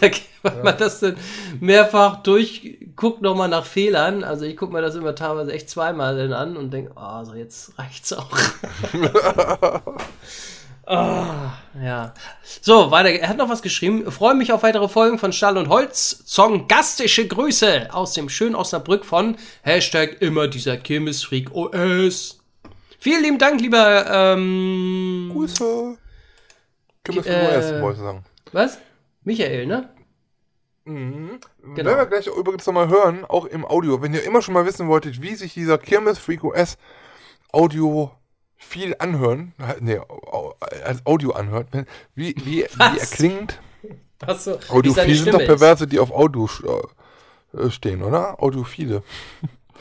weil man das dann mehrfach durchguckt nochmal nach Fehlern. Also ich gucke mir das immer teilweise echt zweimal dann an und denke, oh, so jetzt reicht's auch. *laughs* *laughs* Ah, ja. So, weiter. Er hat noch was geschrieben. Freue mich auf weitere Folgen von Stall und Holz. Zongastische Grüße aus dem schönen Osnabrück von Hashtag immer dieser Kirmesfreak OS. Vielen lieben Dank, lieber, ähm, Grüße. Wir Äh, wollte ich sagen. was? Michael, ne? Mhm. Genau. Werden wir gleich übrigens nochmal hören, auch im Audio. Wenn ihr immer schon mal wissen wolltet, wie sich dieser Kirmes Freak OS Audio viel anhören, nee, au- als Audio anhört, wie, wie, wie er Was? klingt. Achso, Audiophile sind doch Perverse, die auf Audio äh, stehen, oder? Audiophile.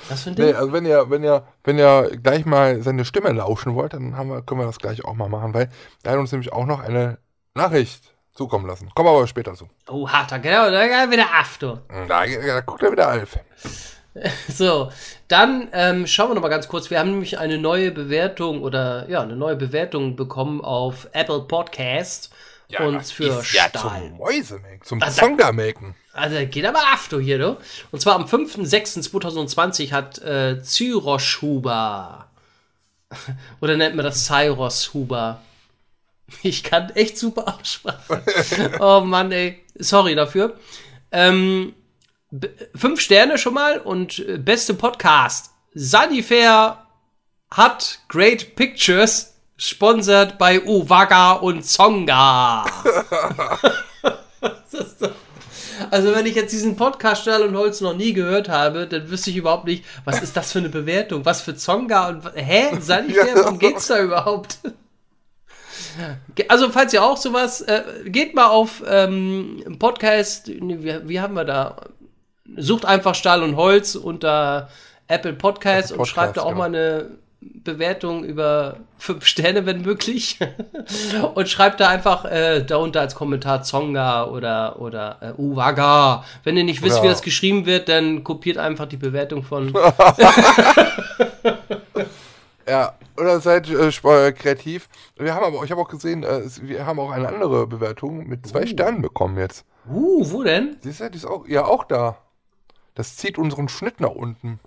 Was für ein Nee, Ding? also wenn ihr, wenn ihr, wenn ihr gleich mal seine Stimme lauschen wollt, dann haben wir, können wir das gleich auch mal machen, weil er hat uns nämlich auch noch eine Nachricht zukommen lassen. Kommen wir aber später zu. Oh, harter, genau, da geht wieder After. Da, da guckt er wieder Alf. *laughs* So, dann ähm, schauen wir noch mal ganz kurz. Wir haben nämlich eine neue Bewertung oder ja, eine neue Bewertung bekommen auf Apple Podcast. und das für ist ja Stahl. zum Mäusemelken, zum Also- Zonga-Melken. Also geht aber After hier, du. Und zwar am 5.6.2020 hat äh, Zyrosch Huber. *laughs* Oder nennt man das Cyrus Huber. *laughs* Ich kann echt super Aussprache. oh Mann, ey. Sorry dafür. Ähm, b- fünf Sterne schon mal und äh, beste Podcast. Sanifair hat Great Pictures, sponsert bei Uwaga und Zonga. *laughs* Doch- also wenn ich jetzt diesen Podcast Stahl und Holz noch nie gehört habe, dann wüsste ich überhaupt nicht, was ist das für eine Bewertung? Was für Zonga und hä? Sanifair, worum geht's da überhaupt? Also falls ihr auch sowas, äh, geht mal auf ähm, Podcast, wie, wie haben wir da? Sucht einfach Stahl und Holz unter Apple Podcast Apple und schreibt da auch Podcast, mal eine Bewertung über fünf Sterne, wenn möglich. *laughs* und schreibt da einfach äh, darunter als Kommentar Zonga oder, oder äh, Uwaga. Wenn ihr nicht wisst, wie Ja. das geschrieben wird, dann kopiert einfach die Bewertung von. *laughs* *laughs* Ja, oder seid äh, äh, kreativ. Wir haben aber, ich habe auch gesehen, äh, wir haben auch eine andere Bewertung mit zwei Sternen bekommen jetzt. Uh, wo denn? Siehst du, die ist auch, ja auch da. Das zieht unseren Schnitt nach unten.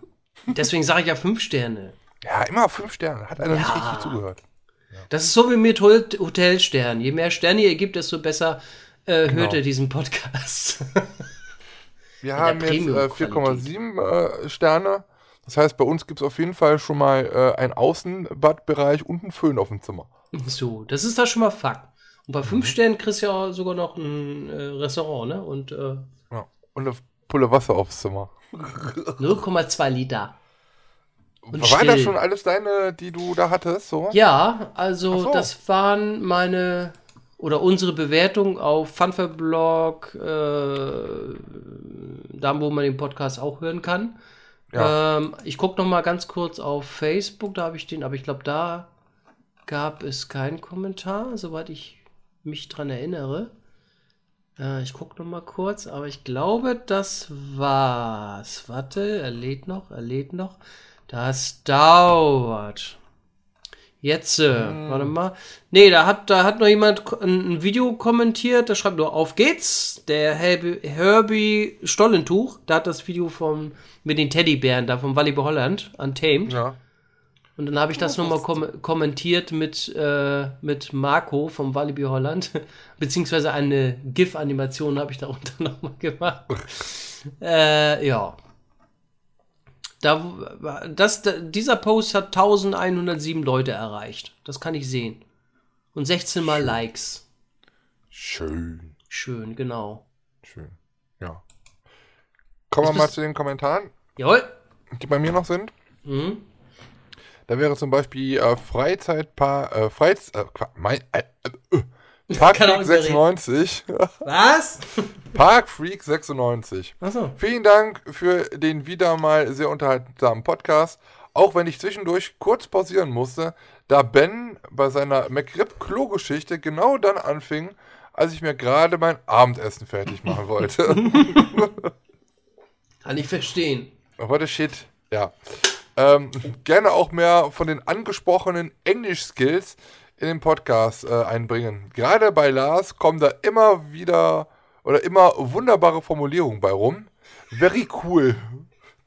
Deswegen sage ich ja fünf Sterne. Ja, immer fünf Sterne. Hat einer nicht Ja. richtig zugehört. Das ist so wie mit Hotelsternen. Je mehr Sterne ihr gebt, desto besser äh, Genau. hört ihr diesen Podcast. *laughs* Wir haben jetzt äh, Premium-Qualität. 4,7 äh, Sterne. Das heißt, bei uns gibt es auf jeden Fall schon mal äh, einen Außenbadbereich und einen Föhn auf dem Zimmer. so, das ist da schon mal Fakt. Und bei Mhm. fünf Sternen kriegst du ja sogar noch ein äh, Restaurant, ne? Und äh, Ja. Und eine Pulle Wasser aufs Zimmer. 0,2 Liter. Und War das still. schon alles deine, die du da hattest? So? Ja, also so. das waren meine oder unsere Bewertung auf Funfair-Blog, äh, da wo man den Podcast auch hören kann. Ja. Ähm, ich gucke noch mal ganz kurz auf Facebook, da habe ich den, aber ich glaube, da gab es keinen Kommentar, soweit ich mich dran erinnere. Äh, ich gucke noch mal kurz, aber ich glaube, das war's. Warte, er lädt noch, er lädt noch. Das dauert. Jetzt, äh, warte mal. Nee, da hat, da hat noch jemand ein, ein Video kommentiert, da schreibt nur, auf geht's. Der Herbie, Herbie Stollentuch, da hat das Video vom, mit den Teddybären da vom Volleyball Holland, Untamed. Ja. Und dann habe ich das nochmal kom kommentiert mit, äh, mit Marco vom Walibi Holland. *laughs* Beziehungsweise eine GIF-Animation habe ich darunter *laughs* nochmal gemacht. äh, ja. Da, das, da, dieser Post hat 1107 Leute erreicht. Das kann ich sehen. Und 16 mal Likes. Schön. Schön, genau. Schön. Ja. Kommen wir mal zu den Kommentaren, Jawohl. die bei mir noch sind. Mhm. Da wäre zum Beispiel äh, Freizeitpark, äh, Freiz, äh, mein, äh, äh, äh, Parkfreak auch nicht mehr 96. Was? Parkfreak 96. Achso. Vielen Dank für den wieder mal sehr unterhaltsamen Podcast. Auch wenn ich zwischendurch kurz pausieren musste, da Ben bei seiner McRib-Klo-Geschichte genau dann anfing, als ich mir gerade mein Abendessen fertig machen wollte. *laughs* *laughs* Kann ich verstehen. What a shit. Ja. Ähm, gerne auch mehr von den angesprochenen Englisch-Skills in den Podcast äh, einbringen. Gerade bei Lars kommen da immer wieder oder immer wunderbare Formulierungen bei rum. Very cool.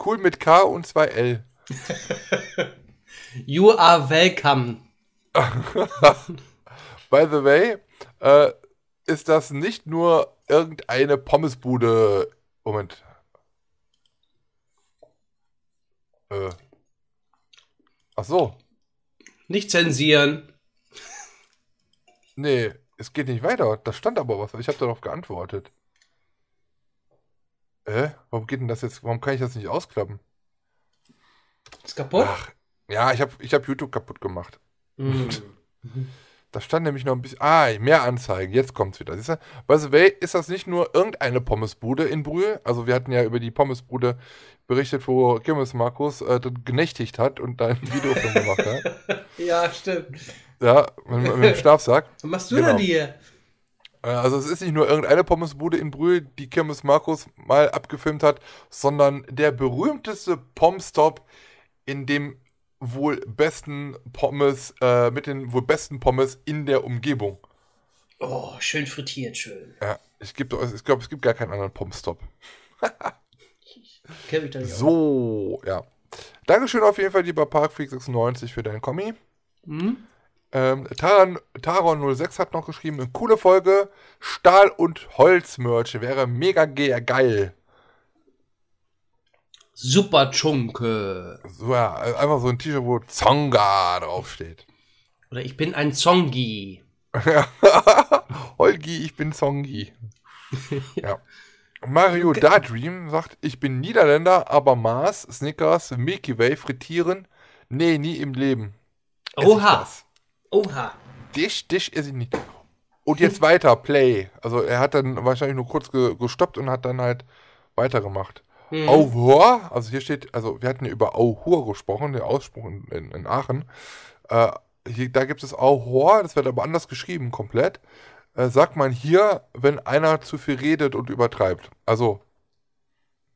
Cool mit K und zwei L. *laughs* You are welcome. *laughs* By the way, äh, ist das nicht nur irgendeine Pommesbude. Moment. Äh. Ach so. Nicht zensieren. *laughs* Nee, es geht nicht weiter. Da stand aber was. Ich habe darauf geantwortet. Äh? Warum geht denn das jetzt? Warum kann ich das nicht ausklappen? Ist kaputt? Ach, ja, ich habe ich hab YouTube kaputt gemacht. Mhm. *laughs* *laughs* Da stand nämlich noch ein bisschen. Ah, mehr Anzeigen. Jetzt kommt's wieder. Siehst du? By the way, ist das nicht nur irgendeine Pommesbude in Brühl? Also, wir hatten ja über die Pommesbude berichtet, wo Kirmes Markus äh, genächtigt hat und da ein Video von gemacht hat. *laughs* Ja, stimmt. Ja, mit, mit dem Schlafsack. Was machst du Genau. denn hier? Äh, Also es ist nicht nur irgendeine Pommesbude in Brühl, die Kirmes Markus mal abgefilmt hat, sondern der berühmteste Pommstop in dem wohl besten Pommes, äh, mit den wohl besten Pommes in der Umgebung. Oh, schön frittiert, schön. Ja, ich, ich glaube, es gibt gar keinen anderen aus. *laughs* So, ja. Dankeschön auf jeden Fall, lieber Parkfreak96, für deinen Kommi. Hm? Ähm, Taran, Taron06 hat noch geschrieben, eine coole Folge, Stahl- und Holzmerch wäre mega ge geil. Super Chunke. So, ja, einfach so ein T-Shirt, wo Zonga draufsteht. Oder ich bin ein Zongi. *laughs* Holgi, ich bin Zongi. *laughs* ja. Mario Dadream sagt, ich bin Niederländer, aber Mars, Snickers, Milky Way frittieren, nee, nie im Leben. Oha. Oha. Dich, dich esse ich nicht. Und jetzt weiter, Play. Also er hat dann wahrscheinlich nur kurz ge gestoppt und hat dann halt weitergemacht. Mhm. Auhur, also hier steht, also wir hatten ja über Auhur gesprochen, der Ausspruch in, in, in Aachen. Äh, hier, da gibt es Auhur, das wird aber anders geschrieben, komplett. Äh, sagt man hier, wenn einer zu viel redet und übertreibt. Also,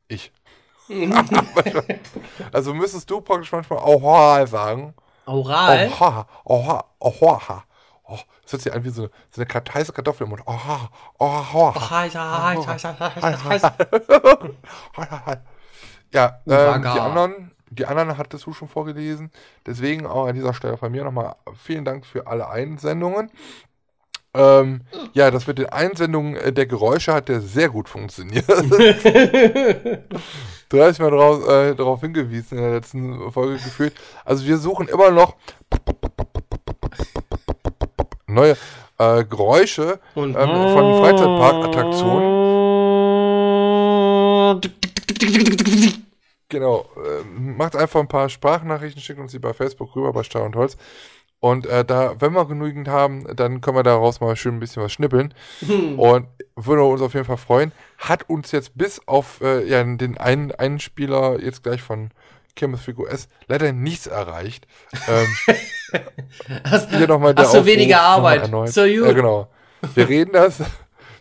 ich. *laughs* also müsstest du praktisch manchmal Auhur sagen. Oral. Oha, oha, oha. Oh, das hört sich an wie so eine, so eine heiße Kartoffel im Mund. Heiß, heiß, heiß, heiß. *laughs* Ja, ähm, die anderen, die anderen hattest du schon vorgelesen. Deswegen auch an dieser Stelle von mir nochmal vielen Dank für alle Einsendungen. Ähm, ja, das mit den Einsendungen äh, der Geräusche hat ja sehr gut funktioniert. *laughs* 30 Mal drauf, äh, darauf hingewiesen in der letzten Folge gefühlt. Also wir suchen immer noch neue äh, Geräusche ähm, von Freizeitparkattraktionen. Genau, äh, macht einfach ein paar Sprachnachrichten, schickt uns die bei Facebook rüber bei Stahl und Holz. Und äh, da, wenn wir genügend haben, dann können wir daraus mal schön ein bisschen was schnippeln. Und würde uns auf jeden Fall freuen. Hat uns jetzt bis auf äh, ja, den einen, einen Spieler jetzt gleich von Kirmes Figur S leider nichts erreicht. *laughs* Ähm, Hast, hier nochmal der hast du Aufruf weniger Arbeit? erneut. So gut. Ja, genau. Wir reden das.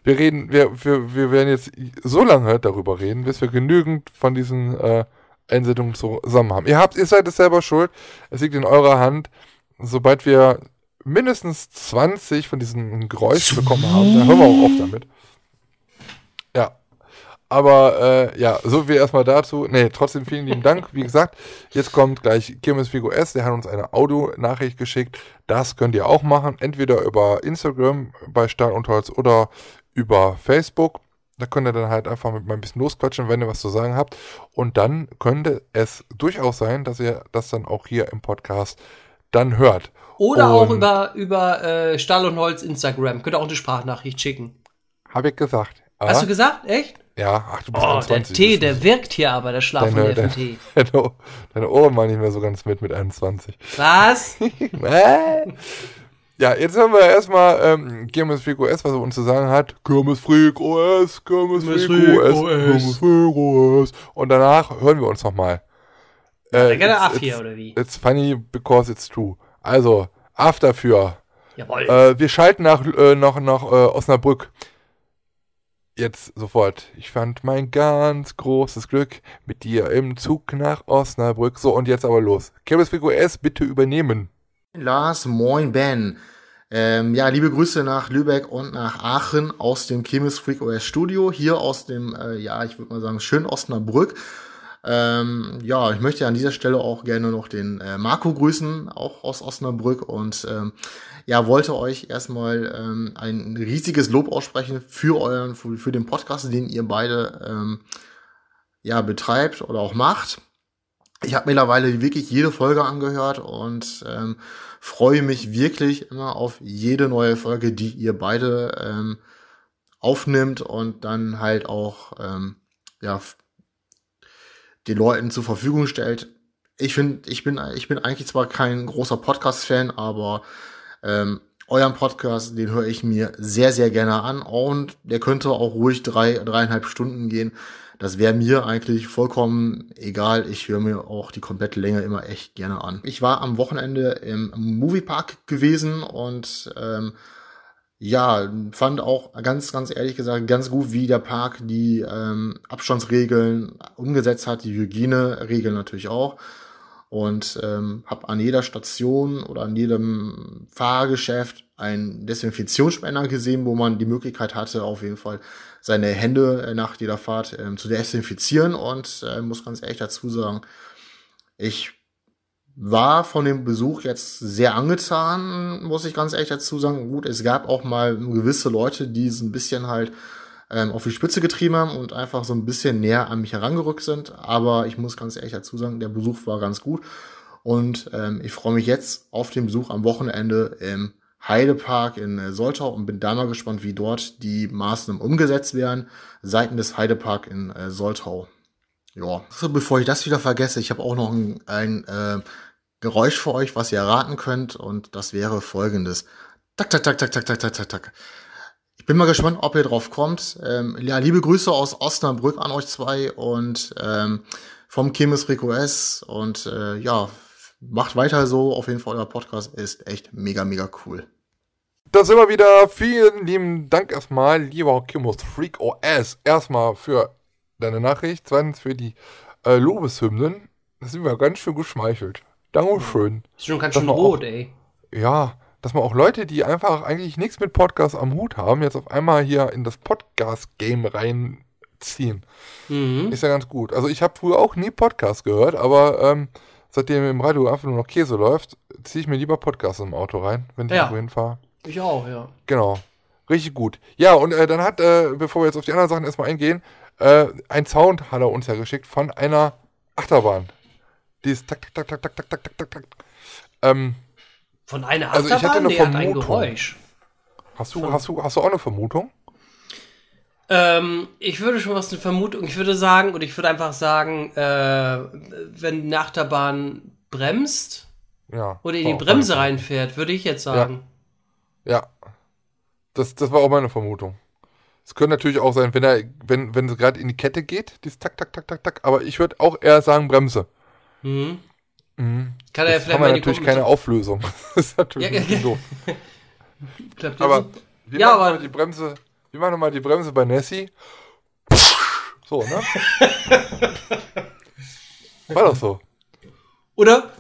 Wir reden, wir, wir, wir werden jetzt so lange darüber reden, bis wir genügend von diesen äh, Einsendungen zusammen haben. Ihr habt, ihr seid es selber schuld. Es liegt in eurer Hand. Sobald wir mindestens 20 von diesen Geräuschen bekommen haben, dann hören wir auch auf damit. Aber äh, ja, so viel erstmal dazu. Nee, trotzdem vielen lieben Dank. Wie gesagt, jetzt kommt gleich Kirmes Figo S, der hat uns eine Audio-Nachricht geschickt. Das könnt ihr auch machen, entweder über Instagram bei Stahl und Holz oder über Facebook. Da könnt ihr dann halt einfach mit mal ein bisschen losquatschen, wenn ihr was zu sagen habt. Und dann könnte es durchaus sein, dass ihr das dann auch hier im Podcast dann hört. Oder auch Und- über, über äh, Stahl und Holz Instagram. Könnt ihr auch eine Sprachnachricht schicken. Habe ich gesagt. Hast Ah, du gesagt? Echt? Ja, ach, du bist Oh, der 21. Tee, bist der wirkt hier aber, der deine, deine, *laughs* deine, deine Ohren waren nicht mehr so ganz mit mit 21. Was? *laughs* Ja, jetzt haben wir erstmal ähm, Kirmes Freak OS, was er uns zu sagen hat. Kirmes Freak OS, Kirmes Freak OS. Kirmes Freak OS. Und danach hören wir uns nochmal. Äh, it's- ab hier, oder wie? It's funny because it's true. Also, Af dafür. Jawohl. Äh, wir schalten nach, äh, nach, nach äh, Osnabrück. Jetzt sofort. Ich fand mein ganz großes Glück mit dir im Zug nach Osnabrück. So, und jetzt aber los. Freak OS, bitte übernehmen. Lars, moin Ben. Ähm, ja, liebe Grüße nach Lübeck und nach Aachen aus dem Chemis Freak OS Studio, hier aus dem, äh, ja, ich würde mal sagen, schönen Osnabrück. Ähm, ja, ich möchte an dieser Stelle auch gerne noch den äh, Marco grüßen, auch aus Osnabrück und ähm, ja, wollte euch erstmal ähm, ein riesiges Lob aussprechen für euren, für, für den Podcast, den ihr beide ähm, ja betreibt oder auch macht. Ich habe mittlerweile wirklich jede Folge angehört und ähm, freue mich wirklich immer auf jede neue Folge, die ihr beide ähm, aufnimmt und dann halt auch ähm, ja den Leuten zur Verfügung stellt. Ich finde, ich bin, ich bin eigentlich zwar kein großer Podcast-Fan, aber ähm, euren Podcast, den höre ich mir sehr, sehr gerne an und der könnte auch ruhig drei, dreieinhalb Stunden gehen. Das wäre mir eigentlich vollkommen egal. Ich höre mir auch die komplette Länge immer echt gerne an. Ich war am Wochenende im Moviepark gewesen und ähm, ja, fand auch ganz, ganz ehrlich gesagt ganz gut, wie der Park die ähm, Abstandsregeln umgesetzt hat, die Hygieneregeln natürlich auch. Und ähm, habe an jeder Station oder an jedem Fahrgeschäft einen Desinfektionsspender gesehen, wo man die Möglichkeit hatte, auf jeden Fall seine Hände äh, nach jeder Fahrt ähm, zu desinfizieren. Und äh, muss ganz ehrlich dazu sagen, ich war von dem Besuch jetzt sehr angetan, muss ich ganz ehrlich dazu sagen. Gut, es gab auch mal gewisse Leute, die so ein bisschen halt ähm, auf die Spitze getrieben haben und einfach so ein bisschen näher an mich herangerückt sind. Aber ich muss ganz ehrlich dazu sagen, der Besuch war ganz gut. Und ähm, ich freue mich jetzt auf den Besuch am Wochenende im Heidepark in äh, Soltau und bin da mal gespannt, wie dort die Maßnahmen umgesetzt werden, seitens des Heidepark in äh, Soltau. Ja, so, bevor ich das wieder vergesse, ich habe auch noch ein, ein äh, Geräusch für euch, was ihr erraten könnt, und das wäre folgendes. Tak, tak, tak, tak, tak, tak, tak, tak, tak. Bin mal gespannt, ob ihr drauf kommt. Ähm, ja, liebe Grüße aus Osnabrück an euch zwei und ähm, vom Chemis Rico S. Und äh, ja, macht weiter so. Auf jeden Fall, euer Podcast ist echt mega, mega cool. Da sind wir wieder. Vielen lieben Dank erstmal, lieber Kimos Freak OS. Erstmal für deine Nachricht, zweitens für die äh, Lobeshymnen. Da sind wir ganz schön geschmeichelt. Dankeschön. Ist schon ganz Das schön rot, auch- ey. Ja, dass man auch Leute, die einfach eigentlich nichts mit Podcasts am Hut haben, jetzt auf einmal hier in das Podcast-Game reinziehen. Mhm. Ist ja ganz gut. Also ich habe früher auch nie Podcasts gehört, aber ähm, seitdem im Radio einfach nur noch Käse läuft, ziehe ich mir lieber Podcasts im Auto rein, wenn ich Ja. irgendwo hinfahre. Ich auch, ja. Genau. Richtig gut. Ja, und äh, dann hat, äh, bevor wir jetzt auf die anderen Sachen erstmal eingehen, äh, ein Sound hat er uns ja geschickt von einer Achterbahn. Die ist tak, tak, tak, tak, tak, tak, tak, tak, tak. Ähm, Von einer Also ich Achterbahn, hätte eine die hat ein Vermutung. Geräusch. hast, du, hast, du, hast du auch eine Vermutung? Ähm, ich würde schon was eine Vermutung, ich würde sagen, und ich würde einfach sagen, äh, wenn eine Achterbahn bremst Ja. oder in die Bremse reinfährt, würde ich jetzt sagen. Ja. Das, das war auch meine Vermutung. Es könnte natürlich auch sein, wenn er, wenn, wenn es gerade in die Kette geht, dieses tak, tak, tak, tak, tak, aber ich würde auch eher sagen Bremse. Mhm. Mhm. Kann er ja vielleicht haben wir natürlich keine Auflösung. *laughs* Das ist natürlich Ja, ja, doof. *laughs* Klappt Aber so? wir Ja, machen aber- mal die Bremse, wir machen mal die Bremse bei Nessie. So, ne? *laughs* War doch so. Oder?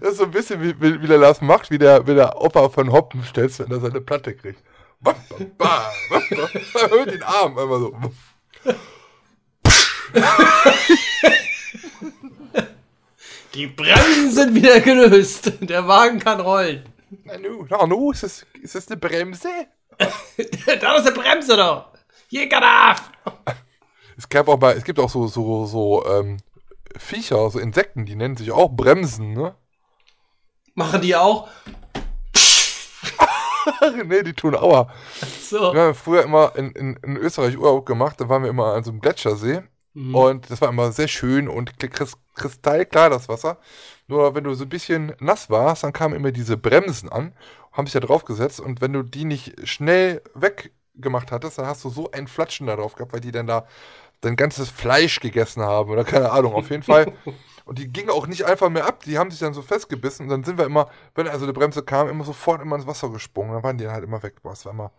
Das ist so ein bisschen wie, wie, wie der Lars macht, wie der, wie der Opa von Hoppen stellt, wenn er seine Platte kriegt. Bam, bam, bam, bam. Mit den Armen einfach so. Die Bremsen sind wieder gelöst. Der Wagen kann rollen. Na nu, na nu, ist das, ist das eine Bremse? *laughs* da ist eine Bremse doch. Hier kann. Es gab auch mal, es gibt auch so, so, so, ähm, Viecher, so Insekten, die nennen sich auch Bremsen, ne? Machen die auch? *laughs* nee, die tun Aua. So. Wir haben früher immer in, in, in Österreich Urlaub gemacht, da waren wir immer an so einem Gletschersee. Und das war immer sehr schön und kris- kristallklar, das Wasser. Nur wenn du so ein bisschen nass warst, dann kamen immer diese Bremsen an, haben sich da drauf gesetzt und wenn du die nicht schnell weggemacht hattest, dann hast du so ein Flatschen da drauf gehabt, weil die dann da dein ganzes Fleisch gegessen haben oder keine Ahnung, auf jeden Fall. *laughs* Und die gingen auch nicht einfach mehr ab, die haben sich dann so festgebissen und dann sind wir immer, wenn also eine Bremse kam, immer sofort immer ins Wasser gesprungen, dann waren die halt immer weg. Boah, das war immer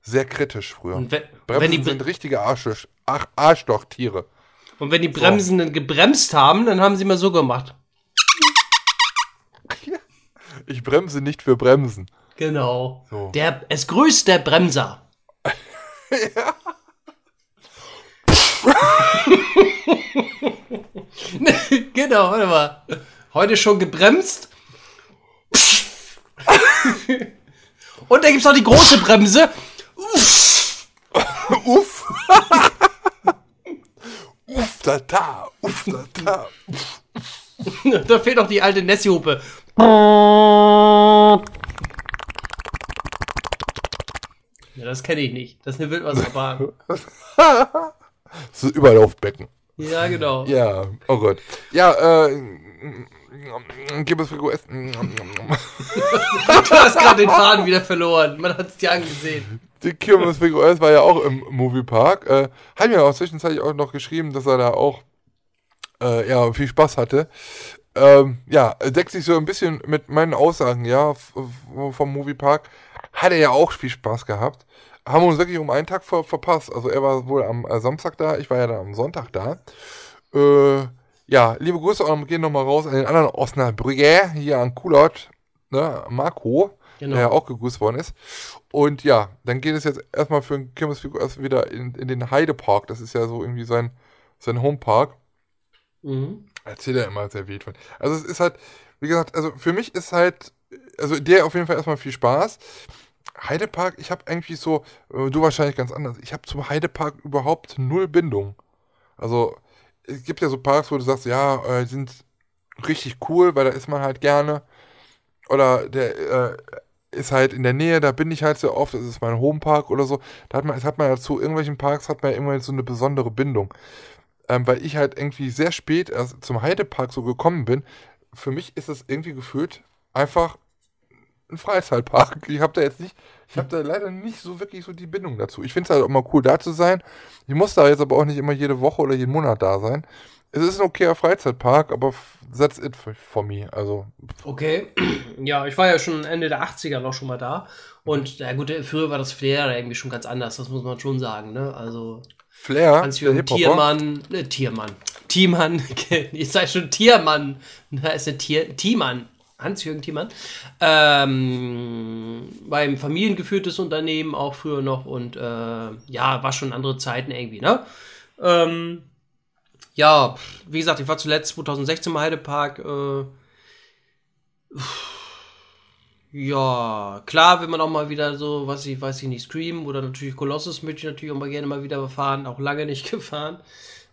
sehr kritisch früher. Und wenn, Bremsen wenn die, sind richtige Arsch, Ach, Arschlochtiere. und wenn die Bremsen dann gebremst haben, dann haben sie mal so gemacht. *laughs* Ich bremse nicht für Bremsen. Genau. So. Der, es grüßt der Bremser. *laughs* *laughs* *laughs* genau, warte mal. Heute schon gebremst. Und dann gibt's noch die große Bremse. Uff. uff, da, da, uff, da, da. *laughs* Da fehlt noch die alte Nessie-Hupe. Ja, das kenne ich nicht. Das ist eine Wildwasserbahn. *laughs* Das ist Überlaufbecken. Ja, genau. *laughs* Ja, oh Gott. Ja, äh, gib es für US. Du hast gerade den Faden wieder verloren. Man hat es dir angesehen. Die Kirmes OS war ja auch im Moviepark. Äh, hat mir auch zwischenzeitlich auch noch geschrieben, dass er da auch äh, ja, viel Spaß hatte. Ähm, ja, deckt sich so ein bisschen mit meinen Aussagen, ja, vom Moviepark. Hat er ja auch viel Spaß gehabt. Haben wir uns wirklich um einen Tag ver verpasst. Also er war wohl am äh, Samstag da, ich war ja dann am Sonntag da. Äh, ja, liebe Grüße auch gehen nochmal raus an den anderen Osnabrücker, hier an Kulot, ne, Marco, Genau. der ja auch gegrüßt worden ist. Und ja, dann geht es jetzt erstmal für den Kirmes erst wieder in, in den Heidepark. Das ist ja so irgendwie sein, sein Homepark. Mhm. Erzählt er immer sehr wild von. Also es ist halt, wie gesagt, also für mich ist halt, also der auf jeden Fall erstmal viel Spaß. Heidepark, ich habe eigentlich so, äh, du wahrscheinlich ganz anders, ich habe zum Heidepark überhaupt null Bindung. Also es gibt ja so Parks, wo du sagst, ja, äh, die sind richtig cool, weil da ist man halt gerne. Oder der äh, ist halt in der Nähe, da bin ich halt sehr oft, das ist mein Homepark oder so. Da hat man, es hat man ja zu irgendwelchen Parks hat man ja irgendwann so eine besondere Bindung ähm, weil ich halt irgendwie sehr spät erst zum Heidepark so gekommen bin. Für mich ist es irgendwie gefühlt einfach ein Freizeitpark. Ich habe da jetzt nicht, ich habe da leider nicht so wirklich so die Bindung dazu. Ich finde es halt auch mal cool da zu sein. Ich muss da jetzt aber auch nicht immer jede Woche oder jeden Monat da sein. Es ist ein okayer Freizeitpark, aber that's it for, me. Also, Okay. *clears throat* Ja, ich war ja schon Ende der 80er noch schon mal da. Und ja gut, früher war das Flair irgendwie schon ganz anders, das muss man schon sagen, ne? Also Flair, Hans-Jürgen. Tiermann, ne, Tiermann. Tiemann, *laughs* ich sag schon Tiermann. Da ist der Tier, Tiemann. Hans-Jürgen Tiemann. Ähm, beim familiengeführtes Unternehmen auch früher noch und äh, ja, war schon andere Zeiten irgendwie, ne? Ähm, ja, wie gesagt, ich war zuletzt 2016 im Heidepark. Äh, ja, klar, wenn man auch mal wieder so, was ich weiß ich nicht, Scream oder natürlich Colossus möchte ich natürlich auch mal gerne mal wieder fahren, auch lange nicht *laughs* gefahren.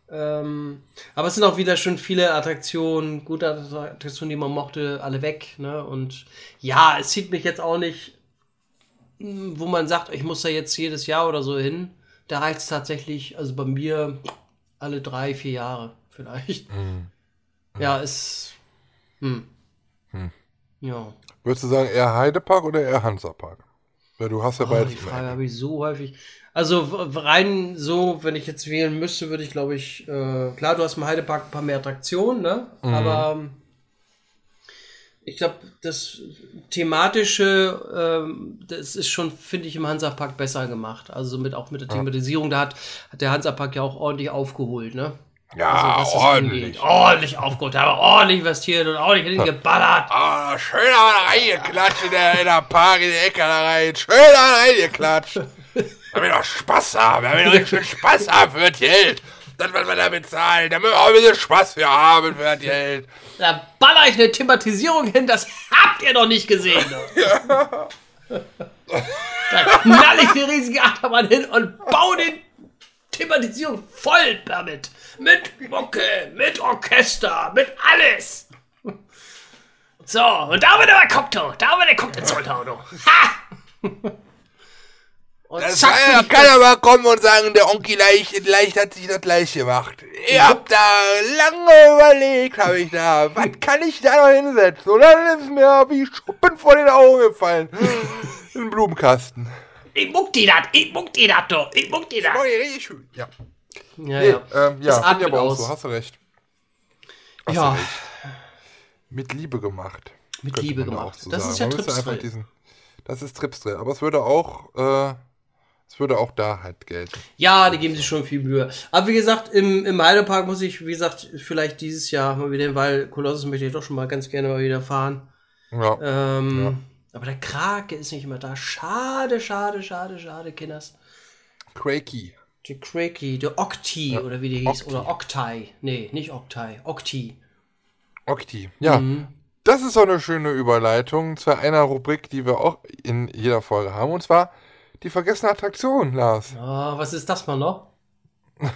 Ähm, aber es sind auch wieder schon viele Attraktionen, gute Attraktionen, die man mochte, alle weg, ne? Und ja, es zieht mich jetzt auch nicht, mh, wo man sagt, ich muss da jetzt jedes Jahr oder so hin. Da reicht es tatsächlich, also bei mir alle drei, vier Jahre vielleicht. Ja, ist. Hm. Ja. Würdest du sagen, eher Heidepark oder eher Hansapark? Weil du hast ja Oh, beides. die Frage habe ich so häufig. Also rein so, wenn ich jetzt wählen müsste, würde ich glaube ich, äh, klar, du hast im Heidepark ein paar mehr Attraktionen, ne? Mhm. Aber ähm, ich glaube, das thematische, ähm, das ist schon, finde ich, im Hansapark besser gemacht. Also mit auch mit der Thematisierung, da hat, hat der Hansapark ja auch ordentlich aufgeholt, ne? Ja, das ordentlich. angeht. Ordentlich aufgeholt, da haben wir ordentlich investiert und ordentlich hingeballert. Ah, schön da reingeklatscht in der, in der Park, in die Ecke da rein. Schön da reingeklatscht. *laughs* Damit wir doch Spaß haben. Damit wir richtig schön Spaß haben für das Geld. das, was wir da bezahlen, damit wir auch ein bisschen Spaß für haben für das Geld. Da baller ich eine Thematisierung hin, das habt ihr noch nicht gesehen. Ja. Da knall ich eine riesige Achterbahn hin und baue den Thematisierung voll damit. Mit Mucke, mit Orchester, mit alles. So, und da wird aber Cocktail, da wird der Cocktail Zolltauno. Ha! Und Das zack, kann, ich kann aber kommen und sagen, der Onkel Leicht, Leicht hat sich das gleich gemacht. Ihr habt da lange überlegt, habe ich da. Was kann ich da noch hinsetzen? Und dann ist mir wie Schuppen vor den Augen gefallen. *laughs* Ein Blumenkasten. Ich muck die dat, ich muck die dat, du, ich muck die dat. Oh, richtig schön. Ja, Ja, Nee, ja. ähm, ja, Das finde ich atmet aber auch aus. so, hast du recht. Hast Ja. du recht. Mit Liebe gemacht. Mit Liebe gemacht. auch so Das sagen. ist ja müsste einfach Tripsdrill. diesen- Das ist Tripsdrill. Aber es würde auch, äh, es würde auch da halt gelten. Ja, die geben sich schon viel Mühe. Aber wie gesagt, im, im Heidepark muss ich, wie gesagt, vielleicht dieses Jahr mal wieder weil Kolossus möchte ich doch schon mal ganz gerne mal wieder fahren. Ja. Ähm, Aber der Krake ist nicht immer da. Schade, schade, schade, schade, Kinders. Quakey. Der Quakey, der Octi, oder wie der hieß. Octi. Oder Octai. Nee, nicht Octai. Octi. Okti. Ja. Mhm. Das ist so eine schöne Überleitung zu einer Rubrik, die wir auch in jeder Folge haben. Und zwar die vergessene Attraktion, Lars. Ah, was ist das mal noch? *laughs*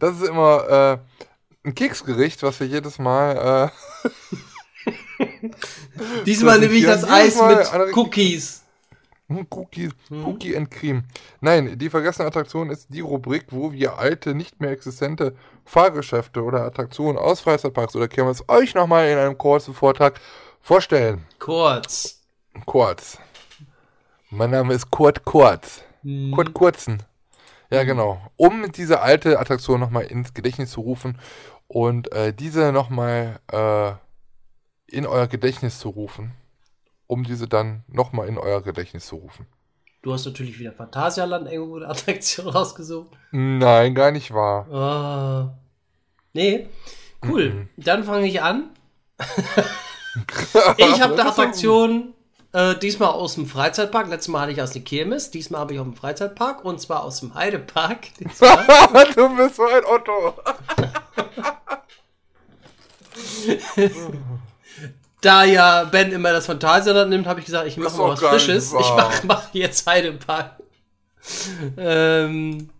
Das ist immer äh, ein Keksgericht, was wir jedes Mal. Äh, *laughs* Diesmal nehme ich das Eis mit Cookies. Hm, Cookie, Mhm. Cookie and Cream. Nein, die vergessene Attraktion ist die Rubrik, wo wir alte, nicht mehr existente Fahrgeschäfte oder Attraktionen aus Freizeitparks oder Kirmes euch nochmal in einem kurzen Vortrag vorstellen. Kurz. Kurz. Mein Name ist Kurt Kurz. Mhm. Kurt Kurzen. Ja, genau. Um diese alte Attraktion nochmal ins Gedächtnis zu rufen und äh, diese nochmal äh, in euer Gedächtnis zu rufen. Um diese dann nochmal in euer Gedächtnis zu rufen. Du hast natürlich wieder Phantasialand irgendwo eine Attraktion *laughs* rausgesucht. Nein, gar nicht wahr. Ah. Nee. Cool. Dann fange ich an. *laughs* ich habe eine Attraktion äh, diesmal aus dem Freizeitpark. Letztes Mal hatte ich aus dem Kirmes. Diesmal habe ich aus dem Freizeitpark und zwar aus dem Heidepark. *laughs* *laughs* Du bist so ein Otto. *laughs* da ja Ben immer das Phantasialand nimmt, habe ich gesagt, ich mache mal was Frisches. Ich mache mach jetzt Heidepark. ähm,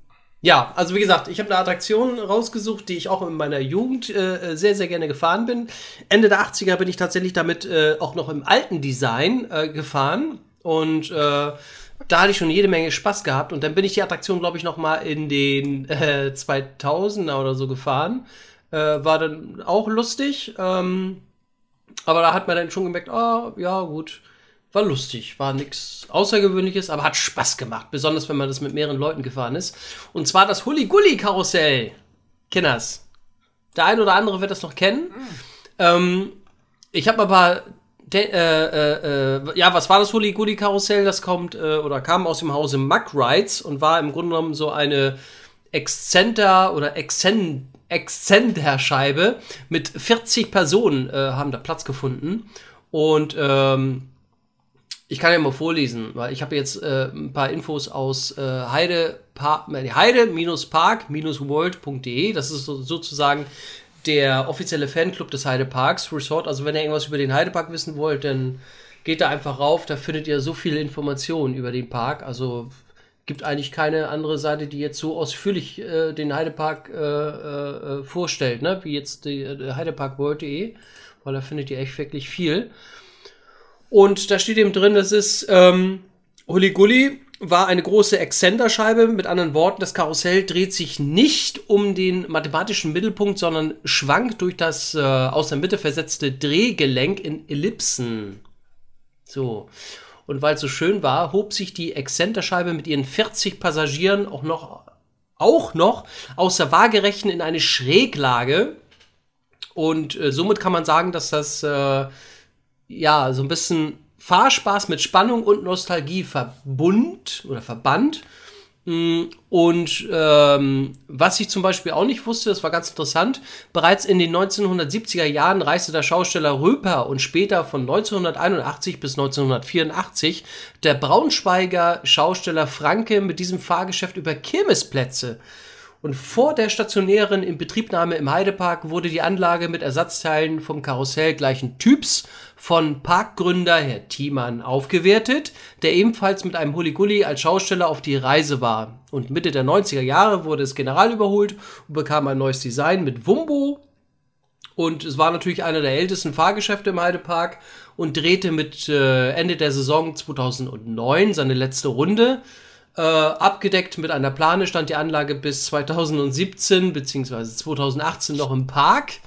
ja, also wie gesagt, ich habe eine Attraktion rausgesucht, die ich auch in meiner Jugend äh, sehr, sehr gerne gefahren bin. Ende der 80er bin ich tatsächlich damit äh, auch noch im alten Design äh, gefahren. Und äh, da hatte ich schon jede Menge Spaß gehabt. Und dann bin ich die Attraktion, glaube ich, noch mal in den äh, 2000er oder so gefahren. Äh, war dann auch lustig. Ähm, aber da hat man dann schon gemerkt, ah, ja, gut, war lustig, war nichts Außergewöhnliches, aber hat Spaß gemacht, besonders wenn man das mit mehreren Leuten gefahren ist. Und zwar das Hulli-Gulli-Karussell. Kenners. Der ein oder andere wird das noch kennen. Ähm, ich habe aber, de- äh, äh, äh, ja, was war das Hulli-Gulli-Karussell? Das kommt äh, oder kam aus dem Hause Muck Rides und war im Grunde genommen so eine Exzenter oder Exzen Exzenterscheibe mit 40 Personen äh, haben da Platz gefunden. Und ähm, ich kann ja mal vorlesen, weil ich habe jetzt äh, ein paar Infos aus äh, Heide, heide-park-world.de. Das ist so, sozusagen der offizielle Fanclub des Heideparks Resort. Also wenn ihr irgendwas über den Heidepark wissen wollt, dann geht da einfach rauf. Da findet ihr so viele Informationen über den Park. Also gibt eigentlich keine andere Seite, die jetzt so ausführlich äh, den Heidepark äh, äh, äh, vorstellt, ne? wie jetzt die, äh, heideparkworld.de, weil da findet ihr echt wirklich viel. Und da steht eben drin, das ist ähm, Hulli Gulli war eine große Exzenterscheibe. Mit anderen Worten, das Karussell dreht sich nicht um den mathematischen Mittelpunkt, sondern schwankt durch das äh, aus der Mitte versetzte Drehgelenk in Ellipsen. So. Und weil es so schön war, hob sich die Exzenterscheibe mit ihren 40 Passagieren auch noch, auch noch aus der Waagerechten in eine Schräglage. Und äh, somit kann man sagen, dass das äh, ja so ein bisschen Fahrspaß mit Spannung und Nostalgie verbund oder verband. Mm, Und ähm, was ich zum Beispiel auch nicht wusste, das war ganz interessant, bereits in den 1970er Jahren reiste der Schausteller Röper und später von 1981 bis 1984 der Braunschweiger Schausteller Franke mit diesem Fahrgeschäft über Kirmesplätze. Und vor der stationären Inbetriebnahme im Heidepark wurde die Anlage mit Ersatzteilen vom Karussell gleichen Typs von Parkgründer Herr Thiemann aufgewertet, der ebenfalls mit einem Huligulli als Schausteller auf die Reise war. Und Mitte der 90er Jahre wurde es general überholt und bekam ein neues Design mit Wumbo. Und es war natürlich einer der ältesten Fahrgeschäfte im Heidepark und drehte mit äh, Ende der Saison 2009 seine letzte Runde. Äh, abgedeckt mit einer Plane stand die Anlage bis 2017 bzw. 2018 noch im Park.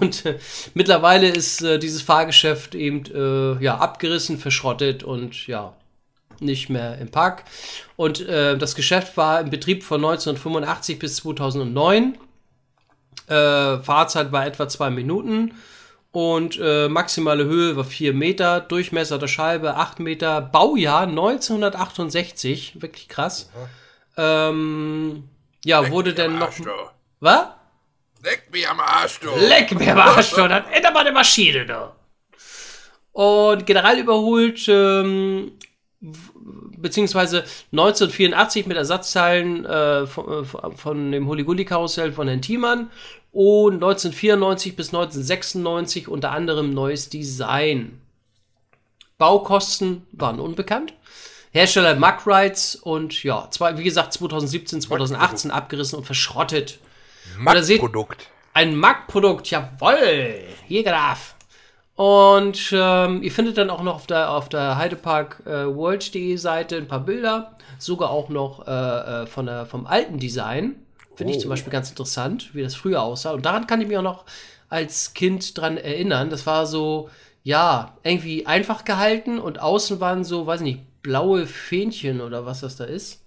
Und äh, mittlerweile ist äh, dieses Fahrgeschäft eben äh, ja, abgerissen, verschrottet und ja, nicht mehr im Park. Und äh, das Geschäft war im Betrieb von 1985 bis 2009. Äh, Fahrzeit war etwa zwei Minuten. Und äh, maximale Höhe war 4 Meter, Durchmesser der Scheibe 8 Meter, Baujahr 1968, wirklich krass. Ähm, ja, wurde denn noch. Was? Leck mich am Arsch, du. Leck mir am Arsch, du, das ändert mal eine Maschine, du. Und general überholt, ähm, beziehungsweise 1984 mit Ersatzteilen äh, von, von dem Huligulli-Karussell von Herrn Thiemann und 1994 bis 1996 unter anderem neues Design. Baukosten waren unbekannt. Hersteller Mack Rides und ja, zwei, wie gesagt, 2017, 2018 abgerissen und verschrottet. Oder seht- Produkt. Ein Mac-Produkt, jawoll, hier graf. Und ähm, ihr findet dann auch noch auf der, auf der Heidepark äh, World.de Seite ein paar Bilder, sogar auch noch äh, äh, von der, vom alten Design. Finde ich zum Beispiel ganz interessant, wie das früher aussah. Und daran kann ich mich auch noch als Kind dran erinnern. Das war so, ja, irgendwie einfach gehalten und außen waren so, weiß nicht, blaue Fähnchen oder was das da ist.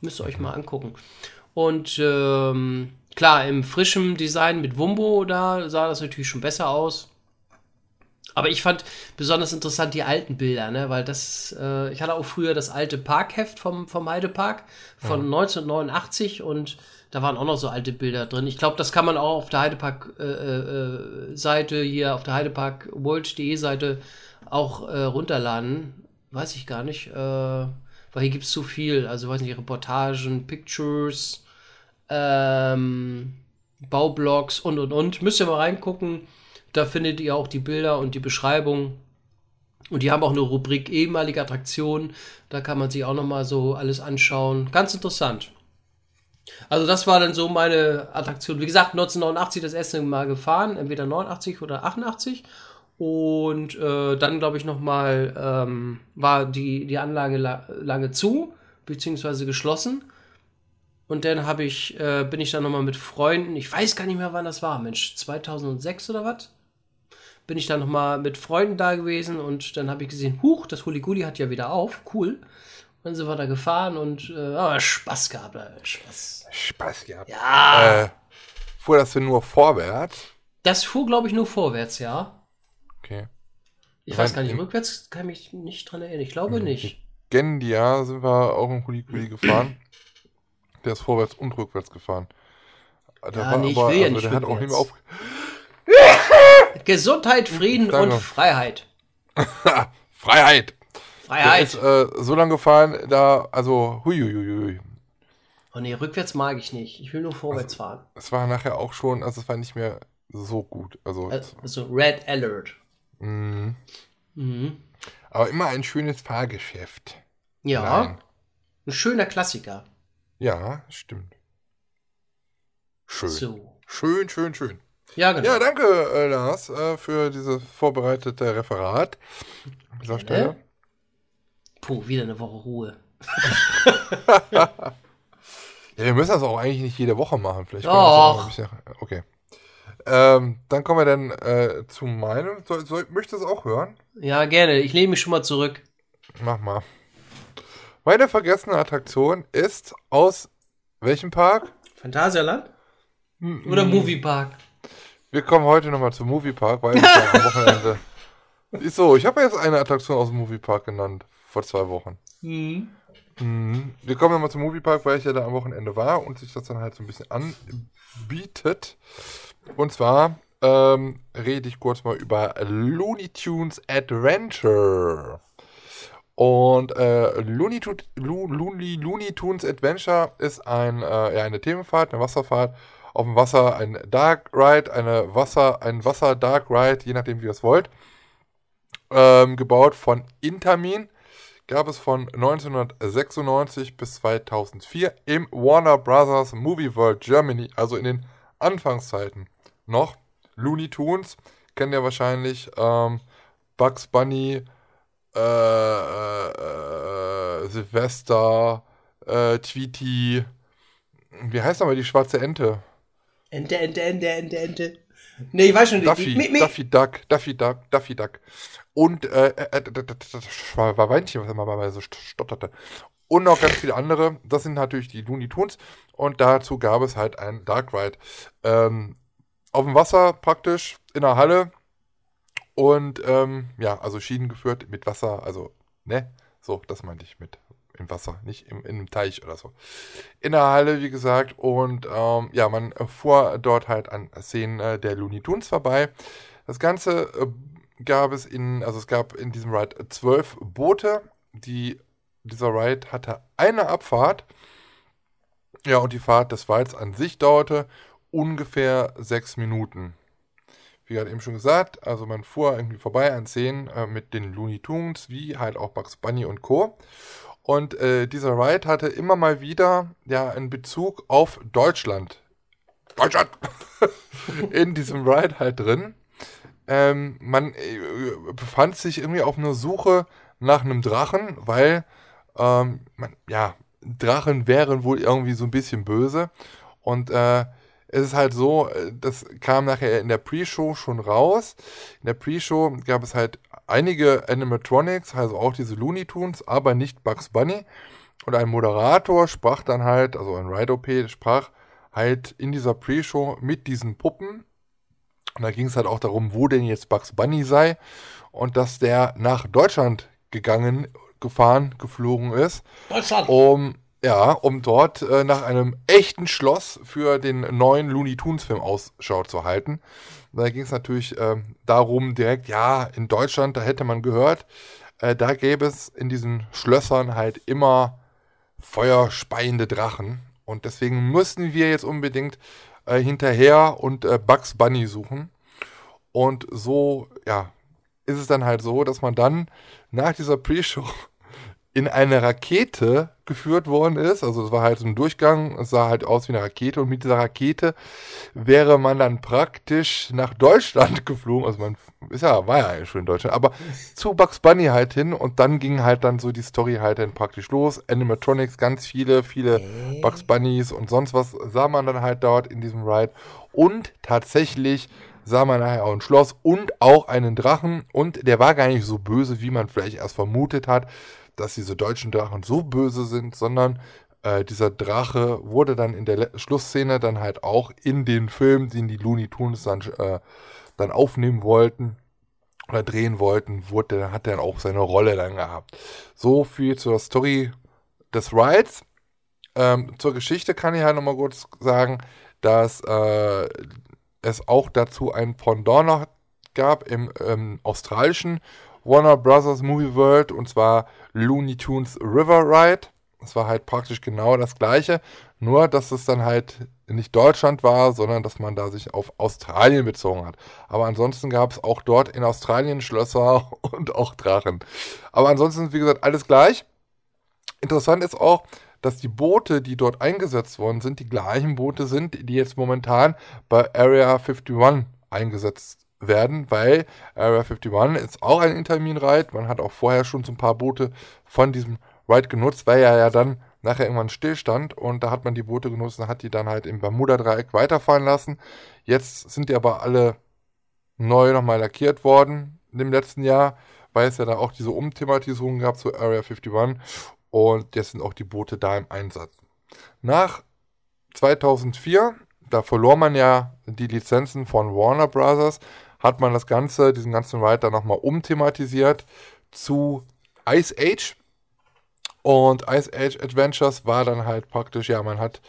Müsst ihr euch mal angucken. Und ähm, klar, im frischen Design mit Wumbo, da sah das natürlich schon besser aus. Aber ich fand besonders interessant die alten Bilder, ne? weil das, äh, ich hatte auch früher das alte Parkheft vom, vom Heidepark von 1989 und da waren auch noch so alte Bilder drin. Ich glaube, das kann man auch auf der Heidepark-Seite, hier auf der Heidepark World.de Seite auch äh, runterladen. Weiß ich gar nicht, äh, weil hier gibt es zu viel. Also, weiß nicht, Reportagen, Pictures, ähm, Baublogs und und und. Müsst ihr mal reingucken. Da findet ihr auch die Bilder und die Beschreibung. Und die haben auch eine Rubrik ehemalige Attraktionen. Da kann man sich auch noch mal so alles anschauen. Ganz interessant. Also das war dann so meine Attraktion. Wie gesagt, 1989 das erste Mal gefahren, entweder 89 oder 88. Und äh, dann, glaube ich, noch mal ähm, war die, die Anlage la lange zu, beziehungsweise geschlossen. Und dann habe ich, äh, bin ich dann noch mal mit Freunden, ich weiß gar nicht mehr, wann das war, Mensch, 2006 oder was? Bin ich dann noch mal mit Freunden da gewesen und dann habe ich gesehen, huch, das Huliguli hat ja wieder auf, cool. Und dann sind wir da gefahren und äh, Spaß gehabt, äh, Spaß. Spaß gehabt. Ja, Äh, fuhr das denn nur vorwärts? das fuhr, glaube ich, nur vorwärts, ja. Okay. Ich weiß gar nicht, rückwärts kann ich mich nicht dran erinnern. Ich glaube nicht. Gendia sind wir auch im Hulikuli gefahren. Der ist vorwärts und rückwärts gefahren. Der Ja, nee, ich will ja nicht der hat auch nicht mehr auf. *laughs* Gesundheit, Frieden Danke. und Freiheit. *laughs* Freiheit! Der Freiheit. ist äh, so lang gefahren, da, also, huiuiui. Oh nee, rückwärts mag ich nicht. Ich will nur vorwärts fahren. Es war nachher auch schon, also es war nicht mehr so gut. Also, Also Red Alert. mh. Mhm. aber immer ein schönes Fahrgeschäft. Ja, Nein. ein schöner Klassiker. Ja, stimmt. Schön. So. Schön, schön, schön. Ja, genau. Ja, danke, äh, Lars, äh, für dieses vorbereitete Referat. An dieser Stelle. Puh, wieder eine Woche Ruhe. *laughs* Ja, wir müssen das auch eigentlich nicht jede Woche machen. Vielleicht Och. können wir das auch mal ein bisschen, Okay. Ähm, dann kommen wir dann äh, zu meinem. Soll, soll, möchtest du es auch hören? Ja, gerne. Ich lehne mich schon mal zurück. Mach mal. Meine vergessene Attraktion ist aus welchem Park? Phantasialand? Hm, Oder Moviepark? Wir kommen heute nochmal zum Moviepark, weil ich ja am *laughs* Wochenende. Ist so, ich habe jetzt eine Attraktion aus dem Moviepark genannt, vor zwei Wochen. Mhm. Mhm. Wir kommen nochmal zum Moviepark, weil ich ja da am Wochenende war und sich das dann halt so ein bisschen anbietet. Und zwar ähm, rede ich kurz mal über Looney Tunes Adventure. Und äh, Looney, Tu- Lu- Looney, Looney Tunes Adventure ist ein, äh, ja, eine Themenfahrt, eine Wasserfahrt auf dem Wasser, ein Dark Ride, eine Wasser, ein Wasser Dark Ride, je nachdem wie ihr es wollt. Ähm, gebaut von Intamin. Gab es von 1996 bis 2004 im Warner Brothers Movie World Germany, also in den Anfangszeiten noch. Looney Tunes kennt ihr wahrscheinlich. Ähm, Bugs Bunny, äh, äh, äh, Sylvester, äh, Tweety. Wie heißt aber die schwarze Ente? Ente, Ente, Ente, Ente, Ente. Nee, ich weiß schon, die, Duffy, mi, mi. Duffy Duck, Duffy Duck, Duffy Duck. Und äh, äh, äh, das war Weinchen, was er mal so st- stotterte. Und noch ganz viele andere. Das sind natürlich die Looney Tunes. Und dazu gab es halt ein Dark Ride. Ähm, auf dem Wasser praktisch, in der Halle. Und ähm, ja, also Schienen geführt mit Wasser, also, ne? So, das meinte ich mit im Wasser, nicht im, in einem Teich oder so. In der Halle, wie gesagt, und ähm, ja, man fuhr dort halt an Szenen äh, der Looney Tunes vorbei. Das Ganze äh, gab es in, also es gab in diesem Ride zwölf Boote. Die, dieser Ride hatte eine Abfahrt. Ja, und die Fahrt des Rides an sich dauerte ungefähr sechs Minuten. Wie gerade eben schon gesagt, also man fuhr irgendwie vorbei an Szenen äh, mit den Looney Tunes, wie halt auch Bugs Bunny und Co. Und äh, dieser Ride hatte immer mal wieder ja einen Bezug auf Deutschland. Deutschland! *laughs* In diesem Ride halt drin. Ähm, man äh, befand sich irgendwie auf einer Suche nach einem Drachen, weil, ähm, man, ja, Drachen wären wohl irgendwie so ein bisschen böse. Und äh, es ist halt so, äh, das kam nachher in der Pre-Show schon raus. In der Pre-Show gab es halt einige Animatronics, also auch diese Looney Tunes, aber nicht Bugs Bunny. Und ein Moderator sprach dann halt, also ein Ride-OP, sprach halt in dieser Pre-Show mit diesen Puppen. Und da ging es halt auch darum, wo denn jetzt Bugs Bunny sei. Und dass der nach Deutschland gegangen, gefahren, geflogen ist Deutschland. um ja, um dort äh, nach einem echten Schloss für den neuen Looney Tunes Film Ausschau zu halten. Da ging es natürlich ähm, darum, direkt, ja, in Deutschland, da hätte man gehört, äh, da gäbe es in diesen Schlössern halt immer feuerspeiende Drachen. Und deswegen müssten wir jetzt unbedingt äh, hinterher und äh, Bugs Bunny suchen. Und so, ja, ist es dann halt so, dass man dann nach dieser Pre-Show in eine Rakete geführt worden ist. Also es war halt so ein Durchgang, es sah halt aus wie eine Rakete und mit dieser Rakete wäre man dann praktisch nach Deutschland *laughs* geflogen. Also man ist ja, war ja eigentlich schon in Deutschland, aber zu Bugs Bunny halt hin und dann ging halt dann so die Story halt dann praktisch los. Animatronics, ganz viele, viele Bugs Bunnies und sonst was sah man dann halt dort in diesem Ride. Und tatsächlich sah man nachher auch ein Schloss und auch einen Drachen und der war gar nicht so böse, wie man vielleicht erst vermutet hat dass diese deutschen Drachen so böse sind, sondern äh, dieser Drache wurde dann in der Le Schlussszene dann halt auch in den Film, den die Looney Tunes dann, äh, dann aufnehmen wollten oder drehen wollten, wurde, der- hat er dann auch seine Rolle dann gehabt. So viel zur Story des Rides. Ähm, zur Geschichte kann ich halt nochmal kurz sagen, dass äh, es auch dazu ein Pendant noch gab im ähm, australischen Warner Brothers Movie World und zwar Looney Tunes River Ride. Das war halt praktisch genau das gleiche, nur dass es dann halt nicht Deutschland war, sondern dass man da sich auf Australien bezogen hat. Aber ansonsten gab es auch dort in Australien Schlösser *laughs* und auch Drachen. Aber ansonsten, wie gesagt, alles gleich. Interessant ist auch, dass die Boote, die dort eingesetzt worden sind, die gleichen Boote sind, die jetzt momentan bei Area 51 eingesetzt werden, weil Area 51 ist auch ein Intermin-Ride. Man hat auch vorher schon so ein paar Boote von diesem Ride genutzt, weil er ja dann nachher irgendwann stillstand und da hat man die Boote genutzt und hat die dann halt im Bermuda-Dreieck weiterfahren lassen. Jetzt sind die aber alle neu nochmal lackiert worden im letzten Jahr, weil es ja da auch diese Umthematisierung gab zu Area 51 und jetzt sind auch die Boote da im Einsatz. Nach 2004, da verlor man ja die Lizenzen von Warner Brothers, hat man das Ganze, diesen ganzen Ride dann nochmal umthematisiert zu Ice Age. Und Ice Age Adventures war dann halt praktisch, ja, man hat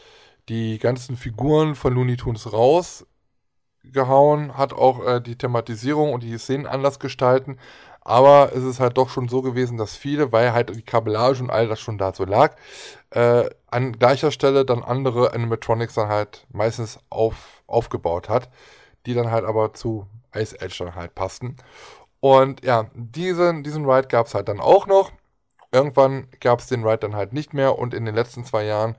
die ganzen Figuren von Looney Tunes rausgehauen, hat auch äh, die Thematisierung und die Szenen anders gestalten, Aber es ist halt doch schon so gewesen, dass viele, weil halt die Kabellage und all das schon da so lag, äh, an gleicher Stelle dann andere Animatronics dann halt meistens auf, aufgebaut hat, die dann halt aber zu Ice Edge dann halt passten. Und ja, diesen, diesen Ride gab es halt dann auch noch. Irgendwann gab es den Ride dann halt nicht mehr und in den letzten zwei Jahren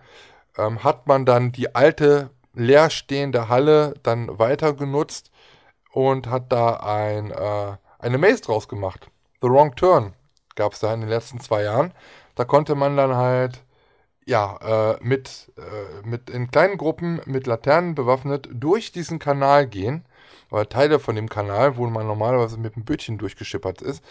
ähm, hat man dann die alte leerstehende Halle dann weiter genutzt und hat da ein, äh, eine Maze draus gemacht. The Wrong Turn gab es da in den letzten zwei Jahren. Da konnte man dann halt ja, äh, mit, äh, mit in kleinen Gruppen mit Laternen bewaffnet durch diesen Kanal gehen, oder Teile von dem Kanal, wo man normalerweise mit einem Bötchen durchgeschippert ist.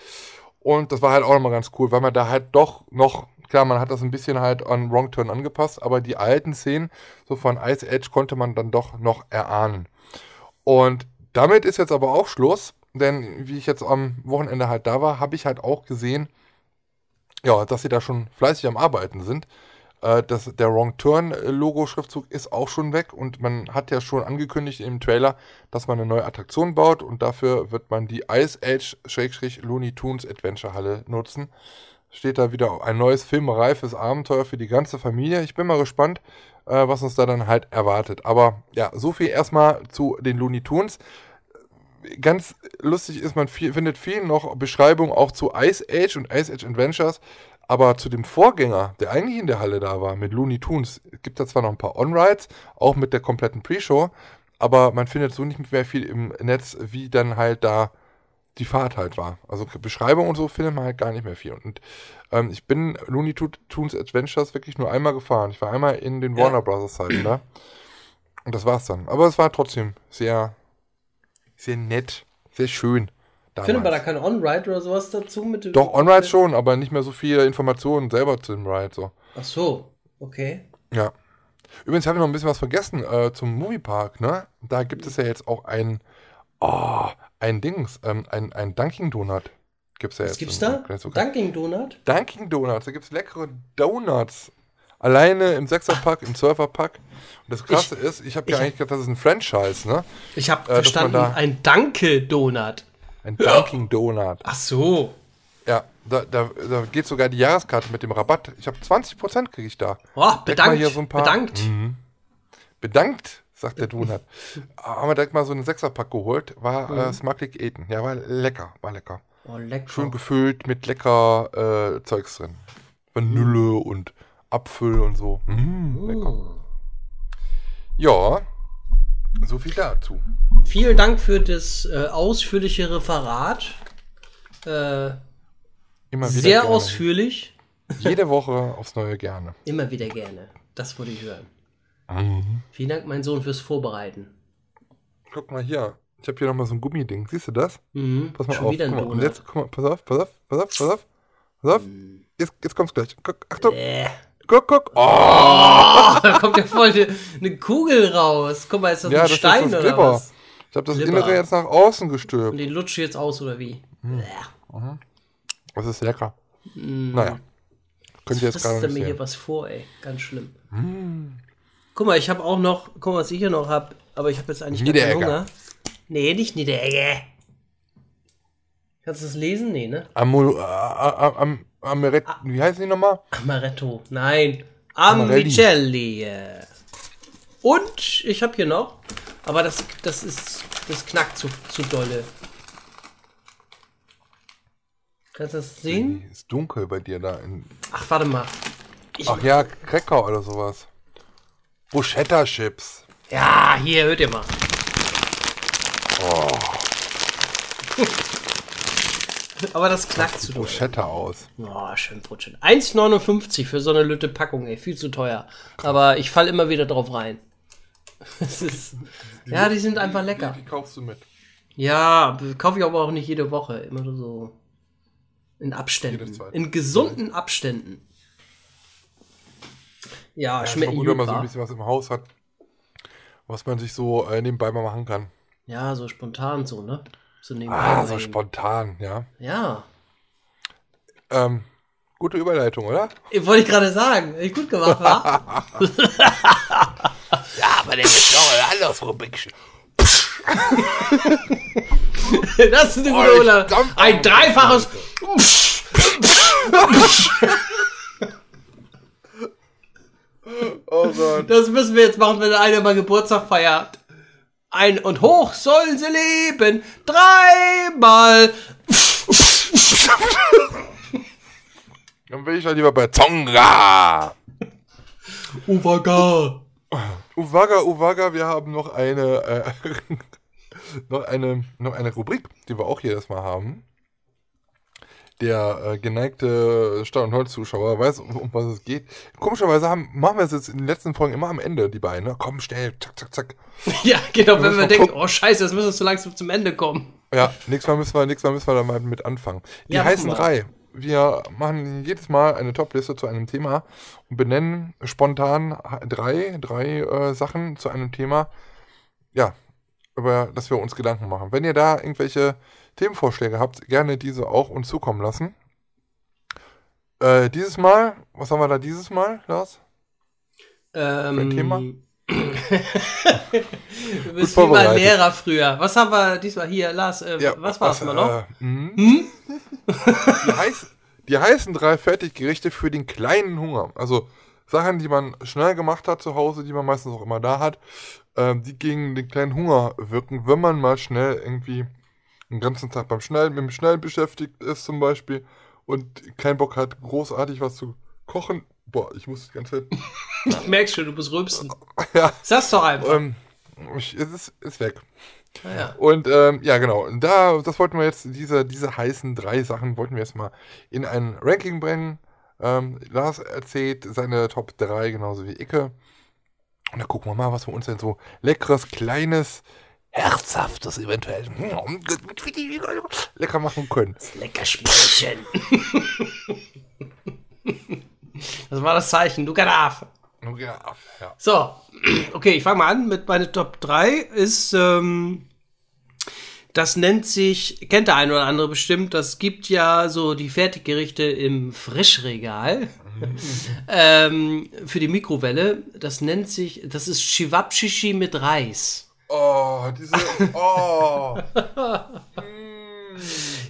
Und das war halt auch nochmal ganz cool, weil man da halt doch noch, klar, man hat das ein bisschen halt an Wrong Turn angepasst, aber die alten Szenen, so von Ice Edge, konnte man dann doch noch erahnen. Und damit ist jetzt aber auch Schluss, denn wie ich jetzt am Wochenende halt da war, habe ich halt auch gesehen, ja, dass sie da schon fleißig am Arbeiten sind. Äh, das, der Wrong Turn äh, ist auch schon weg und man hat ja schon angekündigt im Trailer, dass man eine neue Attraktion baut und dafür wird man die Ice Age-Looney Tunes Adventure Halle nutzen. Steht da wieder ein neues filmreifes Abenteuer für die ganze Familie. Ich bin mal gespannt, äh, was uns da dann halt erwartet. Aber ja, so viel erstmal zu den Looney Tunes ganz lustig ist, man viel, findet viel noch Beschreibungen auch zu Ice Age und Ice Age Adventures, aber zu dem Vorgänger, der eigentlich in der Halle da war, mit Looney Tunes, gibt da zwar noch ein paar On-Rides, auch mit der kompletten Pre-Show, aber man findet so nicht mehr viel im Netz, wie dann halt da die Fahrt halt war. Also Beschreibung und so findet man halt gar nicht mehr viel. Und ähm, ich bin Looney Tunes Adventures wirklich nur einmal gefahren. Ich war einmal in den Warner Brothers Zeiten da. Und das war's dann. Aber es war trotzdem sehr sehr nett, sehr schön. Damals. Findet man da kein On-Ride oder sowas dazu? Mit Doch, On-Ride schon, aber nicht mehr so viele Informationen selber zu dem Ride. So. Ach so, okay. Ja. Übrigens habe ich noch ein bisschen was vergessen äh, zum Moviepark, ne? Da gibt es ja jetzt auch ein, oh, ein Dings, ähm, ein, ein Dunkin' Donut. Gibt's ja was jetzt gibt's da? Dunkin' Donut? Dunkin' Donuts, da gibt es leckere Donuts. Alleine im Sechserpack, im Zwölferpack. Und das Krasse ich, ist, ich habe ja eigentlich gedacht, das ist ein Franchise, ne? Ich habe äh, verstanden, ein Danke-Donut. Ein Dunkin' Donut. Ach so. Ja, da, da, da geht sogar die Jahreskarte mit dem Rabatt. Ich habe 20% kriege ich da. Oh, bedankt. Hier so ein paar, bedankt. Mhm. Bedankt, sagt der Donut. *laughs* haben wir direkt mal so einen Sechserpack geholt. War mhm. äh, Smuggling Eten. Ja, war lecker, war lecker. Oh, lecker. Schön gefüllt mit lecker äh, Zeugs drin. Vanille mhm. und Apfel und so. Mm, lecker. Ja, so viel dazu. Vielen Dank für das äh, ausführliche Referat. Äh, Immer wieder sehr gerne. ausführlich. Jede Woche aufs Neue gerne. *laughs* Immer wieder gerne. Das würde ich hören. Mhm. Vielen Dank, mein Sohn, fürs Vorbereiten. Guck mal hier. Ich habe hier nochmal so ein Gummiding. Siehst du das? Mhm. Pass mal Schon auf. wieder Guck mal. Und jetzt, guck mal, pass auf, pass auf, pass auf, pass auf. Pass auf. Mhm. Jetzt, jetzt kommt's gleich. Guck, Achtung. Äh. Guck, guck. Oh! Oh, da kommt ja voll eine, eine Kugel raus. Guck mal, ist das Ja, ein das Stein das oder was? Ich habe das Glibber. Innere jetzt nach außen Und gestülpt. den lutscht du jetzt aus oder wie? Das ist lecker. Mm. Naja. Könnt ihr jetzt gerade er nicht mir hier was vor, ey. Ganz schlimm. Guck mal, ich habe auch noch, guck mal, was ich hier noch habe, aber ich habe jetzt eigentlich gar keinen. Hunger. Nee, nicht Niederegge. Kannst du das lesen? Nee, ne? Amu, äh, äh, am, Ameret, wie heißen die nochmal? Amaretto. Nein. Amarelli. Amicelli. äh. Und ich habe hier noch, aber das, das ist, das knackt zu, zu dolle. Kannst du das sehen? Ist dunkel bei dir da. In, Ach, warte mal. Ich, ach ja, Cracker oder sowas. Bruschetta Chips. ja, hier, hört ihr mal. *laughs* aber das knackt zu doll. Bruschetta aus. Oh, schön Brutschen. 1,59 für so eine Lütte Packung, ey. Viel zu teuer. Aber ich fall immer wieder drauf rein. *laughs* Es ist, ja, die sind einfach lecker. Die, die kaufst du mit. Ja, kaufe ich aber auch nicht jede Woche. Immer nur so in Abständen. In gesunden Abständen. Ja, Ja, schmecken gut, wenn man so ein bisschen was im Haus hat, was man sich so äh, nebenbei mal machen kann. Ja, so spontan so, ne? So nebenbei Ah, so spontan, ja. Ja. Ähm, gute Überleitung, oder? Ich wollte ich gerade sagen. Ey, Gut gemacht, wa? *laughs* Ja, aber der ist anderes *laughs* Rubikchen. Das ist eine Oh, gute ich Urlaub. dampf Ein dreifaches. *laughs* Oh Gott. Das müssen wir jetzt machen, wenn einer mal Geburtstag feiert. Ein und hoch sollen sie leben. Dreimal. Dann bin ich ja lieber bei Tonga. Uwaga. Uwaga, Uwaga, wir haben noch eine, äh, *laughs* noch eine, noch eine Rubrik, die wir auch jedes Mal haben. Der äh, geneigte Stadt- und Holz-Zuschauer weiß, um, um was es geht. Komischerweise haben, machen wir es jetzt in den letzten Folgen immer am Ende, die beiden. Ne? Komm, schnell, zack, zack, zack. *laughs* Ja, genau, wenn wir denken, gucken. oh scheiße, jetzt müssen wir so langsam zum Ende kommen. Ja, nächstes Mal müssen wir, nächstes Mal müssen wir da mal mit anfangen. Die Ja, heißen drei. Wir machen jedes Mal eine Topliste zu einem Thema und benennen spontan drei, drei äh, Sachen zu einem Thema, ja, über das wir uns Gedanken machen. Wenn ihr da irgendwelche Themenvorschläge habt, gerne diese auch uns zukommen lassen. Äh, dieses Mal, was haben wir da dieses Mal, Lars? Ähm, ein Thema? *laughs* du bist wie mein. Lehrer früher. Was haben wir diesmal hier? Lars, äh, was war es mal noch? Äh, mhm. die, heiß, die heißen drei Fertiggerichte für den kleinen Hunger. Also Sachen, die man schnell gemacht hat zu Hause, die man meistens auch immer da hat, ähm, die gegen den kleinen Hunger wirken, wenn man mal schnell irgendwie den ganzen Tag beim Schnell, mit dem Schnell beschäftigt ist zum Beispiel und keinen Bock hat, großartig was zu kochen. Boah, ich muss die ganze Zeit. Ich merk schon, du bist rülpsen. *laughs* ja, Sag's doch einfach. ähm, ich, es ist, ist weg. Naja. Und ähm, ja, genau. Da, das wollten wir jetzt, diese, diese heißen drei Sachen wollten wir jetzt mal in ein Ranking bringen. Ähm, Lars erzählt seine Top 3, genauso wie Icke. Und da gucken wir mal, was wir uns denn so leckeres, kleines, herzhaftes eventuell lecker machen können. Lecker Sprüchen. *laughs* das war das Zeichen, du Gaddafi. Ja, ja. So, okay, ich fange mal an mit meiner Top 3. Ist, ähm, das nennt sich, kennt der eine oder andere bestimmt, das gibt ja so die Fertiggerichte im Frischregal. *laughs* ähm, für die Mikrowelle. Das nennt sich, das ist Chivapchichi mit Reis. Oh, diese. Oh. *laughs*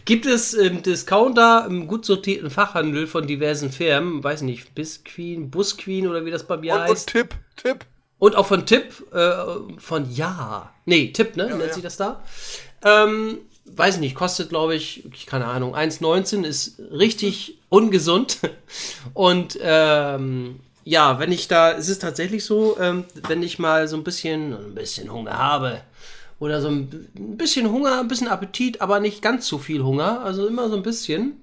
Gibt es im Discounter im gut sortierten Fachhandel von diversen Firmen, weiß nicht, Bisqueen, Busqueen oder wie das bei mir und, und heißt. Tipp, Tipp. Und auch von Tipp, äh, von Ja. Nee, Tipp, ne? Nennt ja. sich das da. Ähm, weiß nicht, kostet, glaube ich, keine Ahnung, 1,19 ist richtig ungesund. *laughs* Und ähm, ja, wenn ich da, es ist tatsächlich so, ähm, wenn ich mal so ein bisschen, ein bisschen Hunger habe oder so ein bisschen Hunger, ein bisschen Appetit, aber nicht ganz so viel Hunger, also immer so ein bisschen,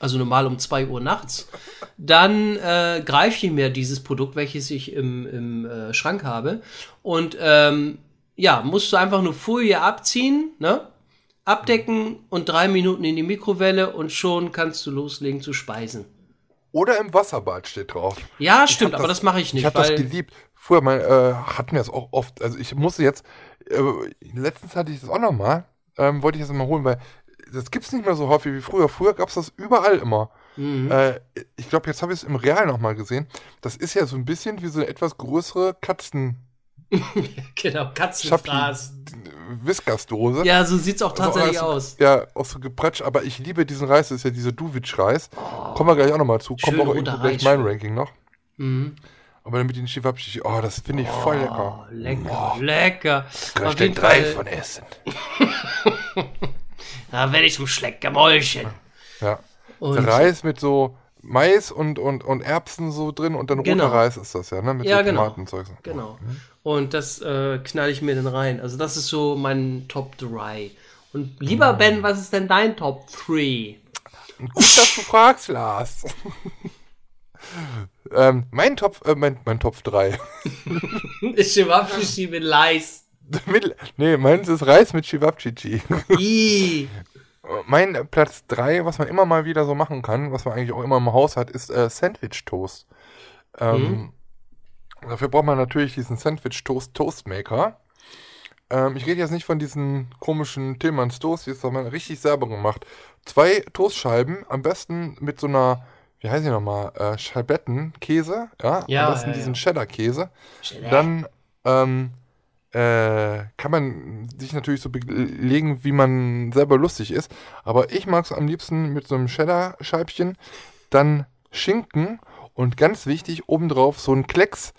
also normal um 2 Uhr nachts, dann äh, greife ich mir dieses Produkt, welches ich im, im äh, Schrank habe und ähm, ja, musst du einfach nur Folie abziehen, ne? Abdecken und drei Minuten in die Mikrowelle und schon kannst du loslegen zu speisen. Oder im Wasserbad steht drauf. Ja, stimmt, aber das- das mache ich nicht, Ich habe das geliebt. Früher mal, äh, hatten wir es auch oft. Also ich musste jetzt, äh, letztens hatte ich das auch nochmal, ähm, wollte ich das mal holen, weil das gibt's nicht mehr so häufig wie früher. Früher gab's das überall immer. Mhm. Äh, ich glaube, jetzt habe ich es im Real nochmal gesehen. Das ist ja so ein bisschen wie so eine etwas größere Katzen *laughs* genau Katzenfraß. Whiskersdose. Ja, so sieht's auch Also tatsächlich auch aus. Ja, auch so gepratscht, aber ich liebe diesen Reis, das ist ja dieser Duwitsch-Reis. Kommen wir gleich auch nochmal zu. Kommt auch irgendwo gleich mein Ranking noch. Mhm. Aber dann mit den Chivapchichi, oh, das finde ich voll lecker. Oh, lecker, lecker. Kann ich jeden drei Fall, von essen. *laughs* da werde ich zum Schleckermäulchen. Ja. Und Der Reis mit so Mais und, und, und Erbsen so drin und dann Genau. roter Reis ist das ja, ne? Mit Ja, so genau. Tomaten und Zeugs. Genau. Und das äh, knall ich mir dann rein. Also das ist so mein Top 3. Und lieber Mm. Ben, was ist denn dein Top 3? Gut, dass du fragst, Lars. *laughs* ähm, mein Topf, äh, mein, mein Topf 3. Ich Chivapchichi mit Leis. *laughs* mit, nee, meins ist Reis mit Chivapchichi. Mein Platz 3, was man immer mal wieder so machen kann, was man eigentlich auch immer im Haus hat, ist äh, Sandwich-Toast. Ähm, Dafür braucht man natürlich diesen Sandwich-Toast Toastmaker. Ähm, ich rede jetzt nicht von diesen komischen Tillmanns Toast, sondern richtig selber gemacht. Zwei Toastscheiben, am besten mit so einer, wie heißt die nochmal, äh, Scheibetten, Käse, ja, Ja, am besten ja, diesen ja. Cheddar-Käse. Dann ähm, äh, kann man sich natürlich so belegen, wie man selber lustig ist. Aber ich mag es am liebsten mit so einem Cheddar-Scheibchen, dann Schinken und ganz wichtig, obendrauf so ein Klecks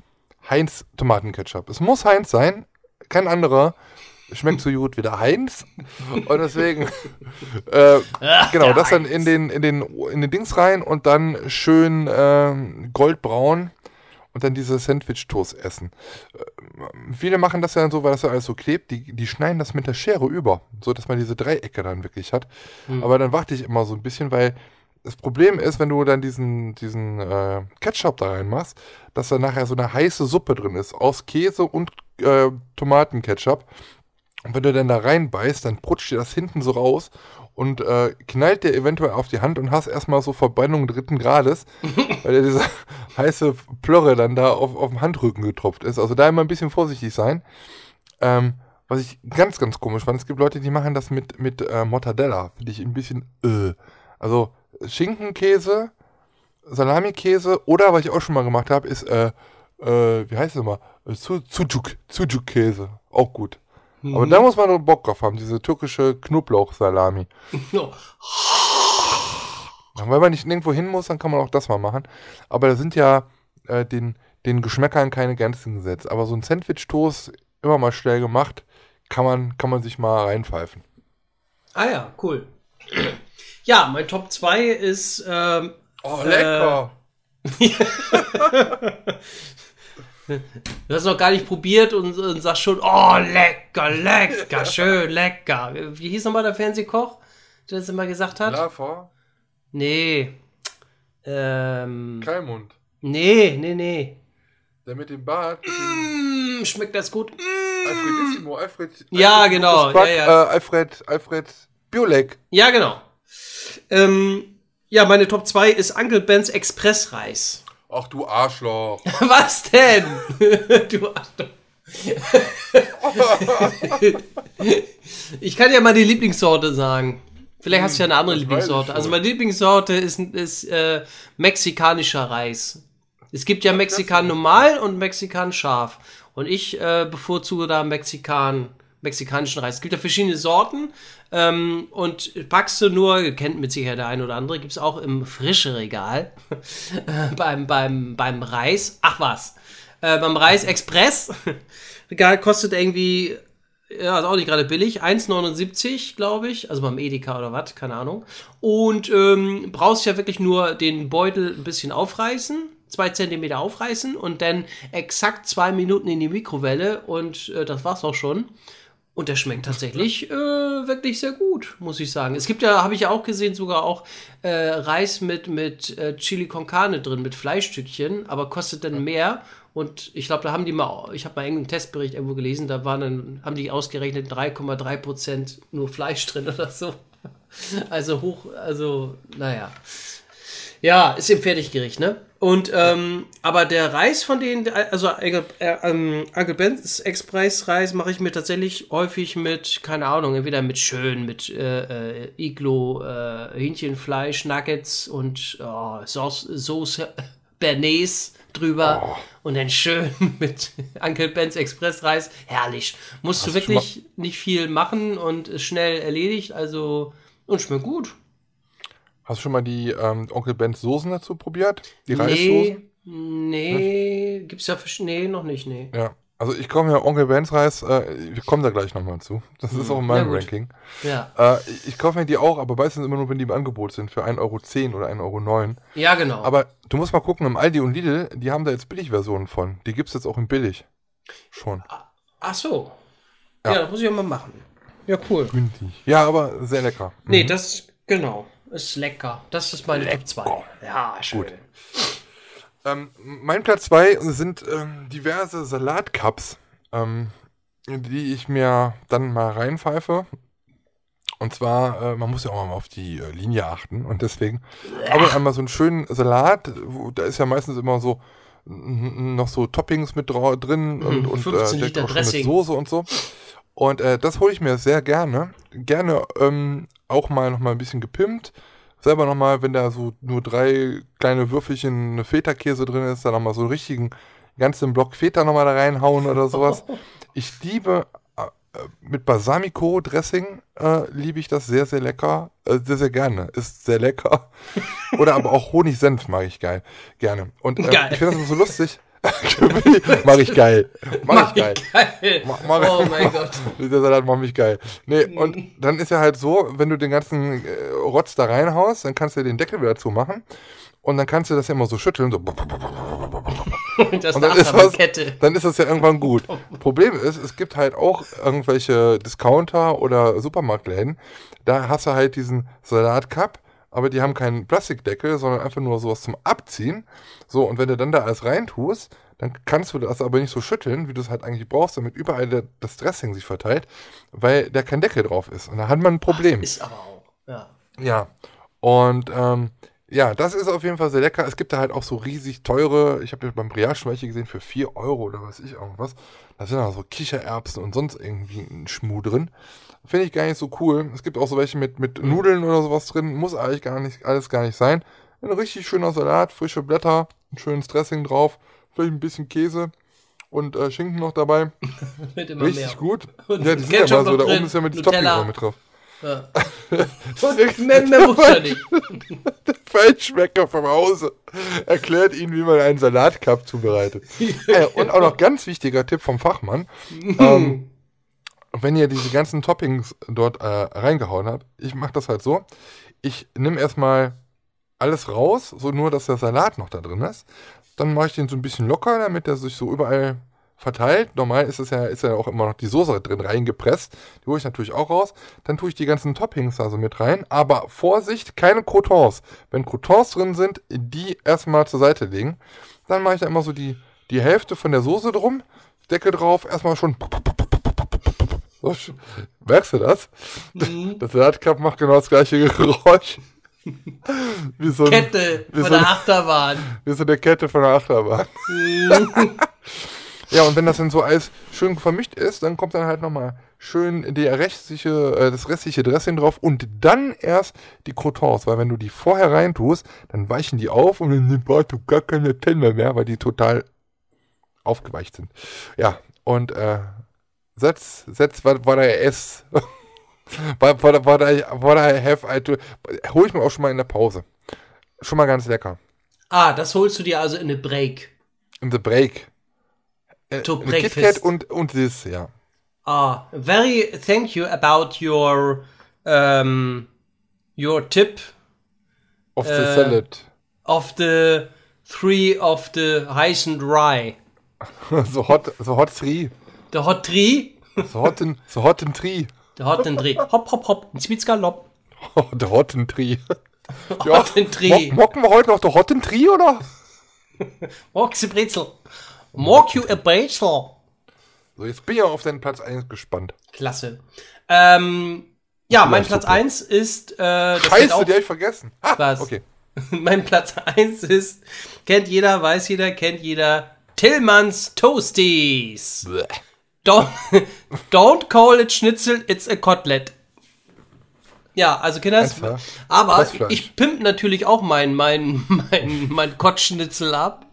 Heinz Tomatenketchup. Es muss Heinz sein, kein anderer. Schmeckt so gut wie der Heinz. Und deswegen, *laughs* äh, Ach, genau, das dann in den, in, den, in den Dings rein und dann schön ähm, goldbraun und dann diese Sandwich-Toast essen. Äh, viele machen das ja dann so, weil das ja alles so klebt, die, die schneiden das mit der Schere über, so dass man diese Dreiecke dann wirklich hat. Hm. Aber dann warte ich immer so ein bisschen, weil das Problem ist, wenn du dann diesen, diesen äh, Ketchup da reinmachst, dass da nachher so eine heiße Suppe drin ist aus Käse und äh, Tomatenketchup. Und wenn du dann da reinbeißt, dann prutscht dir das hinten so raus und äh, knallt dir eventuell auf die Hand und hast erstmal so Verbrennung dritten Grades, *laughs* weil dir diese heiße Plörre dann da auf, auf dem Handrücken getropft ist. Also da immer ein bisschen vorsichtig sein. Ähm, was ich ganz, ganz komisch fand, es gibt Leute, die machen das mit, mit äh, Mortadella. Finde ich ein bisschen, äh. Also Schinkenkäse, Salamikäse oder, was ich auch schon mal gemacht habe, ist, äh, äh, wie heißt es immer? Su- Sucuk, Sucuk-Käse. Auch gut. Aber Mhm. da muss man nur Bock drauf haben, diese türkische Knoblauch-Salami. Wenn man nicht nirgendwo hin muss, dann kann man auch das mal machen. Aber da sind ja äh, den, den Geschmäckern keine Grenzen gesetzt. Aber so ein Sandwich-Toast, immer mal schnell gemacht, kann man, kann man sich mal reinpfeifen. Ah ja, cool. Ja, mein Top 2 ist ähm, Oh, lecker. *laughs* Du hast noch gar nicht probiert und, und sagst schon, oh, lecker, lecker, schön, lecker. Wie hieß nochmal der Fernsehkoch, der das immer gesagt hat? Lava, Nee. Ähm, Kalmund. nee, nee, nee. Der mit dem Bart, mit dem Mm, schmeckt das gut? Alfredissimo, Alfred. Ja, Alfred genau, Lukas Quack, ja, ja. Äh, Alfred, Alfred Biolek. Ja, genau. Ähm, ja, meine Top 2 ist Uncle Ben's Expressreis. Ach du Arschloch. *laughs* Was denn? *laughs* du Arschloch. *laughs* ich kann ja mal die Lieblingssorte sagen. Vielleicht hast du ja eine andere das Lieblingssorte. Also meine Lieblingssorte ist, ist äh, mexikanischer Reis. Es gibt ja Mexikan normal und Mexikan scharf. Und ich äh, bevorzuge da Mexikan, mexikanischen Reis. Es gibt ja verschiedene Sorten. Ähm, und packst du nur, kennt mit Sicherheit der ein oder andere, gibt es auch im frische Regal *laughs* beim, beim, beim Reis. Ach was. Äh, beim Reis Express. *laughs* Regal kostet irgendwie, ja, ist auch nicht gerade billig, 1,79, glaube ich. Also beim Edeka oder was, keine Ahnung. Und ähm, brauchst ja wirklich nur den Beutel ein bisschen aufreißen, zwei Zentimeter aufreißen und dann exakt zwei Minuten in die Mikrowelle und äh, das war's auch schon. Und der schmeckt tatsächlich äh, wirklich sehr gut, muss ich sagen. Es gibt ja, habe ich ja auch gesehen, sogar auch äh, Reis mit, mit äh, Chili con Carne drin, mit Fleischstückchen, aber kostet dann mehr. Und ich glaube, da haben die mal, ich habe mal irgendeinen Testbericht irgendwo gelesen, da waren dann, haben die ausgerechnet 3,3 Prozent nur Fleisch drin oder so. Also hoch, also, naja. Ja, ist im Fertiggericht, ne? Und, ähm, aber der Reis von denen, also äh, ähm, Uncle Ben's Express-Reis mache ich mir tatsächlich häufig mit, keine Ahnung, entweder mit schön, mit äh, äh, Iglo, äh, Hähnchenfleisch, Nuggets und oh, Sauce, Bernays drüber und dann schön *laughs* mit Uncle Ben's Express-Reis. Herrlich. Musst Hast du wirklich nicht viel machen und ist schnell erledigt, also und schmeckt gut. Hast du schon mal die ähm, Onkel Ben's Soßen dazu probiert? Die Nee, Reissoßen? nee, gibt's ja für, nee, noch nicht, nee. Ja. Also ich komme ja Onkel Ben's Reis, äh, wir kommen da gleich nochmal zu. Das ist auch in meinem Hm. Ja. Ranking. Ja, Äh, ich- ich kaufe mir die auch, aber meistens immer nur, wenn die im Angebot sind, für 1,10 Euro oder 1,09 Euro. ja genau. Aber du musst mal gucken, im Aldi und Lidl, die haben da jetzt Billigversionen von. Die gibt's jetzt auch in billig. Schon. Ach so. Ja. Ja, das muss ich auch mal machen. Ja, cool. Günstig. Ja, aber sehr lecker. Nee, das, genau, ist lecker. Das ist meine Top 2. Ja, schön. Gut. Ähm, mein Platz 2 sind ähm, diverse Salatcups, ähm, die ich mir dann mal reinpfeife. Und zwar, äh, man muss ja auch mal auf die äh, Linie achten. Und deswegen habe ich einmal so einen schönen Salat. Wo, da ist ja meistens immer so noch so Toppings mit drau- drin und, und 15 äh, schon mit Dressing. Soße und so. Und äh, das hole ich mir sehr gerne. Gerne ähm, auch mal noch mal ein bisschen gepimpt. Selber noch mal, wenn da so nur drei kleine Würfelchen Feta-Käse drin ist, dann noch mal so einen richtigen ganzen Block Feta noch mal da reinhauen oder sowas. *laughs* Ich liebe äh, mit Balsamico-Dressing äh, liebe ich das sehr, sehr lecker. Äh, sehr, sehr gerne. Ist sehr lecker. *laughs* Oder aber auch Honigsenf mag ich geil. Gerne. Und äh, ich finde das so lustig. *laughs* Mach ich geil. Mach ich geil. Geil. Ma- mach- Oh mein Gott. Der Salat macht mich geil. Nee, und dann ist ja halt so, wenn du den ganzen äh, Rotz da reinhaust, dann kannst du den Deckel wieder zumachen. Und dann kannst du das ja immer so schütteln. So. *laughs* Das ist Und dann ist, das, dann ist das ja irgendwann gut. Problem ist, es gibt halt auch irgendwelche Discounter oder Supermarktläden. Da hast du halt diesen Salatcup, aber die haben keinen Plastikdeckel, sondern einfach nur sowas zum Abziehen. So, und wenn du dann da alles reintust, dann kannst du das aber nicht so schütteln, wie du es halt eigentlich brauchst, damit überall der, das Dressing sich verteilt, weil da kein Deckel drauf ist. Und da hat man ein Problem. Ist aber auch. Ja. Ja. Und ähm, ja, das ist auf jeden Fall sehr lecker. Es gibt da halt auch so riesig teure, ich habe ja beim Briage schon welche gesehen für 4 Euro oder weiß ich irgendwas. Da sind auch so Kichererbsen und sonst irgendwie ein Schmuh drin. Finde ich gar nicht so cool. Es gibt auch so welche mit, mit Nudeln oder sowas drin. Muss eigentlich gar nicht, alles gar nicht sein. Ein richtig schöner Salat, frische Blätter, ein schönes Dressing drauf, vielleicht ein bisschen Käse und äh, Schinken noch dabei. *laughs* Richtig mehr. gut. Und ja, die sind ja mal so, da oben ist ja mit Nutella. Topping mit drauf. Ja. *laughs* Mehr muss ja nicht. *laughs* Feinschmecker vom Hause erklärt Ihnen, wie man einen Salatcup zubereitet. *laughs* äh, und auch noch ganz wichtiger Tipp vom Fachmann. ähm, wenn ihr diese ganzen Toppings dort äh, reingehauen habt, ich mache das halt so. Ich nehme erstmal alles raus, so nur, dass der Salat noch da drin ist. Dann mache ich den so ein bisschen locker, damit der sich so überall verteilt. Normal ist es ja, ist ja auch immer noch die Soße drin reingepresst. Die hole ich natürlich auch raus. Dann tue ich die ganzen Toppings da so mit rein. Aber Vorsicht, keine Croutons. Wenn Croutons drin sind, die erstmal zur Seite legen. Dann mache ich da immer so die, die Hälfte von der Soße drum. Deckel drauf, erstmal schon. So, merkst du das? Das Salatcup macht genau das gleiche Geräusch. *laughs* Wie so, ein, Kette wie von so, der eine, Achterbahn. wie so eine Kette von der Achterbahn. *laughs* Ja, und wenn das dann so alles schön vermischt ist, dann kommt dann halt nochmal schön die restliche, äh, das restliche Dressing drauf und dann erst die Croutons, weil wenn du die vorher reintust, dann weichen die auf und dann brauchst du gar keine Penne mehr, weil die total aufgeweicht sind. Ja, und äh, that's, that's what, what I ess. what, what, what, I, what I have I do. Hol ich mir auch schon mal in der Pause. Schon mal ganz lecker. Ah, das holst du dir also in eine Break. In the break. Äh, To ein KitKat breakfast. und, und this, ja. Ah, very thank you about your um, your tip Of the Äh, salad. of the three of the heißen Rye. *laughs* so hot, so hot three. The hot tree, So hotten, so hotten tree. the hotten tree. Hopp, hopp, hopp, ein Zwitzgalopp. Oh, *laughs* der hotten tree. Hotten tree. *laughs* Mo mocken wir heute noch der hotten tree, oder? Moxie Brezel. Mock you a Brezel. So, jetzt bin ich auch auf deinen Platz 1 gespannt. Klasse. Ähm, ja, mein Platz super. 1 ist, äh, Scheiße, auch, die hab ich vergessen. Ah, Was? okay. *laughs* mein Platz 1 ist, kennt jeder, weiß jeder, kennt jeder, Tillmanns Toasties. Bleh. Don't, *laughs* don't call it Schnitzel, it's a Kotelett. Ja, also Einfach aber ich pimp natürlich auch mein, mein, *laughs* mein, mein Kottschnitzel ab.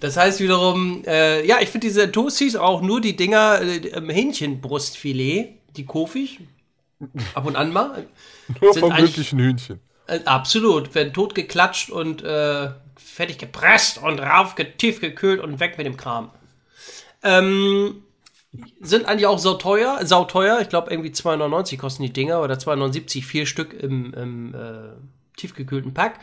Das heißt wiederum, äh, ja, ich finde diese Toasties auch nur die Dinger, äh, im Hähnchenbrustfilet, die Kofig, ab und an mal. *laughs* Nur Sind vom glücklichen Hühnchen. Äh, absolut, werden tot geklatscht und äh, fertig gepresst und rauf, tief gekühlt und weg mit dem Kram. Ähm, sind eigentlich auch sau teuer, sau teuer. Ich glaube, irgendwie 2,99 kosten die Dinger oder 2,79 vier Stück im, im äh, tiefgekühlten Pack.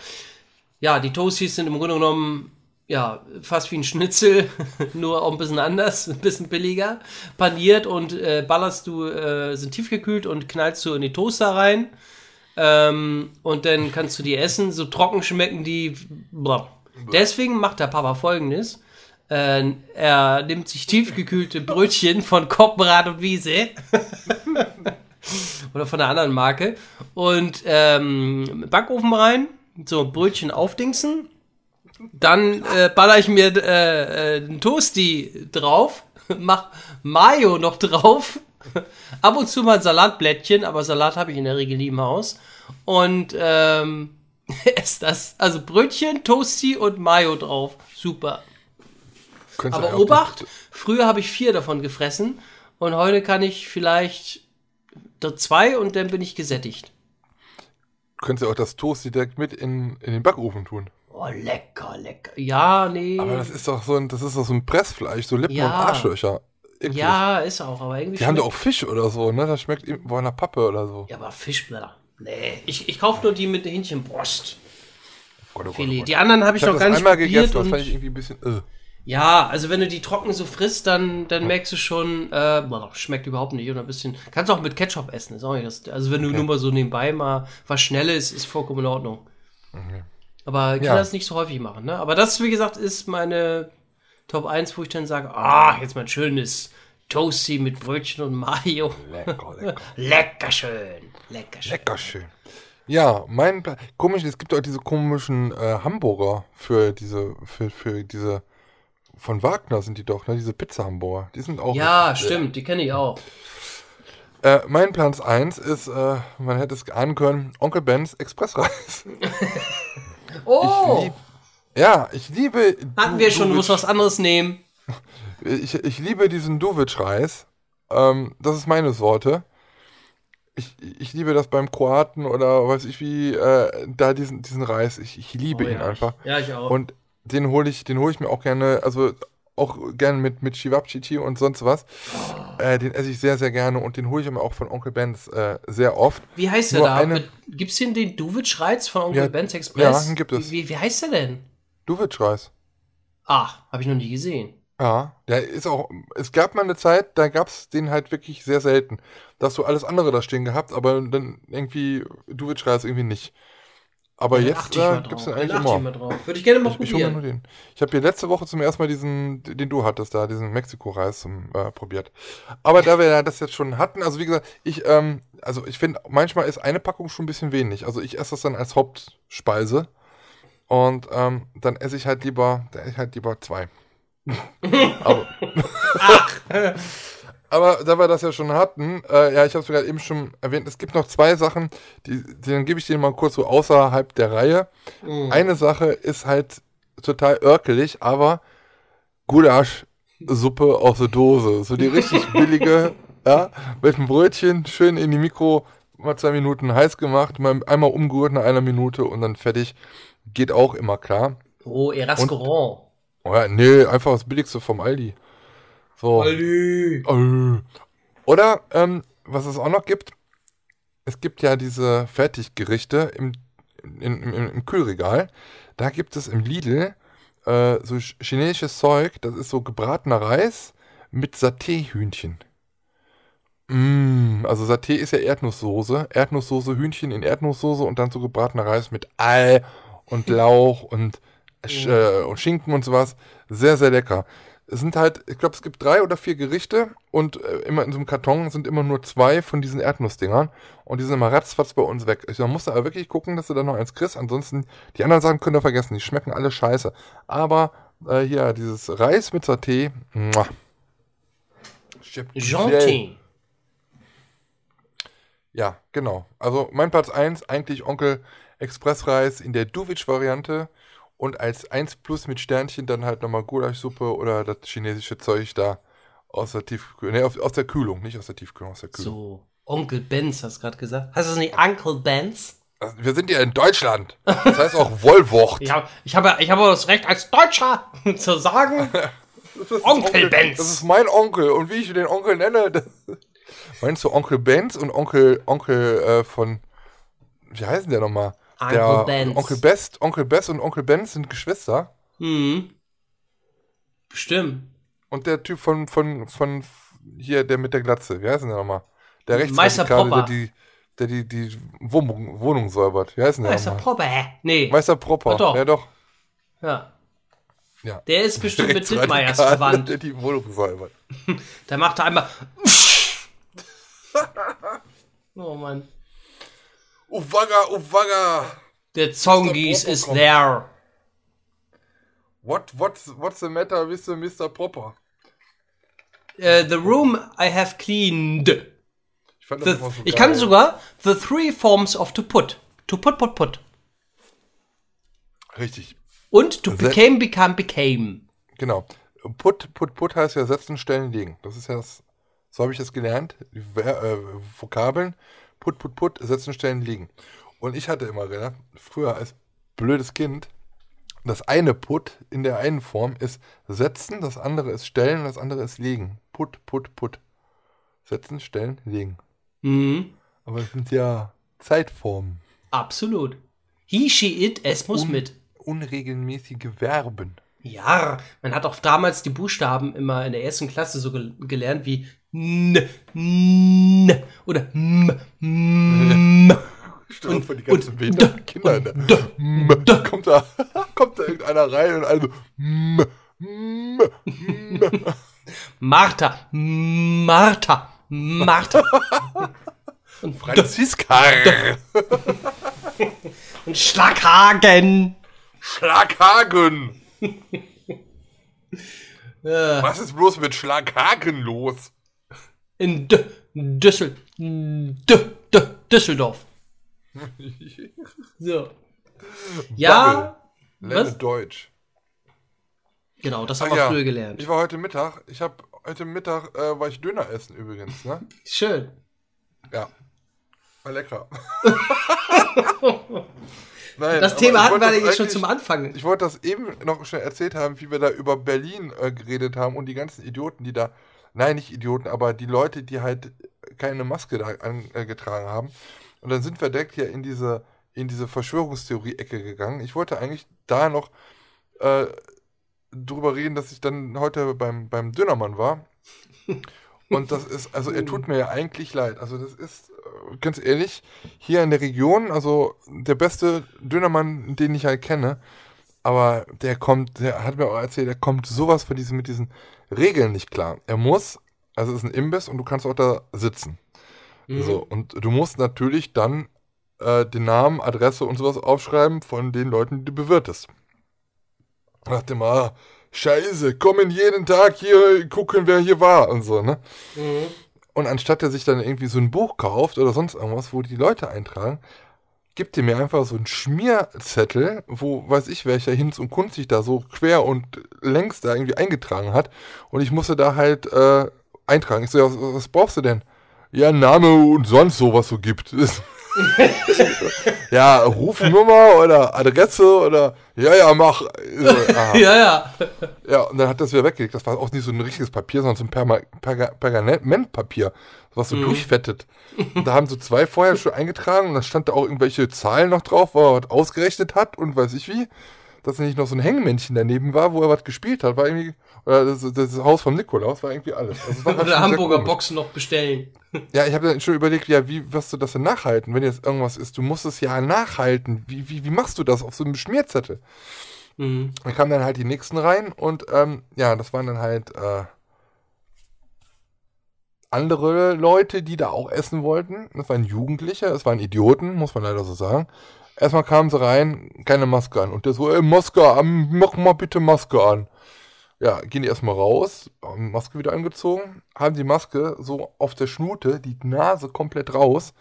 Ja, die Toasties sind im Grunde genommen ja fast wie ein Schnitzel, *laughs* nur auch ein bisschen anders, ein bisschen billiger. Paniert und äh, ballerst du, äh, sind tiefgekühlt und knallst du in die Toaster rein. Ähm, und dann kannst du die essen. So trocken schmecken die. Boah. Deswegen macht der Papa folgendes. Äh, er nimmt sich tiefgekühlte Brötchen von Koppenrad und Wiese. *laughs* Oder von einer anderen Marke. Und ähm, Backofen rein. So, Brötchen aufdingsen. Dann äh, baller ich mir äh, äh, einen Toasty drauf. *laughs* Mach Mayo noch drauf. Ab und zu mal ein Salatblättchen, aber Salat habe ich in der Regel nie im Haus. Und ähm, *laughs* ist das. Also Brötchen, Toasty und Mayo drauf. Super. Könntest Aber Obacht, früher habe ich vier davon gefressen und heute kann ich vielleicht zwei und dann bin ich gesättigt. Könntest du auch das Toast direkt mit in, in den Backofen tun. Oh, lecker, lecker. Ja, nee. Aber das ist doch so ein, das ist doch so ein Pressfleisch, so Lippen Ja. und Arschlöcher. Eklig. ja, ist auch, aber irgendwie Die haben doch auch Fisch oder so, ne? Das schmeckt eben bei einer Pappe oder so. Ja, aber Fischblätter. Nee, ich, ich kaufe nur die mit Hähnchenbrust. Gott, oh Gott, oh. Gott. Die anderen habe ich, Ich habe noch gar nicht einmal probiert. gegessen, das fand ich irgendwie ein bisschen. Äh. ja, also wenn du die trocken so frisst, dann, dann merkst du schon, äh, boah, schmeckt überhaupt nicht. Oder ein bisschen. Kannst du auch mit Ketchup essen, ist auch nicht das. Also wenn du nur mal so nebenbei mal was Schnelles, ist vollkommen in Ordnung. Aber ich kann Ja. das nicht so häufig machen, ne? Aber das, wie gesagt, ist meine Top 1, wo ich dann sage, ah, jetzt mal ein schönes Toasty mit Brötchen und Mayo. Lecker, lecker. *laughs* Lecker schön. Lecker schön. Lecker schön. Ja, mein Pla- komisch, es gibt auch diese komischen äh, Hamburger für diese, für, für diese von Wagner sind die doch, ne? Diese Pizza-Hamburger. Die sind auch. Ja, stimmt, die kenne ich auch. Äh, mein Platz 1 ist, äh, man hätte es ahnen können, Onkel Ben's Expressreis. *laughs* Oh, lieb- Ja, ich liebe. hatten Du- wir schon, du musst was anderes nehmen. *laughs* Ich, ich liebe diesen Duwitsch-Reis. Ähm, das ist meine Sorte. Ich, ich liebe das beim Kroaten oder weiß ich wie, äh, da diesen, diesen Reis. Ich, ich liebe Oh, ihn ja. einfach. Ja, ich auch. Und den hole ich, den hole ich mir auch gerne, also auch gerne mit, mit Chivapchichi und sonst was. Äh, den esse ich sehr, sehr gerne und den hole ich mir auch von Onkel Ben's äh, sehr oft. wie heißt der nur da? eine- Gibt's den, den Duwitsch-Reiz von Onkel Ja, Ben's Express? ja, den gibt es. Wie, wie, heißt der denn? Duwitsch-Reis. Ach, habe ich noch nie gesehen. Ja, der ist auch. Es gab mal eine Zeit, da gab es den halt wirklich sehr selten. Da hast du alles andere da stehen gehabt, aber dann irgendwie Duwitsch-Reis irgendwie nicht. Aber jetzt äh, gibt es den eigentlich immer. Würde ich gerne mal Ich, ich hole nur probieren. den. Ich habe hier letzte Woche zum ersten Mal diesen, den du hattest da, diesen Mexiko-Reis zum, äh, probiert. Aber da wir ja das jetzt schon hatten, also wie gesagt, ich, ähm, also ich finde, manchmal ist eine Packung schon ein bisschen wenig. Also ich esse das dann als Hauptspeise. Und ähm, dann esse ich halt lieber, dann esse ich halt lieber zwei. *laughs* aber, *laughs* aber da wir das ja schon hatten, äh, ja, ich habe es gerade eben schon erwähnt, es gibt noch zwei Sachen, die, die dann gebe ich dir mal kurz so außerhalb der Reihe. Mhm. Eine Sache ist halt total örkelig, aber Gulaschsuppe aus der Dose. So die richtig *laughs* billige, ja, mit einem Brötchen, schön in die Mikro, mal zwei Minuten heiß gemacht, mal einmal umgerührt nach einer Minute und dann fertig. Geht auch immer klar. Oh, Restaurant. Oh ja, nee, einfach das Billigste vom Aldi. So. Aldi. Äh. Oder, ähm, was es auch noch gibt, es gibt ja diese Fertiggerichte im, in, im, im Kühlregal. Da gibt es im Lidl äh, so ch- chinesisches Zeug, das ist so gebratener Reis mit Saté-Hühnchen. Mm, also Saté ist ja Erdnusssoße. Erdnusssoße, Hühnchen in Erdnusssoße und dann so gebratener Reis mit Ei und Lauch und, *laughs* äh, und Schinken und sowas. Sehr, sehr lecker. Es sind halt, ich glaube, es gibt drei oder vier Gerichte und äh, immer in so einem Karton sind immer nur zwei von diesen Erdnussdingern und die sind immer ratzfatz bei uns weg. Ich, man muss da aber wirklich gucken, dass du da noch eins kriegst. Ansonsten, die anderen Sachen könnt ihr vergessen, die schmecken alle scheiße. Aber äh, hier, dieses Reis mit Saté, muah. Gentil. Ja, genau. Also mein Platz 1, eigentlich Onkel Expressreis in der Duwitsch-Variante und als 1 plus mit Sternchen dann halt nochmal Gulaschsuppe oder das chinesische Zeug da aus der Tiefkühlung, nee, aus, aus der Kühlung, nicht aus der Tiefkühlung, aus der Kühlung. So, Onkel Benz hast du gerade gesagt. Heißt das nicht Uncle Benz? Also, wir sind ja in Deutschland. Das heißt auch Wollwort. *laughs* Ich habe ich hab, ich hab das Recht als Deutscher *laughs* zu sagen, *laughs* ist Onkel Benz. Das ist mein Onkel und wie ich den Onkel nenne. Das Meinst du Onkel Benz und Onkel, Onkel äh, von, wie heißen der nochmal? Uncle Benz. Onkel Best, Onkel Bess und Onkel Benz sind Geschwister. hm. Bestimmt. Und der Typ von, von, von hier, der mit der Glatze, wie heißt denn der nochmal? Der Meister Rechtsradikale, Propper. der die, der die, die Wohnung, Wohnung säubert. Wie heißt denn der Meister nochmal? Proppe. Nee. Meister Propper. Ach doch. Ja, doch. Ja. Ja. Der ist bestimmt mit *laughs* Dittmeiers verwandt. Der die Wohnung säubert. *laughs* Da macht er einmal. *laughs* oh Mann. Uwaga, Uwaga! Der Zongis is there. What, what's, what's the matter with the Mr. Propper? Uh, the room I have cleaned. Ich, fand The, so ich kann sogar the three forms of to put. To put, put, put. Richtig, Und to Se- became, become, became. genau. Put, put, put heißt ja setzen, stellen, legen. Das ist ja das So habe ich das gelernt. Die äh, Vokabeln, put, put, put, setzen, stellen, liegen. Und ich hatte immer gedacht, früher als blödes Kind, das eine put in der einen Form ist setzen, das andere ist stellen, das andere ist liegen. Put, put, put. Setzen, stellen, liegen. Mhm. Aber das sind ja Zeitformen. Absolut. He, she, it, es muss Un- mit. Unregelmäßige Verben. Ja, man hat auch damals die Buchstaben immer in der ersten Klasse so gel gelernt wie n, n oder m, m. *laughs* Und- vor, die ganzen und- Kinder. M, kommt, da, *laughs* kommt da irgendeiner rein und also m, m, m. *laughs* Martha, Martha, Martha. Und, Franziska. und Schlaghagen. Schlaghagen. *laughs* Äh, Was ist bloß mit Schlaghagen los? in D Düssel D D Düsseldorf. So. Ja, Lerne Was? Deutsch. genau, das haben Ach wir ja, früher gelernt. Ich war heute Mittag, ich habe heute Mittag äh, war ich Döner essen übrigens, ne? Schön. Ja. War lecker. *laughs* *laughs* Nein, Das Thema hatten wir eigentlich schon zum Anfang. Ich wollte das eben noch schnell erzählt haben, wie wir da über Berlin äh, geredet haben und die ganzen Idioten, die da, nein, nicht Idioten, aber die Leute, die halt keine Maske da angetragen haben. Und dann sind wir direkt hier in diese, in diese Verschwörungstheorie-Ecke gegangen. Ich wollte eigentlich da noch äh, drüber reden, dass ich dann heute beim, beim Dönermann war. *laughs* Und das ist, also er tut mir ja eigentlich leid. Also das ist, äh, ganz ehrlich, hier in der Region, also der beste Dönermann, den ich halt kenne, aber der kommt, der hat mir auch erzählt, der kommt sowas von diesen, mit diesen Regeln nicht klar. Er muss, also es ist ein Imbiss und du kannst auch da sitzen. Mhm. So, und du musst natürlich dann äh, den Namen, Adresse und sowas aufschreiben von den Leuten, die du bewirtest. Ich dachte mal, ah, scheiße, kommen jeden Tag hier, gucken, wer hier war und so, ne? Mhm. Und anstatt er sich dann irgendwie so ein Buch kauft oder sonst irgendwas, wo die Leute eintragen, gibt er mir einfach so einen Schmierzettel, wo weiß ich welcher Hinz und Kunst sich da so quer und längs da irgendwie eingetragen hat. Und ich musste da halt äh, eintragen. Ich so, ja, was, was brauchst du denn? Ja, Name und sonst so, was so gibt. *laughs* *laughs* ja, Rufnummer oder Adresse oder ja, ja, mach. So. *laughs* Ja, ja. Ja, und dann hat das wieder weggelegt. Das war auch nicht so ein richtiges Papier, sondern so ein Perma Perga Pergamentpapier, was so Mhm. durchfettet. Und da haben so zwei vorher schon eingetragen und da stand da auch irgendwelche Zahlen noch drauf, wo er was ausgerechnet hat und weiß ich wie. Dass nicht noch so ein Hängemännchen daneben war, wo er was gespielt hat, war irgendwie, oder das, das Haus vom Nikolaus war irgendwie alles. Also war *laughs* Oder Hamburger. Boxen noch bestellen. Ja, ich habe dann schon überlegt, ja, wie wirst du das denn nachhalten, wenn jetzt irgendwas ist? Du musst es ja nachhalten. Wie, wie, wie machst du das auf so einem Schmierzettel? Mhm. Da kamen dann halt die nächsten rein und ähm, ja, das waren dann halt äh, andere Leute, die da auch essen wollten. Das waren Jugendliche, es waren Idioten, muss man leider so sagen. Erstmal kamen sie rein, keine Maske an. Und der so, ey, Maske an, mach mal bitte Maske an. Ja, gehen die erstmal raus, haben Maske wieder angezogen, haben die Maske so auf der Schnute, die Nase komplett raus.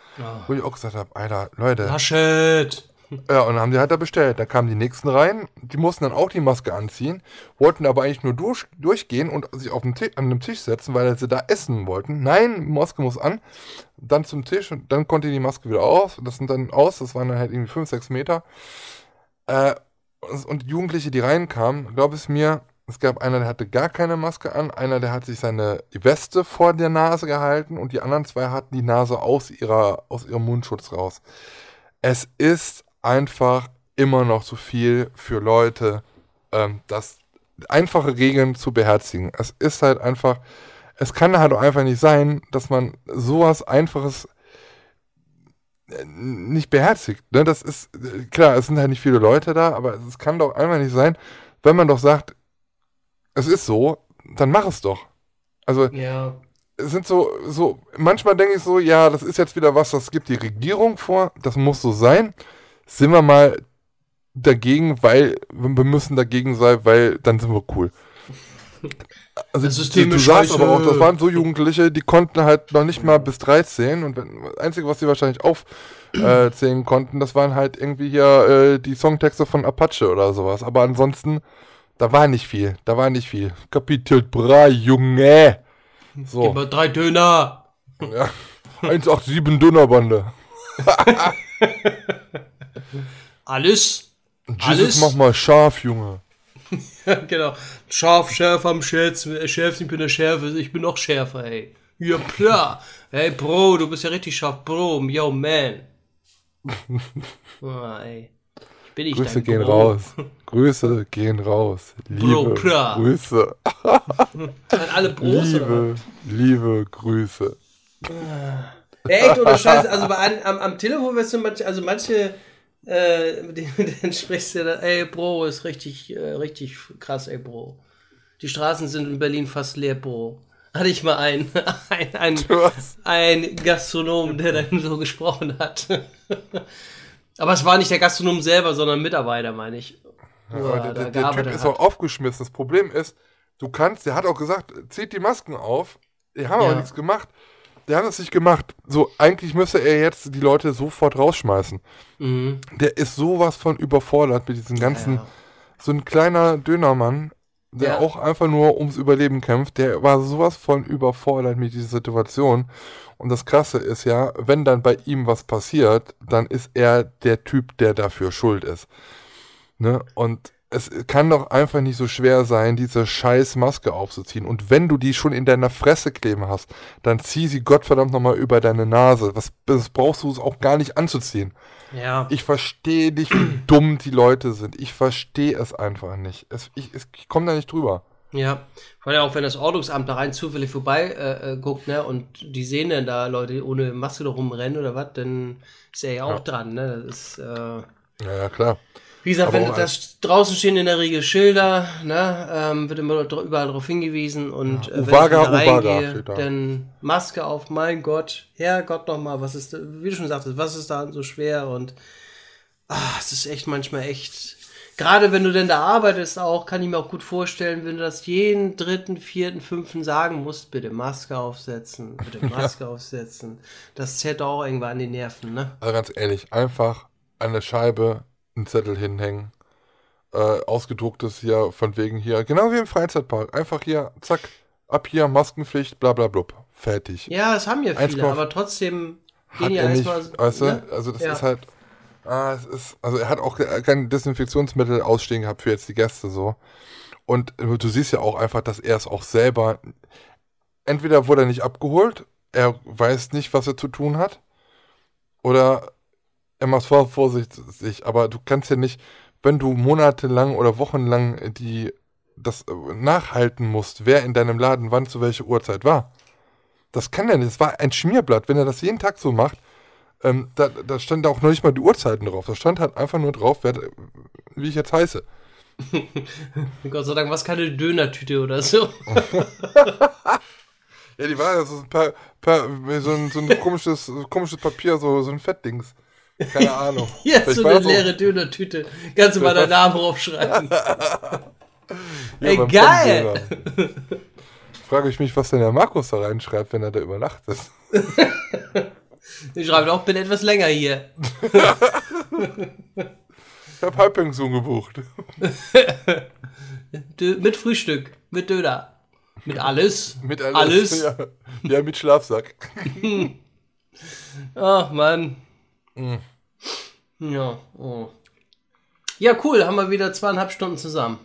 Wo ich auch gesagt habe, Alter, Leute, Laschet. *laughs* ja, und dann haben die halt da bestellt. Da kamen die nächsten rein, die mussten dann auch die Maske anziehen, wollten aber eigentlich nur durch, durchgehen und sich auf den Tisch, an den Tisch setzen, weil sie da essen wollten. Nein, Maske muss an, dann zum Tisch und dann konnte die Maske wieder aus. Das sind dann aus, das waren dann halt irgendwie 5, 6 Meter. Äh, und Jugendliche, die reinkamen, glaub es mir, es gab einer, der hatte gar keine Maske an, einer, der hat sich seine Weste vor der Nase gehalten und die anderen zwei hatten die Nase aus, ihrer, aus ihrem Mundschutz raus. Es ist einfach immer noch zu viel für Leute, ähm, das einfache Regeln zu beherzigen. Es ist halt einfach, es kann halt auch einfach nicht sein, dass man sowas Einfaches äh, nicht beherzigt. Ne? Das ist, äh, klar, es sind halt nicht viele Leute da, aber es kann doch einfach nicht sein, wenn man doch sagt, es ist so, dann mach es doch. Also, Ja. es sind so, so, manchmal denke ich so, ja, das ist jetzt wieder was, das gibt die Regierung vor, das muss so sein. Sind wir mal dagegen, weil, wir müssen dagegen sein, weil dann sind wir cool. Also, Das System du, du sagst aber auch, das waren so Jugendliche, die konnten halt noch nicht mal bis 13 und wenn, das Einzige, was sie wahrscheinlich aufzählen konnten, das waren halt irgendwie hier äh, die Songtexte von Apache oder sowas. Aber ansonsten, da war nicht viel, da war nicht viel. Kapitel 3, Junge! So, Gib mal drei Döner. ja. *laughs* 187 Dönerbande. *laughs* *laughs* Alles. Jesus, Alles? mach mal scharf, Junge. *laughs* genau. Scharf, schärfer am schärfsten, schärfsten, ich bin der Schärfe, ich bin noch schärfer, ey. Ja, klar. Hey, Bro, du bist ja richtig scharf, Bro, yo, man. Ah, ey. Ich bin nicht Grüße gehen Bro. raus. *laughs* Grüße gehen raus. Liebe Bro, bra. Grüße. An alle Bros, oder? Liebe, liebe Grüße. Echt, ohne Scheiß, *laughs* also bei, am, am Telefon wirst du manche, also manche, äh, mit denen, sprichst du da, ey, Bro, ist richtig, äh, richtig krass, ey, Bro. Die Straßen sind in Berlin fast leer, Bro. Hatte ich mal einen, ein, ein, ein Gastronom, der dann so gesprochen hat. *laughs* Aber es war nicht der Gastronom selber, sondern ein Mitarbeiter, meine ich. er der, der, der Typ ist hat. auch aufgeschmissen. Das Problem ist, du kannst, der hat auch gesagt, zieht die Masken auf. Die haben Ja. aber nichts gemacht. Die haben das nicht gemacht. So, eigentlich müsste er jetzt die Leute sofort rausschmeißen. Mhm. Der ist sowas von überfordert mit diesen ganzen, Ja. so ein kleiner Dönermann, der Ja. auch einfach nur ums Überleben kämpft, der war sowas von überfordert mit dieser Situation. Und das Krasse ist ja, wenn dann bei ihm was passiert, dann ist er der Typ, der dafür schuld ist. Ne? Und es kann doch einfach nicht so schwer sein, diese scheiß Maske aufzuziehen. Und wenn du die schon in deiner Fresse kleben hast, dann zieh sie Gottverdammt nochmal über deine Nase. Was, das brauchst du es auch gar nicht anzuziehen. Ja. Ich verstehe nicht, wie *clears throat* dumm die Leute sind. Ich verstehe es einfach nicht. Es, ich es, ich komme da nicht drüber. Ja, vor allem auch wenn das Ordnungsamt da rein zufällig vorbei äh, äh, guckt, ne, und die sehen dann da Leute ohne Maske da rumrennen oder was, dann ist er ja auch Ja. dran, ne? Das ist, äh, Ja, ja, klar. Wie gesagt, Aber wenn das draußen stehen in der Regel Schilder, ne, ähm, wird immer überall darauf hingewiesen und äh, Uwaga, wenn ich da Uwaga reingehe, steht da. dann Maske auf, mein Gott, Herrgott nochmal, was ist, wie du schon sagtest, was ist da so schwer und ah, es ist echt manchmal echt. Gerade wenn du denn da arbeitest auch, kann ich mir auch gut vorstellen, wenn du das jeden dritten, vierten, fünften sagen musst, bitte Maske aufsetzen, bitte *laughs* Maske aufsetzen. Das zerrt auch irgendwann an die Nerven, ne? Also ganz ehrlich, einfach an der Scheibe einen Zettel hinhängen. Äh, ausgedrucktes hier von wegen hier, genau wie im Freizeitpark. Einfach hier, zack, ab hier, Maskenpflicht, bla bla blub. Fertig. Ja, das haben ja viele, 1,5 aber trotzdem gehen ja er erstmal. weißt du? ne? Also das Ja. ist halt, ah, es ist, also er hat auch ke- kein Desinfektionsmittel ausstehen gehabt für jetzt die Gäste so. Und du siehst ja auch einfach, dass er es auch selber, entweder wurde er nicht abgeholt, er weiß nicht, was er zu tun hat, oder er macht vor vorsichtig, aber du kannst ja nicht, wenn du monatelang oder wochenlang die das äh, nachhalten musst, wer in deinem Laden wann zu welcher Uhrzeit war. Das kann er nicht. Das war ein Schmierblatt. Wenn er das jeden Tag so macht, ähm, da, da stand auch noch nicht mal die Uhrzeiten drauf. Da stand halt einfach nur drauf, wer, wie ich jetzt heiße. *laughs* Gott sei Dank war es keine Dönertüte oder so. *laughs* Ja, die war ja so ein, paar, paar, so ein, so ein komisches, komisches Papier, so, so ein Fettdings. Keine Ahnung. *laughs* Hier Vielleicht so eine leere Dönertüte. Kannst du mal deinen Namen draufschreiben. Ja, Ey, geil! Frage ich mich, was denn der Markus da reinschreibt, wenn er da übernachtet. *laughs* Ich schreibe auch, bin etwas länger hier. *laughs* Ich habe Halbpension gebucht. Mit Frühstück, mit Döner. Mit alles. Mit alles. Alles. Ja, ja, mit Schlafsack. Ach, Mann. Mhm. Ja, oh. Ja, cool, haben wir wieder zweieinhalb Stunden zusammen.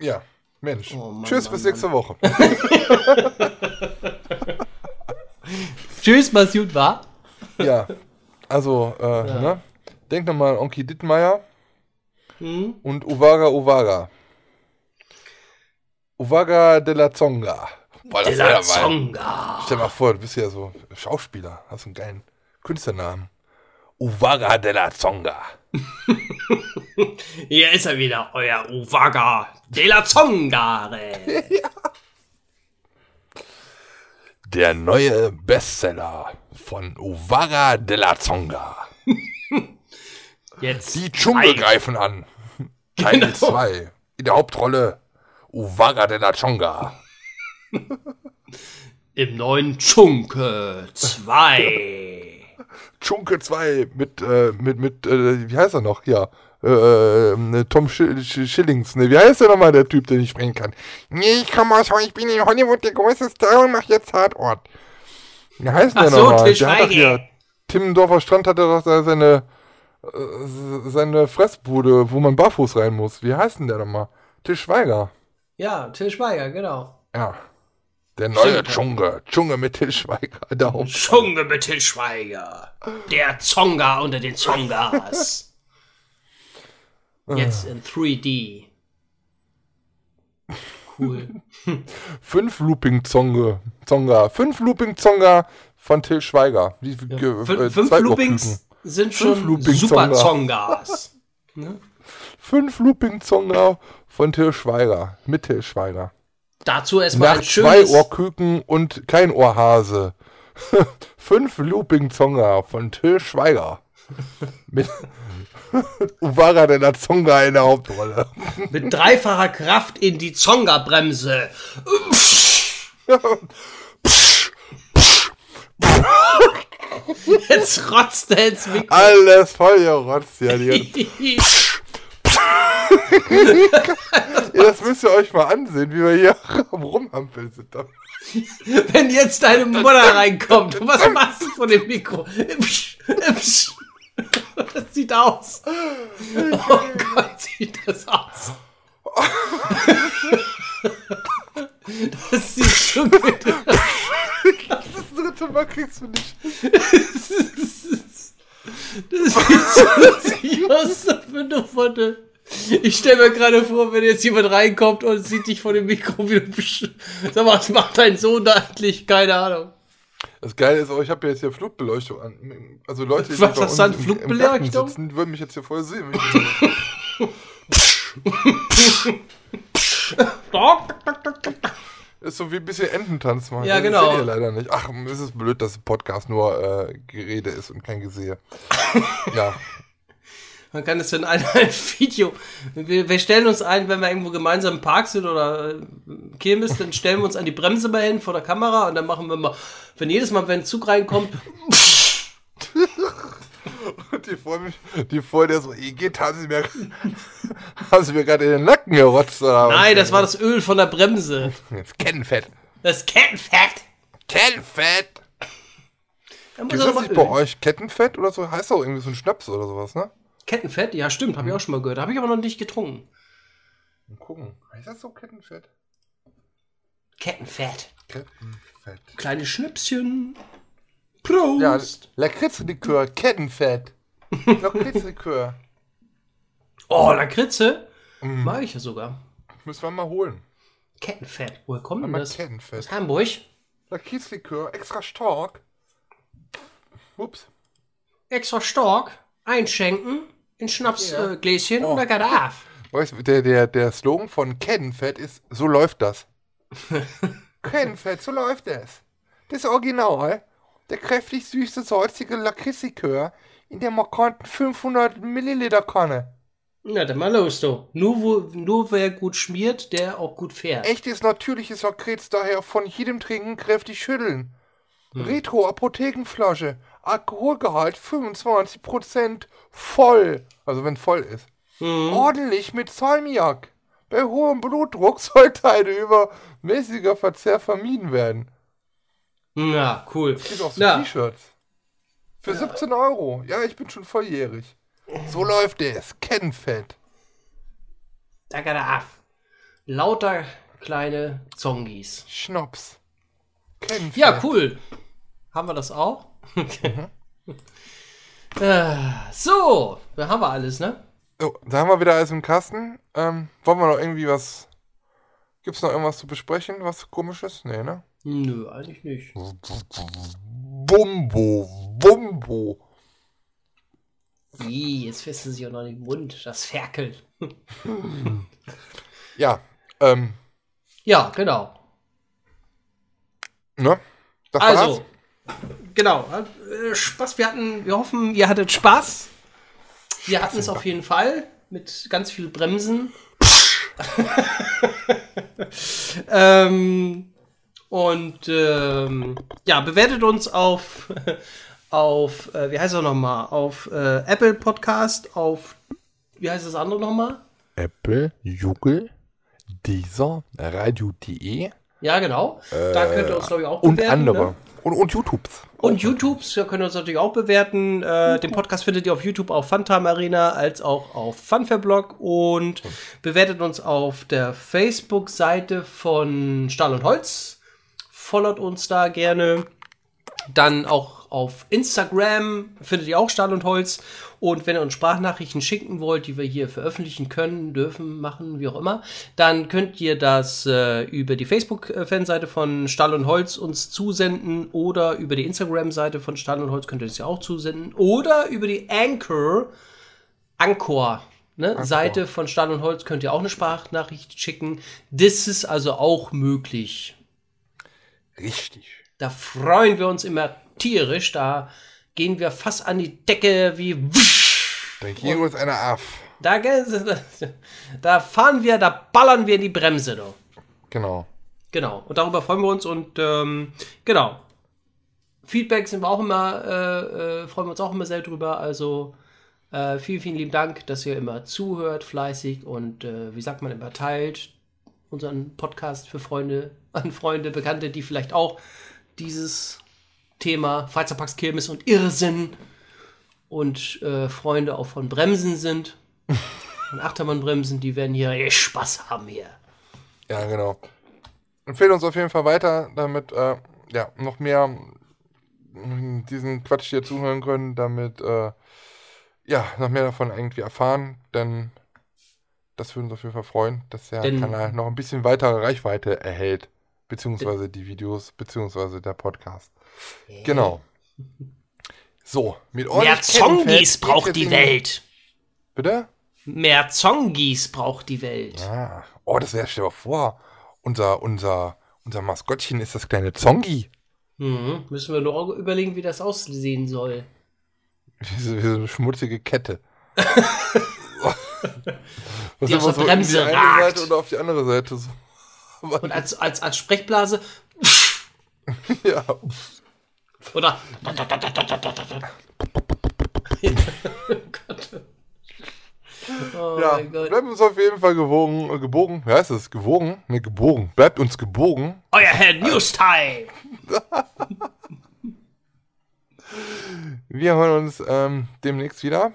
Ja, Mensch. Oh, Mann, Tschüss, Mann, bis nächste Woche. *laughs* Tschüss, mach's gut, wa? ja, also, äh, ne? Denk nochmal an Onki Dittmeier Hm? und Uwaga Uwaga. Uwaga de la Zonga. Boah, das wär La ja Zonga. Stell dir mal vor, du bist ja so Schauspieler, hast einen geilen Künstlernamen. Uwaga de la Zonga. *laughs* Hier ist er wieder, euer Uwaga de la Zongare. *laughs* Der neue Bestseller von Uwaga de la Zonga. *laughs* Jetzt. Die Dschungel live. greifen an. Teil Genau. 2. In der Hauptrolle Uwaga de la Zonga. Im neuen Tschunke 2. Dschunke 2 mit, äh, mit, mit, äh, wie heißt er noch? Ja. äh, äh, Tom Schi- Schi- Schillings, ne, wie heißt der nochmal, der Typ, der nicht sprechen kann? Nee, ich komme aus, ich bin in Hollywood der größte Star und mach jetzt Tatort. Wie heißt Ach der so, nochmal? Der hat doch hier, Timmendorfer Strand hatte doch da seine, äh, seine Fressbude, wo man barfuß rein muss. Wie heißt denn der nochmal? Til Schweiger. Ja, Till Schweiger, genau. Ja. Der neue. Dschungel. Dschungel mit Til Schweiger. Der. Schunge mit Till Schweiger. Der Zonga unter den Zongas. Jetzt in 3D. Cool. *laughs* Fünf Looping Zonge. Zonga. Fünf Looping Zonga von Til Schweiger. Wie, ge- äh, Fün fünf zwei Loopings sind Fünf schon Looping super Zonga. Zongas. *laughs* Fünf Looping Zonga von Til Schweiger. Mit Til Schweiger. Dazu erstmal Nach ein zwei schönes... Ohrküken und kein Ohrhase. *laughs* Fünf Looping Zonga von Till Schweiger. Mit *laughs* Uvara de la Zonga in der Hauptrolle. Mit dreifacher Kraft in die Zonga-Bremse. *laughs* Jetzt rotzt er ins Mikro. Alles voll gerotzt, ja. *laughs* Ja, das müsst ihr euch mal ansehen, wie wir hier *laughs* am Rumhampeln sind. *laughs* Wenn jetzt deine Mutter reinkommt, was machst du von dem Mikro? Das sieht aus. Oh Gott, sieht das aus. Das sieht schon wieder. Das dritte Mal kriegst du nicht. Das sieht so aus, wenn du von der. Ich stelle mir gerade vor, wenn jetzt jemand reinkommt und sieht dich vor dem Mikro wieder. Sag mal, was macht dein Sohn da eigentlich? Keine Ahnung. Das Geile ist auch, ich habe ja jetzt hier Flutbeleuchtung an. Also Leute, die Was, bei uns im- im Garten sitzen, würden mich jetzt hier voll sehen. *laughs* Ist so wie ein bisschen Ententanz machen. Ja, Das genau. seht ihr leider nicht. Ach, es ist blöd, dass ein Podcast nur äh, Gerede ist und kein Gesehe. ja. Man kann das in ein, *laughs* ein Video. Wir, wir stellen uns ein, wenn wir irgendwo gemeinsam im Park sind oder äh, Kirmes, dann stellen wir uns an die Bremse mal hin vor der Kamera und dann machen wir mal, wenn jedes Mal, wenn ein Zug reinkommt, Und *laughs* die vor, mich, die vor der so, ihr geht, haben sie mir, *laughs* haben sie mir gerade in den Nacken gerotzt. Nein, das war das Öl von der Bremse. Jetzt Kettenfett. Das Kettenfett. Kettenfett. Gibt das mal bei euch Kettenfett oder so? Heißt doch irgendwie so ein Schnaps oder sowas, ne? Kettenfett? Ja, stimmt, habe ich auch schon mal gehört. Habe ich aber noch nicht getrunken. Mal gucken. Heißt das so Kettenfett? Kettenfett. Kettenfett. Kleine Schnipschen. Ja, Prost. Lakritzlikör, Kettenfett. Lakritzlikör. *laughs* Oh, Lakritze. Mhm. Mag ich ja sogar. Müssen wir mal holen. Kettenfett. Woher kommt denn das? Kettenfett. Aus Hamburg. Lakritzlikör, extra stark. Ups. Extra stark. Einschenken. In Schnapsgläschen Ja. Oh. oder du, der, der, der Slogan von Kettenfett ist, so läuft das. *laughs* Kettenfett, so läuft es. Das Original, der kräftig süße, salzige Lakritzlikör in der markanten 500 Milliliter Kanne. Na, dann mal los, du. Nur, wo, nur wer gut schmiert, der auch gut fährt. Echtes, natürliches Lakritz daher von jedem Trinken kräftig schütteln. Retro Apothekenflasche. Alkoholgehalt 25% voll. Also wenn voll ist. Ordentlich mit Salmiak. Bei hohem Blutdruck *laughs* sollte ein übermäßiger Verzehr vermieden werden. Ja, cool. Gibt auch so. T-Shirts. Für 17 Euro. Ja, ich bin schon volljährig. So läuft es. Kettenfett. Da Gadaf. Lauter kleine Zongis. Schnaps. Kettenfett. Ja, cool. Haben wir das auch? Mhm. äh, *laughs* so, da haben wir alles, ne? So, da haben wir wieder alles im Kasten. Ähm, wollen wir noch irgendwie was. Gibt's noch irgendwas zu besprechen, was komisches? Nee, ne? Nö, eigentlich nicht. Bumbo, Bumbo. Ih, jetzt fässt sich auch noch in den Mund, das Ferkel. *laughs* Ja, ähm, Ja, genau. ne? Das Also, genau. Äh, Spaß, wir hatten, wir hoffen, ihr hattet Spaß. Wir hatten es auf jeden Fall mit ganz viel Bremsen. *laughs* ähm, und ähm, ja, bewertet uns auf, *laughs* auf äh, wie heißt er nochmal, auf äh, Apple Podcast, auf wie heißt das andere nochmal? Apple, Google, dieser, Radio.de Ja, genau. da könnt ihr uns, glaube ich, auch Äh, und bewerten. andere. Ne? Und, und YouTubes. Und YouTubes, da könnt ihr uns natürlich auch bewerten. Äh, den Podcast findet ihr auf YouTube auf Funtime Arena als auch auf Funfairblog und bewertet uns auf der Facebook-Seite von Stahl und Holz. Followt uns da gerne. Dann auch auf Instagram findet ihr auch Stahl und Holz. Und wenn ihr uns Sprachnachrichten schicken wollt, die wir hier veröffentlichen können, dürfen, machen, wie auch immer, dann könnt ihr das äh, über die Facebook-Fanseite von Stahl und Holz uns zusenden oder über die Instagram-Seite von Stahl und Holz könnt ihr es ja auch zusenden oder über die Anchor, Anchor, ne, Seite von Stahl und Holz könnt ihr auch eine Sprachnachricht schicken. Das ist also auch möglich. Richtig. Da freuen wir uns immer tierisch. Da gehen wir fast an die Decke wie. Da ging uns einer ab. Da, da fahren wir, da ballern wir in die Bremse. Du. Genau. Genau. Und darüber freuen wir uns. Und ähm, genau. Feedback sind wir auch immer, äh, äh, freuen wir uns auch immer sehr drüber. Also äh, vielen, vielen lieben Dank, dass ihr immer zuhört, fleißig und äh, wie sagt man, immer teilt unseren Podcast für Freunde, an Freunde, Bekannte, die vielleicht auch dieses Thema Freizeitparks, Kirmes und Irrsinn und äh, Freunde auch von Bremsen sind. *laughs* und Achtermannbremsen, die werden hier richtig Spaß haben hier. Ja, genau. Empfehlt uns auf jeden Fall weiter, damit äh, ja, noch mehr mm, diesen Quatsch hier zuhören können, damit äh, ja, noch mehr davon irgendwie erfahren, denn das würde uns auf jeden Fall freuen, dass der Denn- Kanal noch ein bisschen weitere Reichweite erhält, beziehungsweise die Videos, beziehungsweise der Podcast. Genau. So, mit euch. Mehr Zongis braucht die Welt. Bitte? Mehr Zongis braucht die Welt. Ah, oh, das wäre, stell dir mal vor, unser, unser, unser Maskottchen ist das kleine Zongi. Mhm. Müssen wir nur überlegen, wie das aussehen soll. *laughs* Wie so, wie so eine schmutzige Kette. *laughs* Was Die aus immer der Bremse die eine ragt. Seite und auf die andere Seite. So. Und als, als, als Sprechblase *laughs* Ja, oder. oh ja. bleibt uns auf jeden Fall gewogen, äh, gebogen. Wie heißt es? Gewogen? Ne, gebogen. Bleibt uns gebogen. Euer Herr Newstime. Wir hören uns ähm, demnächst wieder.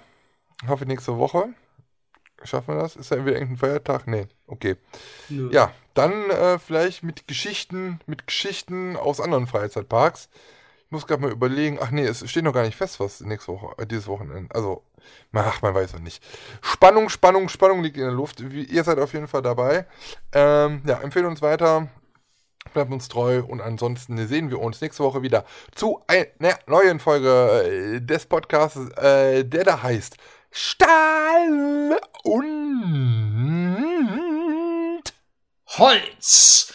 Hoffe nächste Woche. Schaffen wir das? Ist da irgendwie irgendein Feiertag? Nee, okay. Nö. Ja, dann äh, vielleicht mit Geschichten, mit Geschichten aus anderen Freizeitparks. Muss gerade mal überlegen, ach nee, es steht noch gar nicht fest, was nächste Woche, äh, dieses Wochenende. Also, ach, man weiß noch nicht. Spannung, Spannung, Spannung liegt in der Luft. Wie, ihr seid auf jeden Fall dabei. Ähm, ja, empfehlt uns weiter. Bleibt uns treu und ansonsten sehen wir uns nächste Woche wieder zu einer neuen Folge äh, des Podcasts, äh, der da heißt Stahl und Holz.